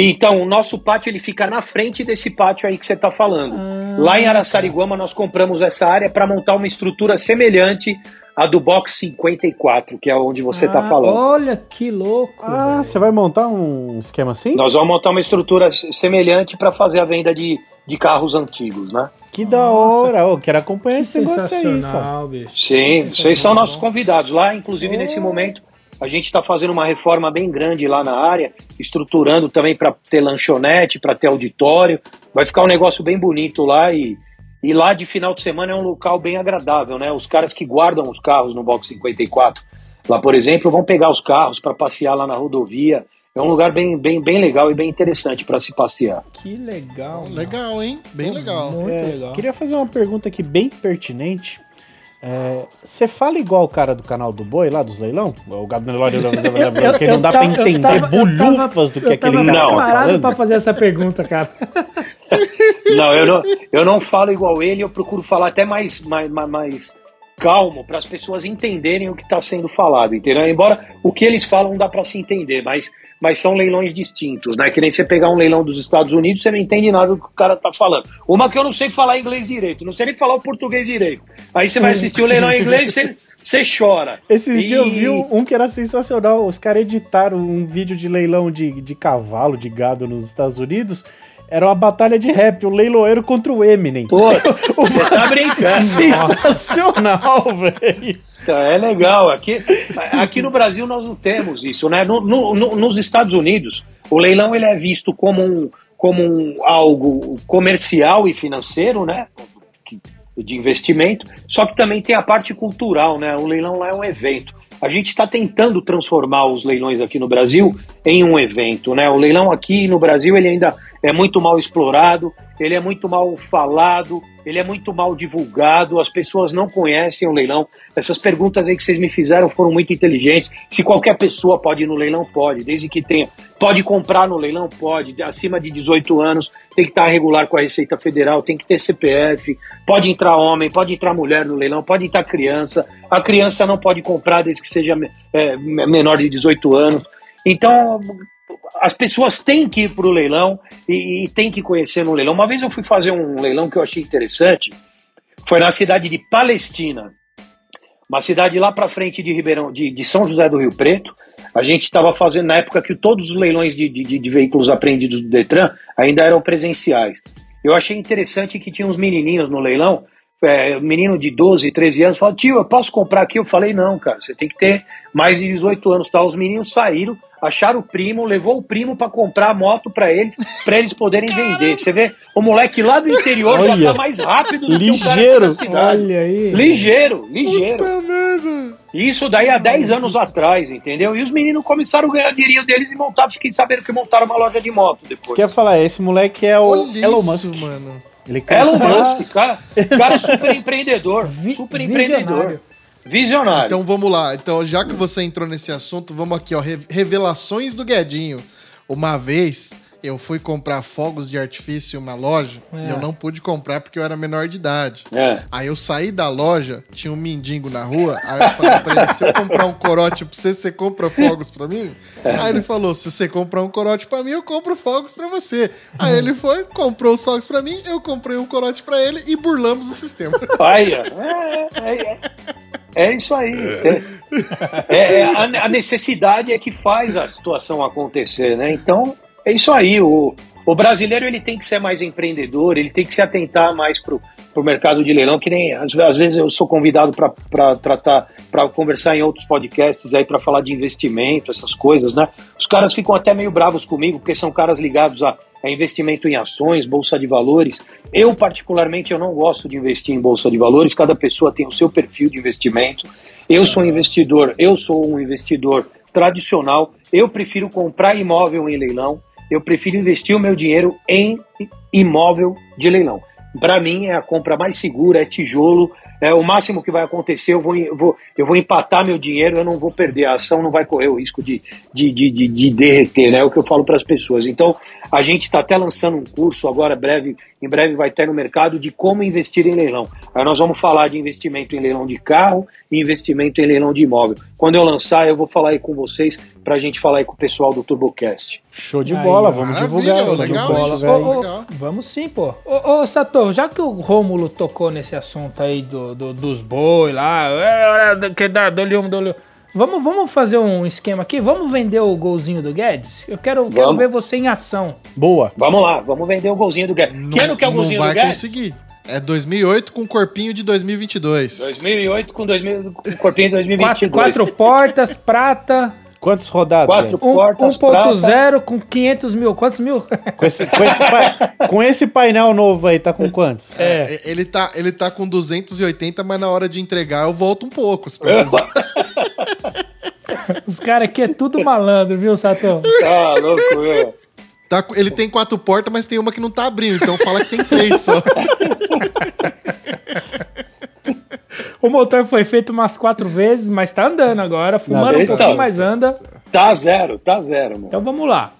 Então, o nosso pátio ele fica na frente desse pátio aí que você está falando. Ah, Lá em Araçariguama, nós compramos essa área para montar uma estrutura semelhante à do Box 54, que é onde você está Ah, falando. Olha que louco. Ah, velho. você vai montar um esquema assim? Nós vamos montar uma estrutura semelhante para fazer a venda de, de carros antigos, né? Que da Nossa. hora. Ô, quero acompanhar Que esse negócio aí. Sim, vocês são nossos convidados. Lá, inclusive, nesse momento, a gente está fazendo uma reforma bem grande lá na área, estruturando também para ter lanchonete, para ter auditório. Vai ficar um negócio bem bonito lá e, e lá de final de semana é um local bem agradável, né? Os caras que guardam os carros no Box 54, lá, por exemplo, vão pegar os carros para passear lá na rodovia. É um lugar bem, bem, bem legal e bem interessante para se passear. Que legal. Legal, hein? Bem legal. Muito É, legal. Queria fazer uma pergunta aqui bem pertinente. É, Você fala igual o cara do canal do Boi lá dos leilão? O Gabriel que não dá pra tava- eu entender tava- bolhufas do que aquele tava cara tá preparado falando. pra fazer essa pergunta, cara. Não, eu não, eu não falo igual ele, eu procuro falar até mais, mais, mais- mais calmo para as pessoas entenderem o que está sendo falado, entendeu? Embora o que eles falam dá para se entender, mas, mas são leilões distintos, né? Que nem você pegar um leilão dos Estados Unidos, você não entende nada do que o cara tá falando. Uma que eu não sei falar inglês direito, não sei nem falar o português direito. Aí você vai assistir o leilão em inglês, você, você chora. Esses E- dias eu vi um que era sensacional. Os caras editaram um vídeo de leilão de, de cavalo, de gado nos Estados Unidos. Era uma batalha de rap, o leiloeiro contra o Eminem. Pô, você tá brincando. Sensacional, velho. É legal. Aqui, aqui no Brasil nós não temos isso, né? No- no- no- nos Estados Unidos, o leilão ele é visto como, um, como um, algo comercial e financeiro, né? De investimento, só que também tem a parte cultural, né? O leilão lá é um evento. A gente está tentando transformar os leilões aqui no Brasil em um evento, né? O leilão aqui no Brasil ele ainda é muito mal explorado, ele é muito mal falado, ele é muito mal divulgado, as pessoas não conhecem o leilão. Essas perguntas aí que vocês me fizeram foram muito inteligentes. Se qualquer pessoa pode ir no leilão, pode, desde que tenha. Pode comprar no leilão, pode. Acima de 18 anos, tem que estar regular com a Receita Federal, tem que ter CPF, pode entrar homem, pode entrar mulher no leilão, pode entrar criança. A criança não pode comprar desde que seja é, menor de 18 anos. Então, as pessoas têm que ir para o leilão e, e têm que conhecer no leilão. Uma vez eu fui fazer um leilão que eu achei interessante, foi na cidade de Palestina, uma cidade lá para frente de Ribeirão, de, de São José do Rio Preto. A gente estava fazendo na época que todos os leilões de, de, de veículos apreendidos do Detran ainda eram presenciais. Eu achei interessante que tinha uns menininhos no leilão é, menino de 12, 13 anos, falou, tio, eu posso comprar aqui? Eu falei, não, cara, você tem que ter mais de 18 anos. Tá? Os meninos saíram, acharam o primo, levou o primo para comprar a moto para eles, para eles poderem vender. Você vê, o moleque lá do interior Olha, já tá mais rápido do ligeiro. que o cara. Olha aí. Ligeiro, ligeiro. Puta merda. Isso daí há 10 anos atrás, entendeu? E os meninos começaram a ganhar dinheirinho deles e montaram, fiquei sabendo que montaram uma loja de moto Você depois. quer falar, esse moleque é o Olha Elon isso, Musk. mano. Ele Elon Musk, cara, cara super empreendedor, Vi- super empreendedor, visionário. visionário. Então vamos lá. Então, já que você entrou nesse assunto, vamos aqui, ó. re- Revelações do Guedinho. Uma vez eu fui comprar fogos de artifício em uma loja É. e eu não pude comprar porque eu era menor de idade. É. Aí eu saí da loja, tinha um mendigo na rua, aí eu falei pra ele, se eu comprar um corote pra você, você compra fogos pra mim? Aí ele falou, se você comprar um corote pra mim, eu compro fogos pra você. Aí ele foi, comprou os fogos pra mim, eu comprei um corote pra ele e burlamos o sistema. Aí, ó. é, é, é. É isso aí. É, é, a, a necessidade é que faz a situação acontecer, né? Então, é isso aí. O, o brasileiro ele tem que ser mais empreendedor, ele tem que se atentar mais pro, pro mercado de leilão, que nem às, às vezes eu sou convidado para tratar, para conversar em outros podcasts aí para falar de investimento, essas coisas, né? Os caras ficam até meio bravos comigo, porque são caras ligados a, a investimento em ações, bolsa de valores. Eu, particularmente, eu não gosto de investir em bolsa de valores, cada pessoa tem o seu perfil de investimento. Eu sou um investidor, eu sou um investidor tradicional, eu prefiro comprar imóvel em leilão, eu prefiro investir o meu dinheiro em imóvel de leilão. Para mim é a compra mais segura, é tijolo, é o máximo que vai acontecer, eu vou, eu vou, eu vou empatar meu dinheiro, eu não vou perder, a ação não vai correr o risco de, de, de, de, de derreter, né? É o que eu falo para as pessoas. Então, a gente está até lançando um curso agora, breve, em breve vai ter no mercado, de como investir em leilão. Aí nós vamos falar de investimento em leilão de carro e investimento em leilão de imóvel. Quando eu lançar, eu vou falar aí com vocês, para a gente falar aí com o pessoal do TurboCast. Show de Aí, bola, vamos divulgar. Vamos legal divulgar, isso. legal. vamos sim, pô. Ô, ô Sator, já que o Rômulo tocou nesse assunto aí do, do- dos boi lá, é, que dá, dou-lhe um. Vamos, vamos fazer um esquema aqui? Vamos vender o golzinho do Guedes? Eu quero, quero ver você em ação. Boa. Vamos lá, vamos vender o golzinho do Guedes. que ano que é o não golzinho vai do Guedes? conseguir. É 2008 com corpinho de 2022. 2008 com, 2000, com corpinho de 2022. Quatro, quatro portas, prata, Quantas rodadas? Quatro Guedes? um- portas, 1.0 com 500 mil. Quantos mil? Com esse, com, esse com esse painel novo aí, tá com quantos? É. Ele tá, ele tá com 280, mas na hora de entregar eu volto um pouco, se precisar. Os caras aqui é tudo malandro, viu, Sator? Tá louco, meu. Tá ele tem quatro portas, mas tem uma que não tá abrindo, então fala que tem três só. O motor foi feito umas quatro vezes, mas tá andando agora, fumando um pouquinho, mas anda. Tá zero, tá zero, mano. Então vamos lá.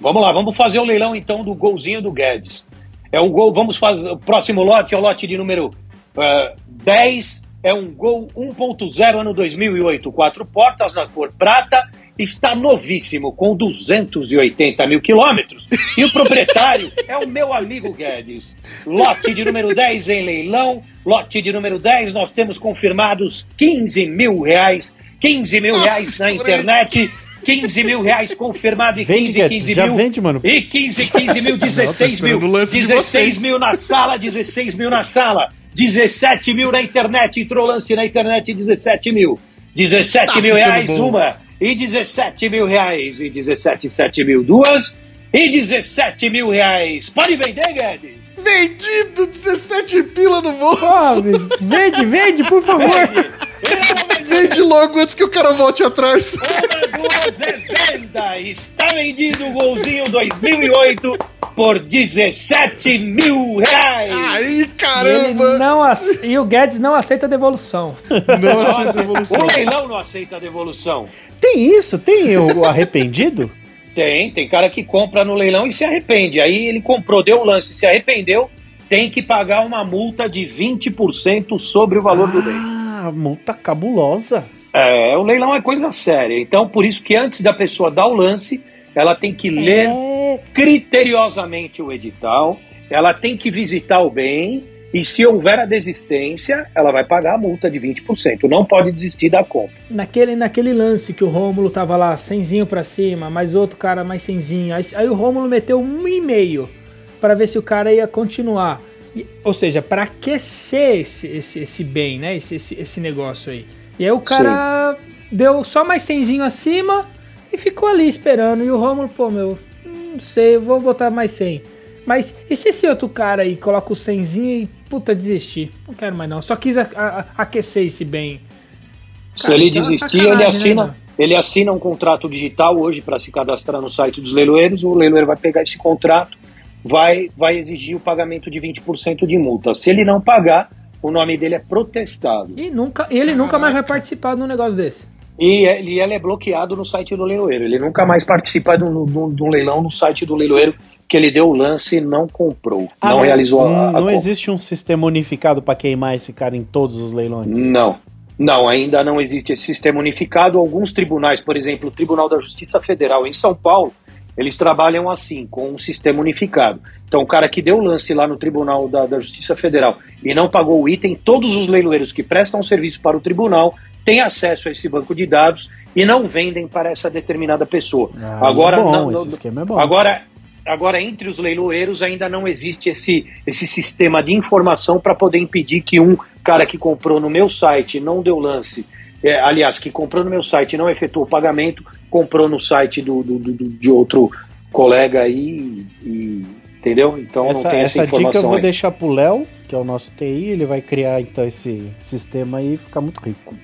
Vamos lá, vamos fazer o leilão então do golzinho do Guedes. É um gol, vamos fazer. O próximo lote é o lote de número eh, 10. É um gol 1.0 ano 2008, quatro portas na cor prata. Está novíssimo, com 280 mil quilômetros. E o proprietário é o meu amigo Guedes. Lote de número 10 em leilão. Lote de número 10, nós temos confirmados 15 mil reais. 15 mil Nossa, reais na internet. 15 mil reais confirmado e Vende, 15, Guedes, 15 já mil. vende, mano. E 15, 15 mil, 16 esperando mil. o lance de 16 vocês. mil na sala, 16 mil na sala. 17 mil na internet. Entrou lance na internet, 17 mil. 17 Tá mil reais bom. uma. E 17 mil reais. E 17, 7 mil duas. E 17 mil reais. Pode vender, Guedes? Vendido 17 pila no bolso. Bicho, vende, vende, por favor. Vende logo antes que o cara volte atrás. Uma, duas é venda. Está vendido o golzinho 2008 por 17 mil reais. Aí, caramba! não ace- E o Guedes não aceita devolução. Não aceita evolução. O leilão não aceita a devolução. Tem isso? Tem o arrependido? Tem, tem cara que compra no leilão e se arrepende. Aí ele comprou, deu o lance, se arrependeu, tem que pagar uma multa de 20% sobre o valor do bem. Ah, multa cabulosa. É, o leilão é coisa séria. Então, por isso que antes da pessoa dar o lance, ela tem que ler É. criteriosamente o edital, ela tem que visitar o bem e se houver a desistência, ela vai pagar a multa de 20%. Não pode desistir da compra. Naquele, naquele lance que o Rômulo tava lá, cenzinho pra cima, mais outro cara mais cenzinho. Aí, aí o Rômulo meteu um e meio pra ver se o cara ia continuar. E- Ou seja, para aquecer esse, esse, esse bem, né? Esse, esse, esse negócio aí. E aí o cara deu só mais 100 acima e ficou ali esperando. E o Romulo, pô, meu, não sei, eu vou botar mais 100. Mas e se esse outro cara aí coloca o 100 e, puta, desistir? Não quero mais não. Só quis a- a- aquecer esse bem. Se Cara, ele é desistir, ele né, assina, mano? ele assina um contrato digital hoje para se cadastrar no site dos leiloeiros. O leiloeiro vai pegar esse contrato, vai, vai exigir o pagamento de 20% de multa. Se ele não pagar, o nome dele é protestado. E nunca, ele nunca mais vai participar de um negócio desse. E ele, ele é bloqueado no site do leiloeiro. Ele nunca mais participa de um, de leilão no site do leiloeiro que ele deu o lance e não comprou. Ah, não, realizou a, Não, a não compra. existe um sistema unificado pra queimar esse cara em todos os leilões. Não. Não, ainda não existe esse sistema unificado. Alguns tribunais, por exemplo, o Tribunal da Justiça Federal em São Paulo, eles trabalham assim, com um sistema unificado. Então, o cara que deu o lance lá no Tribunal da, da Justiça Federal e não pagou o item, todos os leiloeiros que prestam serviço para o tribunal têm acesso a esse banco de dados e não vendem para essa determinada pessoa. Ah, agora, é bom, não- esse não- esquema é bom. Agora, agora, entre os leiloeiros ainda não existe esse, esse sistema de informação para poder impedir que um cara que comprou no meu site não deu lance, é, aliás, que comprou no meu site e não efetuou o pagamento, comprou no site do, do- do- de outro colega aí, e, entendeu? Então essa não tem essa, essa dica eu informação vou aí. deixar pro Léo, que é o nosso TI, ele vai criar então esse sistema aí e ficar muito rico.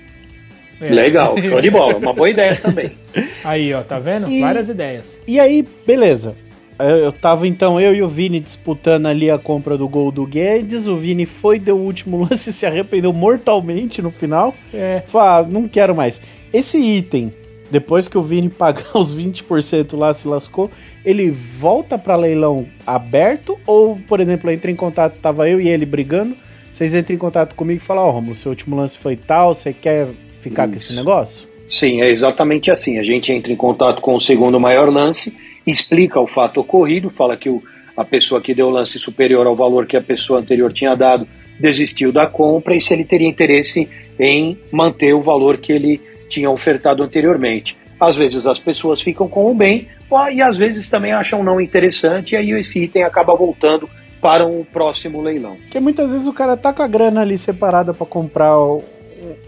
É. Legal, show de bola, uma boa ideia também. Aí, ó, tá vendo? E- Várias ideias. E aí, beleza. Eu, eu tava então, eu e o Vini disputando ali a compra do gol do Guedes. O Vini foi, deu o último lance e se arrependeu mortalmente no final. É. Falei, ah, não quero mais. Esse item, depois que o Vini pagar os 20% lá, se lascou, ele volta pra leilão aberto? Ou, por exemplo, entra em contato, tava eu e ele brigando, vocês entram em contato comigo e falam, ó, Romulo, seu último lance foi tal, você quer ficar com Isso. esse negócio? Sim, é exatamente assim. A gente entra em contato com o segundo maior lance, explica o fato ocorrido, fala que o, a pessoa que deu o lance superior ao valor que a pessoa anterior tinha dado desistiu da compra e se ele teria interesse em manter o valor que ele tinha ofertado anteriormente. Às vezes as pessoas ficam com o bem e às vezes também acham não interessante e aí esse item acaba voltando para o próximo leilão. Porque muitas vezes o cara tá com a grana ali separada pra comprar o-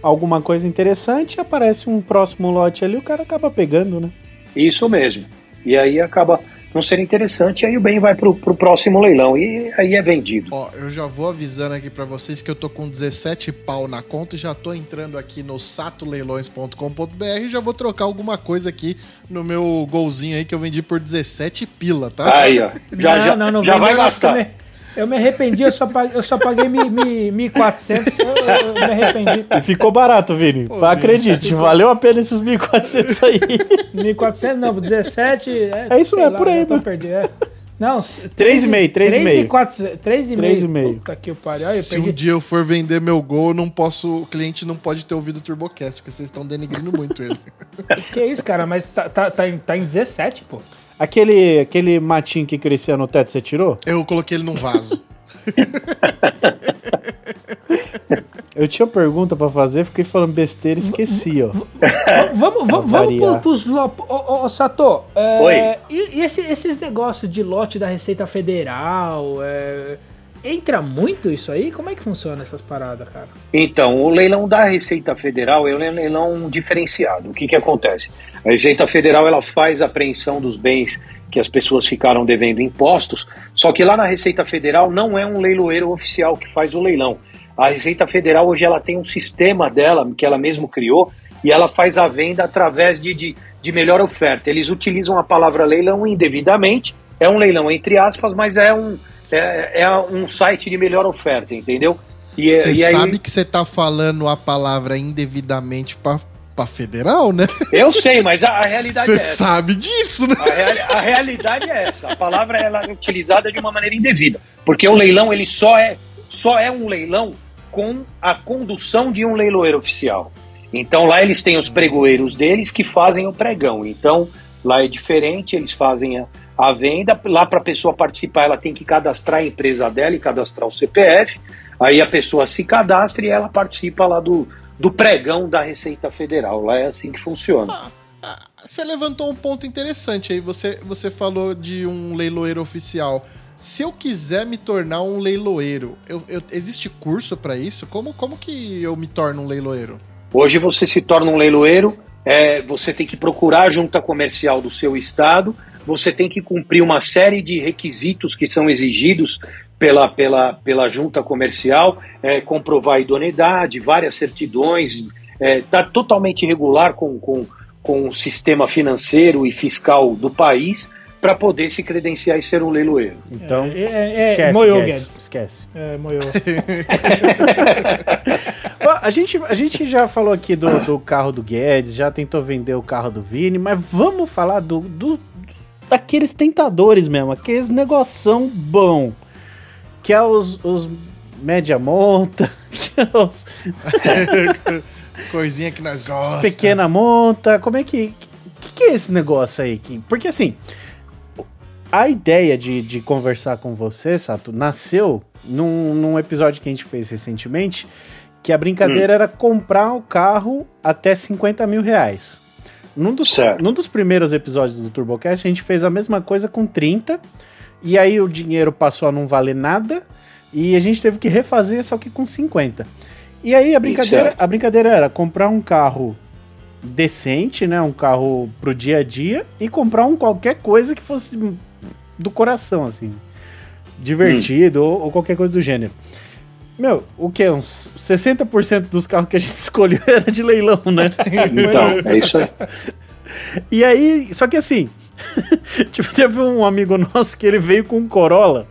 alguma coisa interessante, aparece um próximo lote ali, o cara acaba pegando, né? Isso mesmo. E aí acaba não sendo interessante, e aí o bem vai para o próximo leilão e aí é vendido. Ó, eu já vou avisando aqui pra vocês que eu tô com 17 pau na conta e já tô entrando aqui no satoleilões.com.br e já vou trocar alguma coisa aqui no meu golzinho aí que eu vendi por 17 pila, tá? Aí, ó. Já, não, já, não, não já vai gastar. porque Eu me, eu arrependi, eu só paguei, eu só paguei mi- mi- 1.400, eu, eu me arrependi. E ficou barato, Vini. Pô, Acredite, valeu a pena esses 1.400 aí. 1.400 não, 17... É, É isso mesmo, lá, por aí, mano. perdido, é. Não, se- 3,5, 3,5. 3,5. 3,5. 3,5. Puta que pariu. Olha, eu Se um perdi. dia eu for vender meu gol, eu não posso, o cliente não pode ter ouvido o TurboCast, porque vocês estão denigrindo muito ele. Que isso, cara, mas tá, tá, tá, em, tá em 17, pô. Aquele, aquele matinho que crescia no teto, você tirou? Eu coloquei ele num vaso. Eu tinha pergunta pra fazer, fiquei falando besteira e esqueci, ó. Vamos, vamos, vamos pros lo- Ô, ô, ô, Sato, é, Oi. e, e esse- esses negócios de lote da Receita Federal, é, entra muito isso aí? Como é que funciona essas paradas, cara? Então, o leilão da Receita Federal é um leilão diferenciado. O que, que acontece? A Receita Federal ela faz a apreensão dos bens que as pessoas ficaram devendo impostos, só que lá na Receita Federal não é um leiloeiro oficial que faz o leilão. A Receita Federal hoje ela tem um sistema dela, que ela mesmo criou, e ela faz a venda através de, de, de melhor oferta. Eles utilizam a palavra leilão indevidamente, é um leilão entre aspas, mas é um, é, é um site de melhor oferta, entendeu? E, Você aí- sabe que você tá falando a palavra indevidamente pra, federal, né? Eu sei, mas a, a realidade Você é essa. sabe disso, né? A, a realidade é essa. A palavra ela é utilizada de uma maneira indevida, porque o leilão ele só é só é um leilão com a condução de um leiloeiro oficial. Então lá eles têm os pregoeiros deles que fazem o pregão. Então lá é diferente, eles fazem a, a venda. Lá para a pessoa participar, ela tem que cadastrar a empresa dela e cadastrar o CPF. Aí a pessoa se cadastra e ela participa lá do, do pregão da Receita Federal. Lá é assim que funciona. Você levantou um ponto interessante aí. Você, você falou de um leiloeiro oficial. Se eu quiser me tornar um leiloeiro, eu, eu- existe curso pra isso? Como, como que eu me torno um leiloeiro? Hoje você se torna um leiloeiro, é, você tem que procurar a junta comercial do seu estado, você tem que cumprir uma série de requisitos que são exigidos pela, pela, pela junta comercial, é, comprovar a idoneidade, várias certidões, está totalmente regular com, com, com o sistema financeiro e fiscal do país para poder se credenciar e ser um leiloeiro. Então, É, é, é, esquece, moiou, Guedes, Guedes. esquece. É, moiou. Ó, a, gente, a gente já falou aqui do, do carro do Guedes, já tentou vender o carro do Vini, mas vamos falar do, do- daqueles tentadores mesmo, aqueles negoção bom, que é os, os média monta, que é os Coisinha que nós gostamos. pequena monta, como é que... que, que é esse negócio aí? Que- Porque assim, a ideia de, de conversar com você, Sato, nasceu num, num episódio que a gente fez recentemente, que a brincadeira era comprar o carro até 50 mil reais. Num dos, Certo. num dos primeiros episódios do TurboCast, a gente fez a mesma coisa com 30, e aí o dinheiro passou a não valer nada, e a gente teve que refazer só que com 50. E aí a brincadeira, a brincadeira era comprar um carro decente, né? Um carro pro dia a dia e comprar um qualquer coisa que fosse do coração, assim. Divertido ou, ou qualquer coisa do gênero. Meu, o que? Uns 60% dos carros que a gente escolheu era de leilão, né? Então, é isso aí. E aí, só que assim, tipo, teve um amigo nosso que ele veio com um Corolla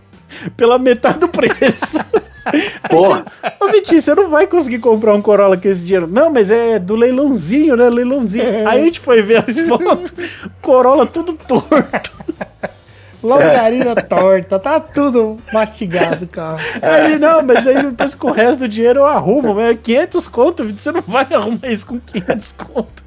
pela metade do preço. Porra, Ô, Vitinho, você não vai conseguir comprar um Corolla com esse dinheiro. Não, mas é do leilãozinho, né? Leilãozinho. Aí a gente foi ver as fotos, Corolla tudo torto. Longarina torta, tá tudo mastigado, cara. Aí ele, não, mas aí depois com o resto do dinheiro eu arrumo. Mas é 500 conto, Vitinho, você não vai arrumar isso com 500 conto.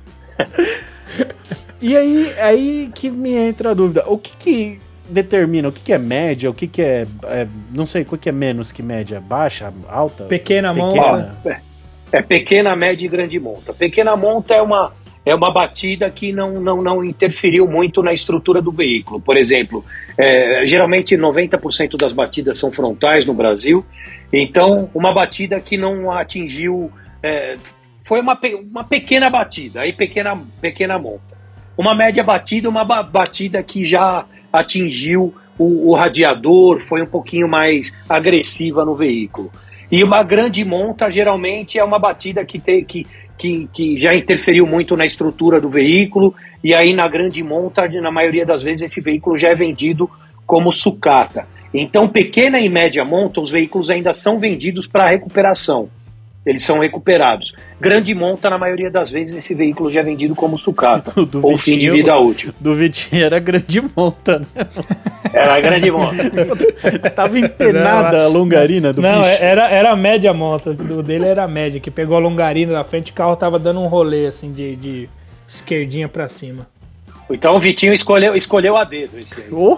E aí, aí que me entra a dúvida. O que que determina? O que que é média? O que que é... é, não sei, o que que é menos que média? Baixa? Alta? Pequena mão. Pequena. é pequena, média e grande monta. Pequena monta é uma, é uma batida que não, não, não interferiu muito na estrutura do veículo. Por exemplo, é, geralmente 90% das batidas são frontais no Brasil, então uma batida que não atingiu. é, foi uma, uma pequena batida, aí pequena, pequena monta. Uma média batida, uma ba- batida que já atingiu o, o radiador, foi um pouquinho mais agressiva no veículo. E uma grande monta, geralmente, é uma batida que, tem, que, que, que já interferiu muito na estrutura do veículo, e aí na grande monta, na maioria das vezes, esse veículo já é vendido como sucata. Então, pequena e média monta, os veículos ainda são vendidos para recuperação. Eles são recuperados. Grande monta, na maioria das vezes, esse veículo já é vendido como sucata, do ou fim de Vitinho- vida útil. Do Vitinho era grande monta, né? Era grande monta. Tava empenada Não, a longarina do Não, bicho. era, era a média monta. O dele era a média, que pegou a longarina na frente, o carro tava dando um rolê assim de, de esquerdinha pra cima. Então o Vitinho escolheu, escolheu a dedo esse aí. Oh,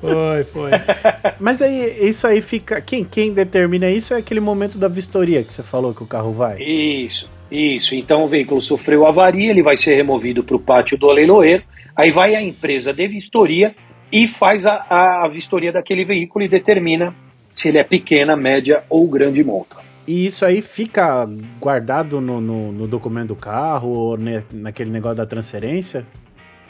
Foi, foi. mas aí, isso aí fica. Quem, quem determina isso é aquele momento da vistoria que você falou que o carro vai. Isso, isso. Então o veículo sofreu avaria, ele vai ser removido para o pátio do leiloeiro, aí vai a empresa de vistoria e faz a, a vistoria daquele veículo e determina se ele é pequena, média ou grande monta. E isso aí fica guardado no, no, no documento do carro ou ne- naquele negócio da transferência?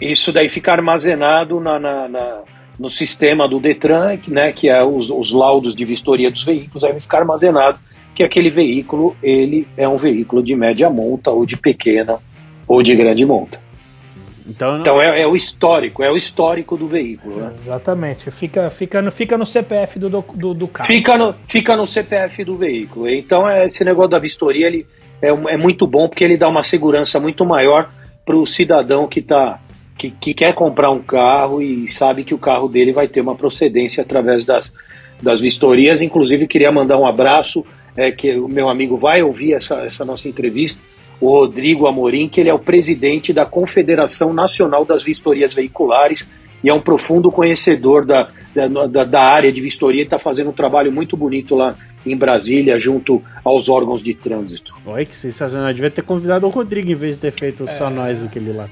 Isso daí fica armazenado na, na- na- no sistema do Detran, que, né, que é os, os laudos de vistoria dos veículos, aí vai ficar armazenado que aquele veículo ele é um veículo de média monta ou de pequena ou de grande monta. Então, Então é, é o histórico, é o histórico do veículo. Né? Exatamente. Fica, fica, no, fica no CPF do, do, do, carro. Fica, no, fica no CPF do veículo. Então é, esse negócio da vistoria ele é, é muito bom porque ele dá uma segurança muito maior para o cidadão que, tá, que, que quer comprar um carro e sabe que o carro dele vai ter uma procedência através das, das vistorias. Inclusive, queria mandar um abraço, é, que o meu amigo vai ouvir essa, essa nossa entrevista, o Rodrigo Amorim, que ele é o presidente da Confederação Nacional das Vistorias Veiculares e é um profundo conhecedor da, da, da- área de vistoria e está fazendo um trabalho muito bonito lá em Brasília, junto aos órgãos de trânsito. olha que sensacional. Eu devia ter convidado o Rodrigo em vez de ter feito É. só nós aquele lá.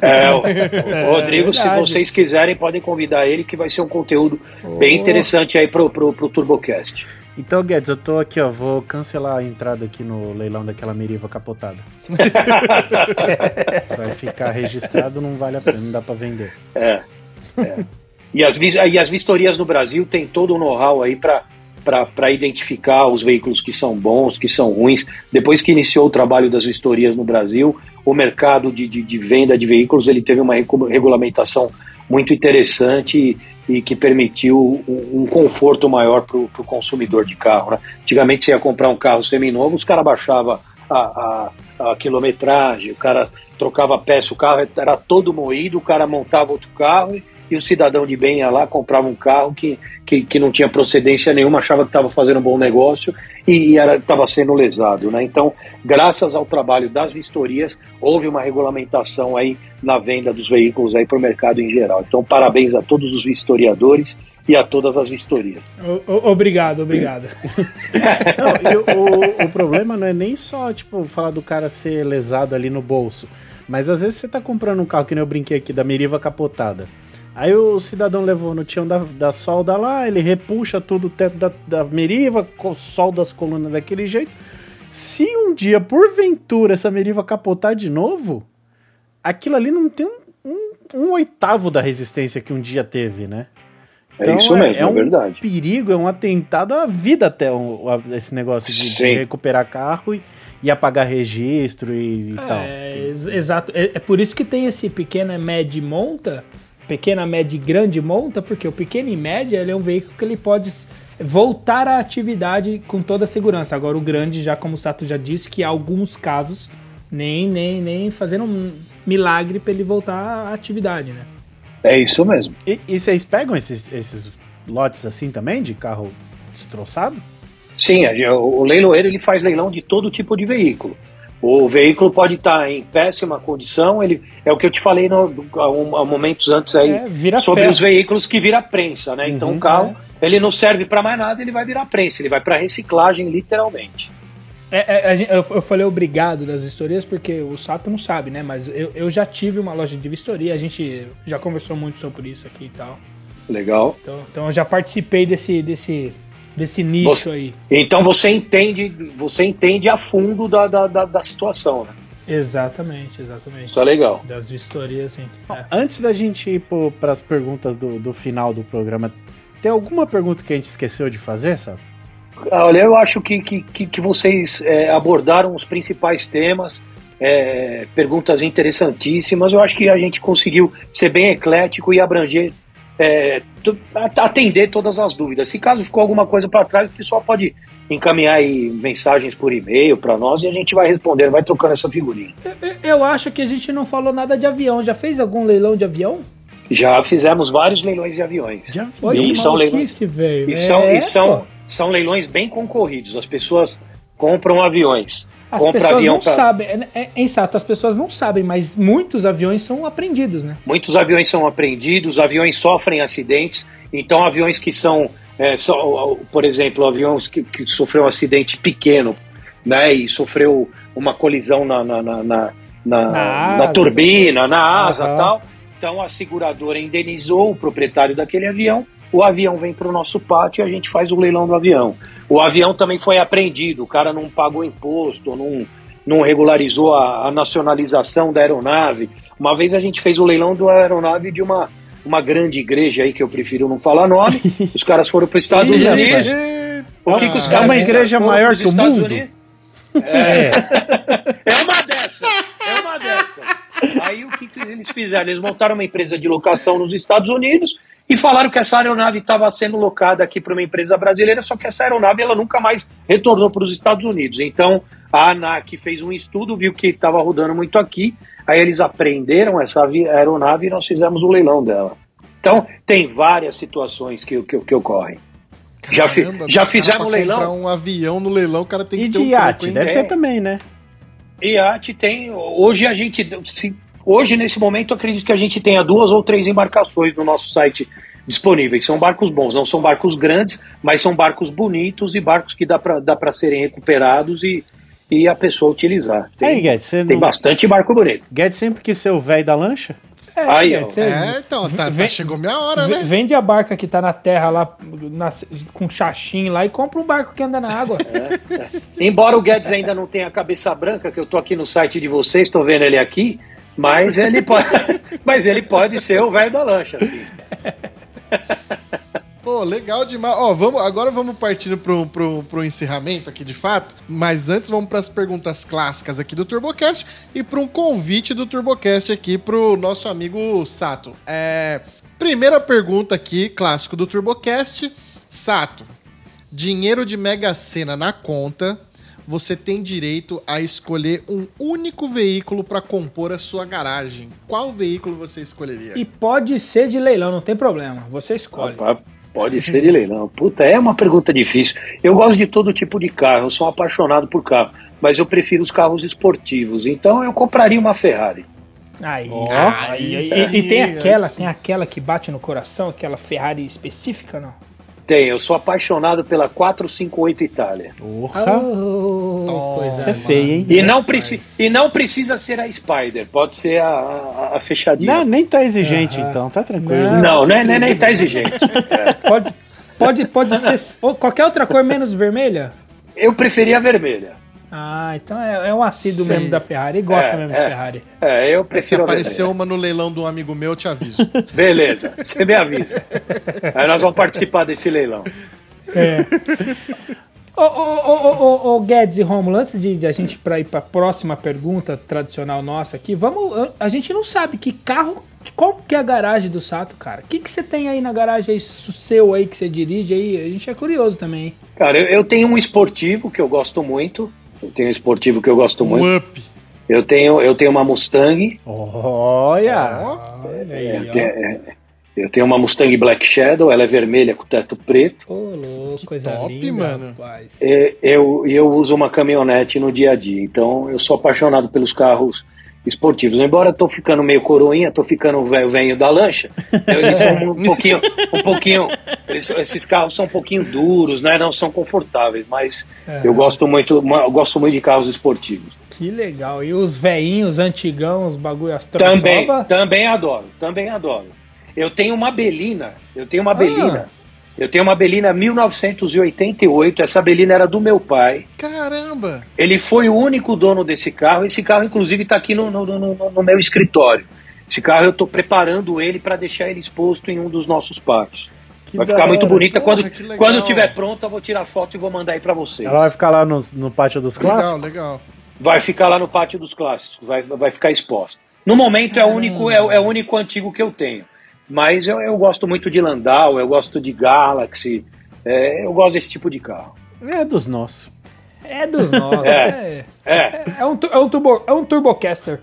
É, o, o Rodrigo, se vocês quiserem, podem convidar ele, que vai ser um conteúdo bem interessante aí pro, pro, pro TurboCast. Então, Guedes, eu tô aqui, ó. Vou cancelar a entrada aqui no leilão daquela Meriva capotada. Vai ficar registrado, não vale a pena, não dá pra vender. É. é. E, as, e as vistorias no Brasil tem todo o know-how aí para para identificar os veículos que são bons, que são ruins. Depois que iniciou o trabalho das vistorias no Brasil, o mercado de, de, de venda de veículos ele teve uma regulamentação muito interessante e, e que permitiu um, um conforto maior para o consumidor de carro. Né? Antigamente você ia comprar um carro seminovo, os caras baixavam a, a, a quilometragem, o cara trocava peça, o carro era todo moído, o cara montava outro carro e e o cidadão de bem ia lá, comprava um carro que, que, que não tinha procedência nenhuma, achava que estava fazendo um bom negócio e estava sendo lesado. Né? Então, graças ao trabalho das vistorias, houve uma regulamentação aí na venda dos veículos para o mercado em geral. Então, parabéns a todos os vistoriadores e a todas as vistorias. Obrigado, obrigado. não, o, o problema não é nem só tipo falar do cara ser lesado ali no bolso, mas às vezes você está comprando um carro que nem eu brinquei aqui da Meriva capotada. Aí o cidadão levou no tião da, da solda lá, ele repuxa tudo o teto da, da meriva, solda as colunas daquele jeito. Se um dia, porventura, essa meriva capotar de novo, aquilo ali não tem um, um, um oitavo da resistência que um dia teve, né? Então, é isso mesmo, é, é um verdade. perigo, é um atentado à vida até um, esse negócio de, de recuperar carro e, e apagar registro e, e é, tal. Exato. É, é, por isso que tem esse pequena média monta pequena, média e grande monta, porque o pequeno e média ele é um veículo que ele pode voltar à atividade com toda a segurança. Agora o grande, já como o Sato já disse, que há alguns casos nem nem nem fazendo um milagre para ele voltar à atividade, né? É isso mesmo. E, e vocês pegam esses, esses lotes assim também de carro destroçado? Sim, o leiloeiro ele faz leilão de todo tipo de veículo. O veículo pode estar em péssima condição, ele é o que eu te falei no, há, momentos antes aí é, sobre os veículos que vira prensa, né? Então, uhum, então o carro é. ele não serve para mais nada, ele vai virar prensa, ele vai para reciclagem literalmente. É, é, eu, eu falei obrigado das vistorias porque o Sato não sabe, né? Mas eu, eu já tive uma loja de vistoria, a gente já conversou muito sobre isso aqui e tal. Legal. Então, então eu já participei desse, desse desse nicho você, aí. Então você entende, você entende a fundo da, da, da, da situação, né? Exatamente, exatamente. Isso é legal. Das vistorias, sim. É. Antes da gente ir para as perguntas do, do final do programa, tem alguma pergunta que a gente esqueceu de fazer, sabe? Olha, eu acho que, que, que vocês é, abordaram os principais temas, é, perguntas interessantíssimas. Eu acho que a gente conseguiu ser bem eclético e abranger é, atender todas as dúvidas. Se caso ficou alguma coisa para trás, o pessoal pode encaminhar aí mensagens por e-mail para nós e a gente vai respondendo, vai trocando essa figurinha. Eu acho que a gente não falou nada de avião. Já fez algum leilão de avião? Já fizemos vários leilões de aviões. De avião? E são leilões, velho. E, são, é, e são, são leilões bem concorridos. As pessoas compram aviões. As pessoas não pra... sabem, é, é, é exato, as pessoas não sabem, mas muitos aviões são apreendidos, né? Muitos aviões são apreendidos, aviões sofrem acidentes, então aviões que são, é, só, por exemplo, aviões que, que sofreu um acidente pequeno, né, e sofreu uma colisão na, na, na, na, na, na, na turbina, na asa uhum. tal, então a seguradora indenizou o proprietário daquele avião, o avião vem para o nosso pátio e a gente faz o leilão do avião. O avião também foi apreendido, o cara não pagou imposto, não, não regularizou a, a nacionalização da aeronave. Uma vez a gente fez o leilão da aeronave de uma, uma grande igreja aí, que eu prefiro não falar nome. Os caras foram para os Estados Unidos. O que, que os caras é uma igreja maior que o mundo? Unidos? É. é uma dessas. É uma dessas. Aí o que, que eles fizeram? Eles montaram uma empresa de locação nos Estados Unidos e falaram que essa aeronave estava sendo locada aqui para uma empresa brasileira, só que essa aeronave ela nunca mais retornou para os Estados Unidos. Então a ANAC fez um estudo, viu que estava rodando muito aqui, aí eles apreenderam essa aeronave e nós fizemos o leilão dela. Então tem várias situações que, que, que ocorrem. Já, fi, já fizemos o leilão. Para um avião no leilão, o cara tem que e ter de um iate, deve ter também, né? Iate tem. Hoje a gente, se Hoje, nesse momento, acredito que a gente tenha duas ou três embarcações no nosso site disponíveis. São barcos bons, não são barcos grandes, mas são barcos bonitos e barcos que dá para dá serem recuperados e, e a pessoa utilizar. Tem, Aí, Guedes, você tem não... bastante barco bonito. Guedes sempre quis ser o velho da lancha? É, Aí, Guedes, É, então, tá, tá- Vem- chegou minha hora, né? Vende a barca que tá na terra lá, na- com chachim lá, e compra um barco que anda na água. Embora o Guedes ainda não tenha a cabeça branca, que eu tô aqui no site de vocês, tô vendo ele aqui, mas ele pode, mas ele pode ser o velho da lancha. Assim. Pô, legal demais. Ó, vamos, agora vamos partindo pro, pro, pro encerramento aqui de fato. Mas antes vamos para as perguntas clássicas aqui do TurboCast e para um convite do TurboCast aqui pro nosso amigo Sato. É, primeira pergunta aqui, clássico do TurboCast. Sato, dinheiro de Mega Sena na conta. Você tem direito a escolher um único veículo para compor a sua garagem. Qual veículo você escolheria? E pode ser de leilão, não tem problema. Você escolhe. Rapaz, Pode ser de leilão. Puta, é uma pergunta difícil. Eu gosto de todo tipo de carro, eu sou um apaixonado por carro, mas eu prefiro os carros esportivos. Então eu compraria uma Ferrari. Aí. Aí E, sim, e tem aquela, aí tem aquela que bate no coração, aquela Ferrari específica, não? Tem, eu sou apaixonado pela 458 Itália. Porra! Oh, Toma. coisa Isso é feio, hein? E não, preci e não precisa ser a Spider, pode ser a, a, a fechadinha. Não, nem tá exigente, então, tá tranquilo. Não. Não, não é, nem, nem tá exigente. Pode, pode, pode ser qualquer outra cor menos vermelha? Eu preferia a vermelha. Ah, então é, é um assíduo Sei. mesmo da Ferrari. E gosta É, mesmo de é. Ferrari. É, eu Se prefiro a aparecer uma no leilão de um amigo meu, eu te aviso. Beleza, você me avisa. Aí nós vamos participar desse leilão. Ô, ô, ô, ô, ô, ô, Guedes e Romulo, antes de, de a gente pra ir pra próxima pergunta tradicional nossa aqui, vamos. A gente não sabe que carro. Qual que é a garagem do Sato, cara? O que, que você tem aí na garagem aí, seu aí que você dirige aí? A gente é curioso também. hein? Cara, eu, eu tenho um esportivo que eu gosto muito. Eu tenho um esportivo que eu gosto muito. Um up. Eu tenho, eu tenho uma Mustang. Olha! Aí, Eu tenho, é, eu tenho uma Mustang Black Shadow, ela é vermelha com teto preto. Ô, louco, Que coisa top, linda, mano. rapaz. E eu, e eu uso uma caminhonete no dia a dia. Então eu sou apaixonado pelos carros esportivos. Embora eu tô ficando meio coroinha, tô ficando velho velho da lancha. Eles são um pouquinho, um pouquinho. eles- esses carros são um pouquinho duros, né? Não são confortáveis, mas eu gosto muito, eu gosto muito de carros esportivos. Que legal. E os veinhos, antigão, os bagulho as Também, também adoro, também adoro. Eu tenho uma Belina, eu tenho uma Ah. Belina. Eu tenho uma Belina 1988, essa Belina era do meu pai. caramba! Ele foi o único dono desse carro. Esse carro, inclusive, está aqui no, no, no- no meu escritório. Esse carro eu estou preparando ele para deixar ele exposto em um dos nossos pátios. Que vai ficar muito hora. bonita. Porra, quando, legal. quando tiver pronto, eu vou tirar foto e vou mandar aí para vocês. Ela vai ficar lá no, no pátio dos Legal, clássicos? legal. Vai ficar lá no pátio dos clássicos, vai, vai ficar exposta. No momento é o, único, é, é o único antigo que eu tenho. Mas eu, eu gosto muito de Landau, eu gosto de Galaxy, é, eu gosto desse tipo de carro. É dos nossos. É dos nossos. É. é. É, É um, é um, turbo, é um turbocaster.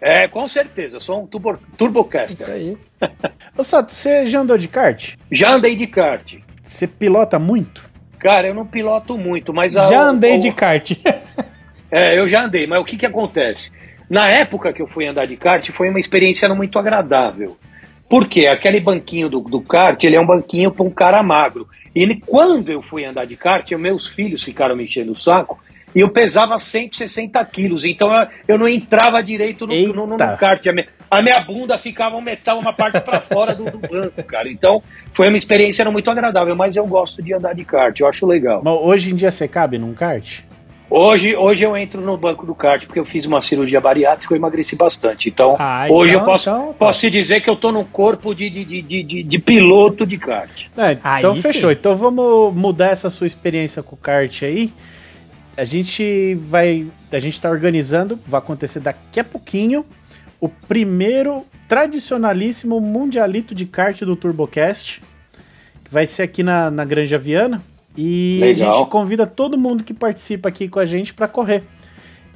é com certeza, eu sou um turbo, Isso turbocaster. aí. Ô Sato, você já andou de kart? Já andei de kart. Você pilota muito? Cara, eu não piloto muito, mas... a- Já andei o- de kart. É, eu já andei, mas o que que acontece? Na época que eu fui andar de kart, foi uma experiência não muito agradável. Por quê? Aquele banquinho do, do kart, ele é um banquinho para um cara magro. E ele, quando eu fui andar de kart, eu- meus filhos ficaram me enchendo o saco, e eu pesava 160 quilos, então eu, eu não entrava direito no, no, no- no kart. A minha, a minha bunda ficava um metal, uma parte para fora do, do banco, cara. Então, foi uma experiência muito agradável, mas eu gosto de andar de kart, eu acho legal. Mas hoje em dia você cabe num kart? Hoje, hoje eu entro no banco do kart porque eu fiz uma cirurgia bariátrica e eu emagreci bastante. Então, Ah, hoje então- eu posso, então tá. posso te dizer que eu tô num corpo de, de, de, de, de- de piloto de kart. É, Aí então sim. fechou. Então vamos mudar essa sua experiência com o kart aí. A gente vai. A gente tá organizando, vai acontecer daqui a pouquinho, o primeiro tradicionalíssimo mundialito de kart do TurboCast. Que vai ser aqui na, na Granja Viana. E a Legal. gente convida todo mundo que participa aqui com a gente para correr.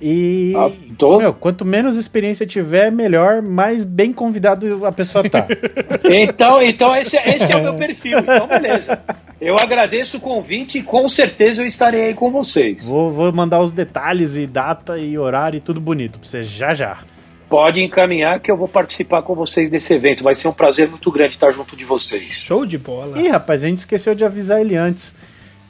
E Ah, tô- meu, quanto menos experiência tiver, melhor, mais bem convidado a pessoa tá. Então, então esse, esse é o meu perfil. Então, beleza. Eu agradeço o convite e com certeza eu estarei aí com vocês. Vou, vou mandar os detalhes e data e horário e tudo bonito pra você já já. Pode encaminhar que eu vou participar com vocês desse evento. Vai ser um prazer muito grande estar junto de vocês. Show de bola. Ih, rapaz, a gente esqueceu de avisar ele antes.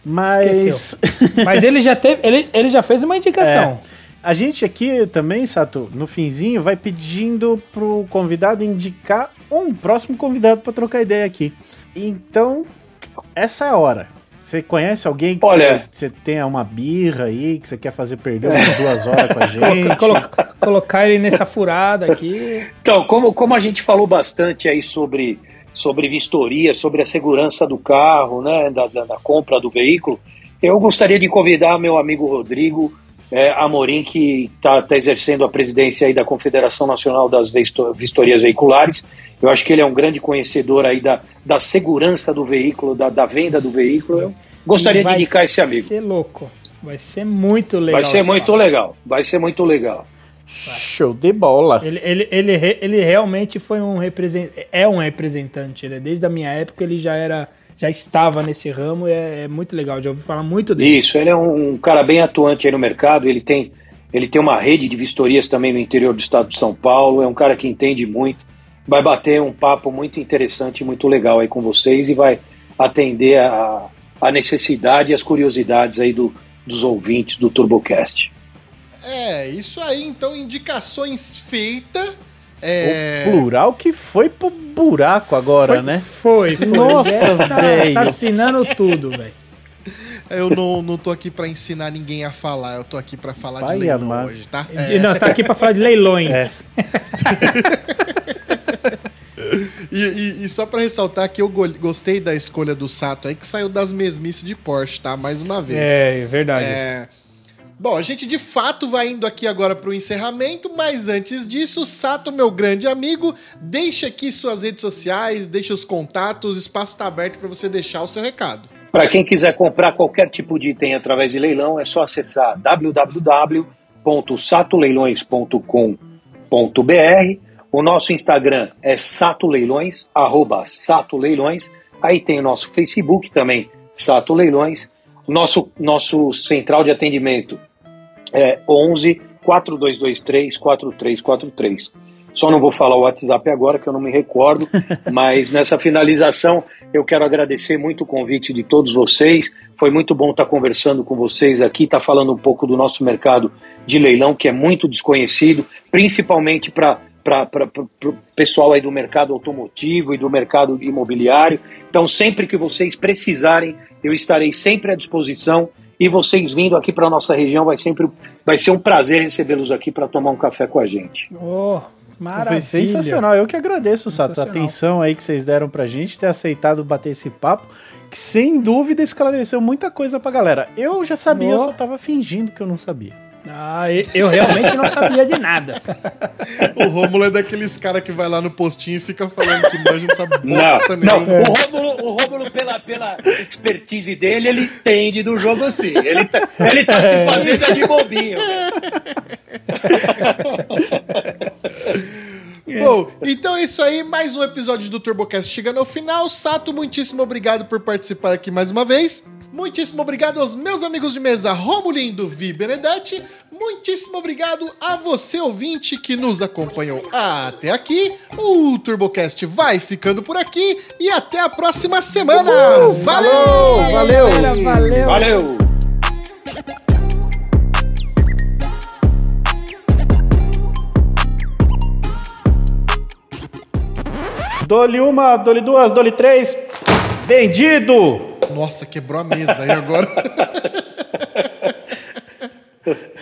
Mas. Mas ele já teve. Ele, ele já fez uma indicação. É. A gente aqui também, Sato, no finzinho, vai pedindo pro convidado indicar um próximo convidado para trocar ideia aqui. Então, essa é a hora. Você conhece alguém que Olha. você tenha uma birra aí, que você quer fazer perder umas duas horas com a gente? Coloca- colo- colocar ele nessa furada aqui. Então, como, como a gente falou bastante aí sobre, sobre vistoria, sobre a segurança do carro, né, da, da, da compra do veículo, eu gostaria de convidar meu amigo Rodrigo é, Amorim, que está exercendo a presidência aí da Confederação Nacional das Visto- Vistorias Veiculares. Eu acho que ele é um grande conhecedor aí da, da segurança do veículo, da, da venda do veículo. Eu gostaria de indicar esse amigo. Vai ser louco. Vai ser muito legal. Vai ser muito legal. Vai ser muito legal. Show de bola. Ele, ele, ele, ele realmente foi um representante. É um representante. Né? Desde a minha época ele já era. Já estava nesse ramo e é, é muito legal. Já ouvi falar muito dele. Isso, ele é um, um cara bem atuante aí no mercado, ele tem, ele tem uma rede de vistorias também no interior do estado de São Paulo, é um cara que entende muito, vai bater um papo muito interessante, muito legal aí com vocês e vai atender a, a necessidade e as curiosidades aí do, dos ouvintes do TurboCast. É, isso aí, então, indicações feitas. É... O plural que foi pro buraco agora, foi, né? Foi, foi. Nossa, tá velho. Assassinando tudo, velho. Eu não, não tô aqui pra ensinar ninguém a falar, eu tô aqui pra falar Pai de leilão amado. hoje, tá? E Nós tá aqui pra falar de leilões. E, e- e só pra ressaltar que eu go- gostei da escolha do Sato aí, que saiu das mesmices de Porsche, tá? Mais uma vez. É, verdade. É. Bom, a gente de fato vai indo aqui agora pro encerramento, mas antes disso, Sato, meu grande amigo, deixa aqui suas redes sociais, deixa os contatos, o espaço tá aberto pra você deixar o seu recado. Para quem quiser comprar qualquer tipo de item através de leilão, é só acessar www.satoleilões.com.br. O nosso Instagram é satoleilões, arroba satoleilões. Aí tem o nosso Facebook também, Sato Leilões. Nosso, nosso central de atendimento é 11 4223 4343. Só não vou falar o WhatsApp agora, que eu não me recordo, mas nessa finalização eu quero agradecer muito o convite de todos vocês. Foi muito bom estar conversando com vocês aqui, estar falando um pouco do nosso mercado de leilão, que é muito desconhecido, principalmente para o pessoal aí do mercado automotivo e do mercado imobiliário. Então, sempre que vocês precisarem, eu estarei sempre à disposição. E vocês vindo aqui para nossa região vai sempre vai ser um prazer recebê-los aqui para tomar um café com a gente. Oh, maravilha. Foi sensacional. Eu que agradeço, Sato, a atenção aí que vocês deram pra gente, ter aceitado bater esse papo, que sem dúvida esclareceu muita coisa pra galera. Eu já sabia, eu Oh. só tava fingindo que eu não sabia. Ah, eu realmente não sabia de nada. O Rômulo é daqueles caras que vai lá no postinho e fica falando que manja não sabe Não, bosta não. nenhuma. O Rômulo, o Rômulo pela, pela expertise dele, ele entende do jogo sim. Ele tá, ele tá se fazendo de bobinho. Bom, então é isso aí. Mais um episódio do TurboCast chegando ao final. Sato, muitíssimo obrigado por participar aqui mais uma vez. Muitíssimo obrigado aos meus amigos de mesa Romulindo Vi Benedetti. Muitíssimo obrigado a você, ouvinte, que nos acompanhou até aqui. O TurboCast vai ficando por aqui e até a próxima semana. Valeu! Valeu! Galera, valeu. Valeu! Dole uma, dole duas, dole três. Vendido! Nossa, quebrou a mesa aí agora.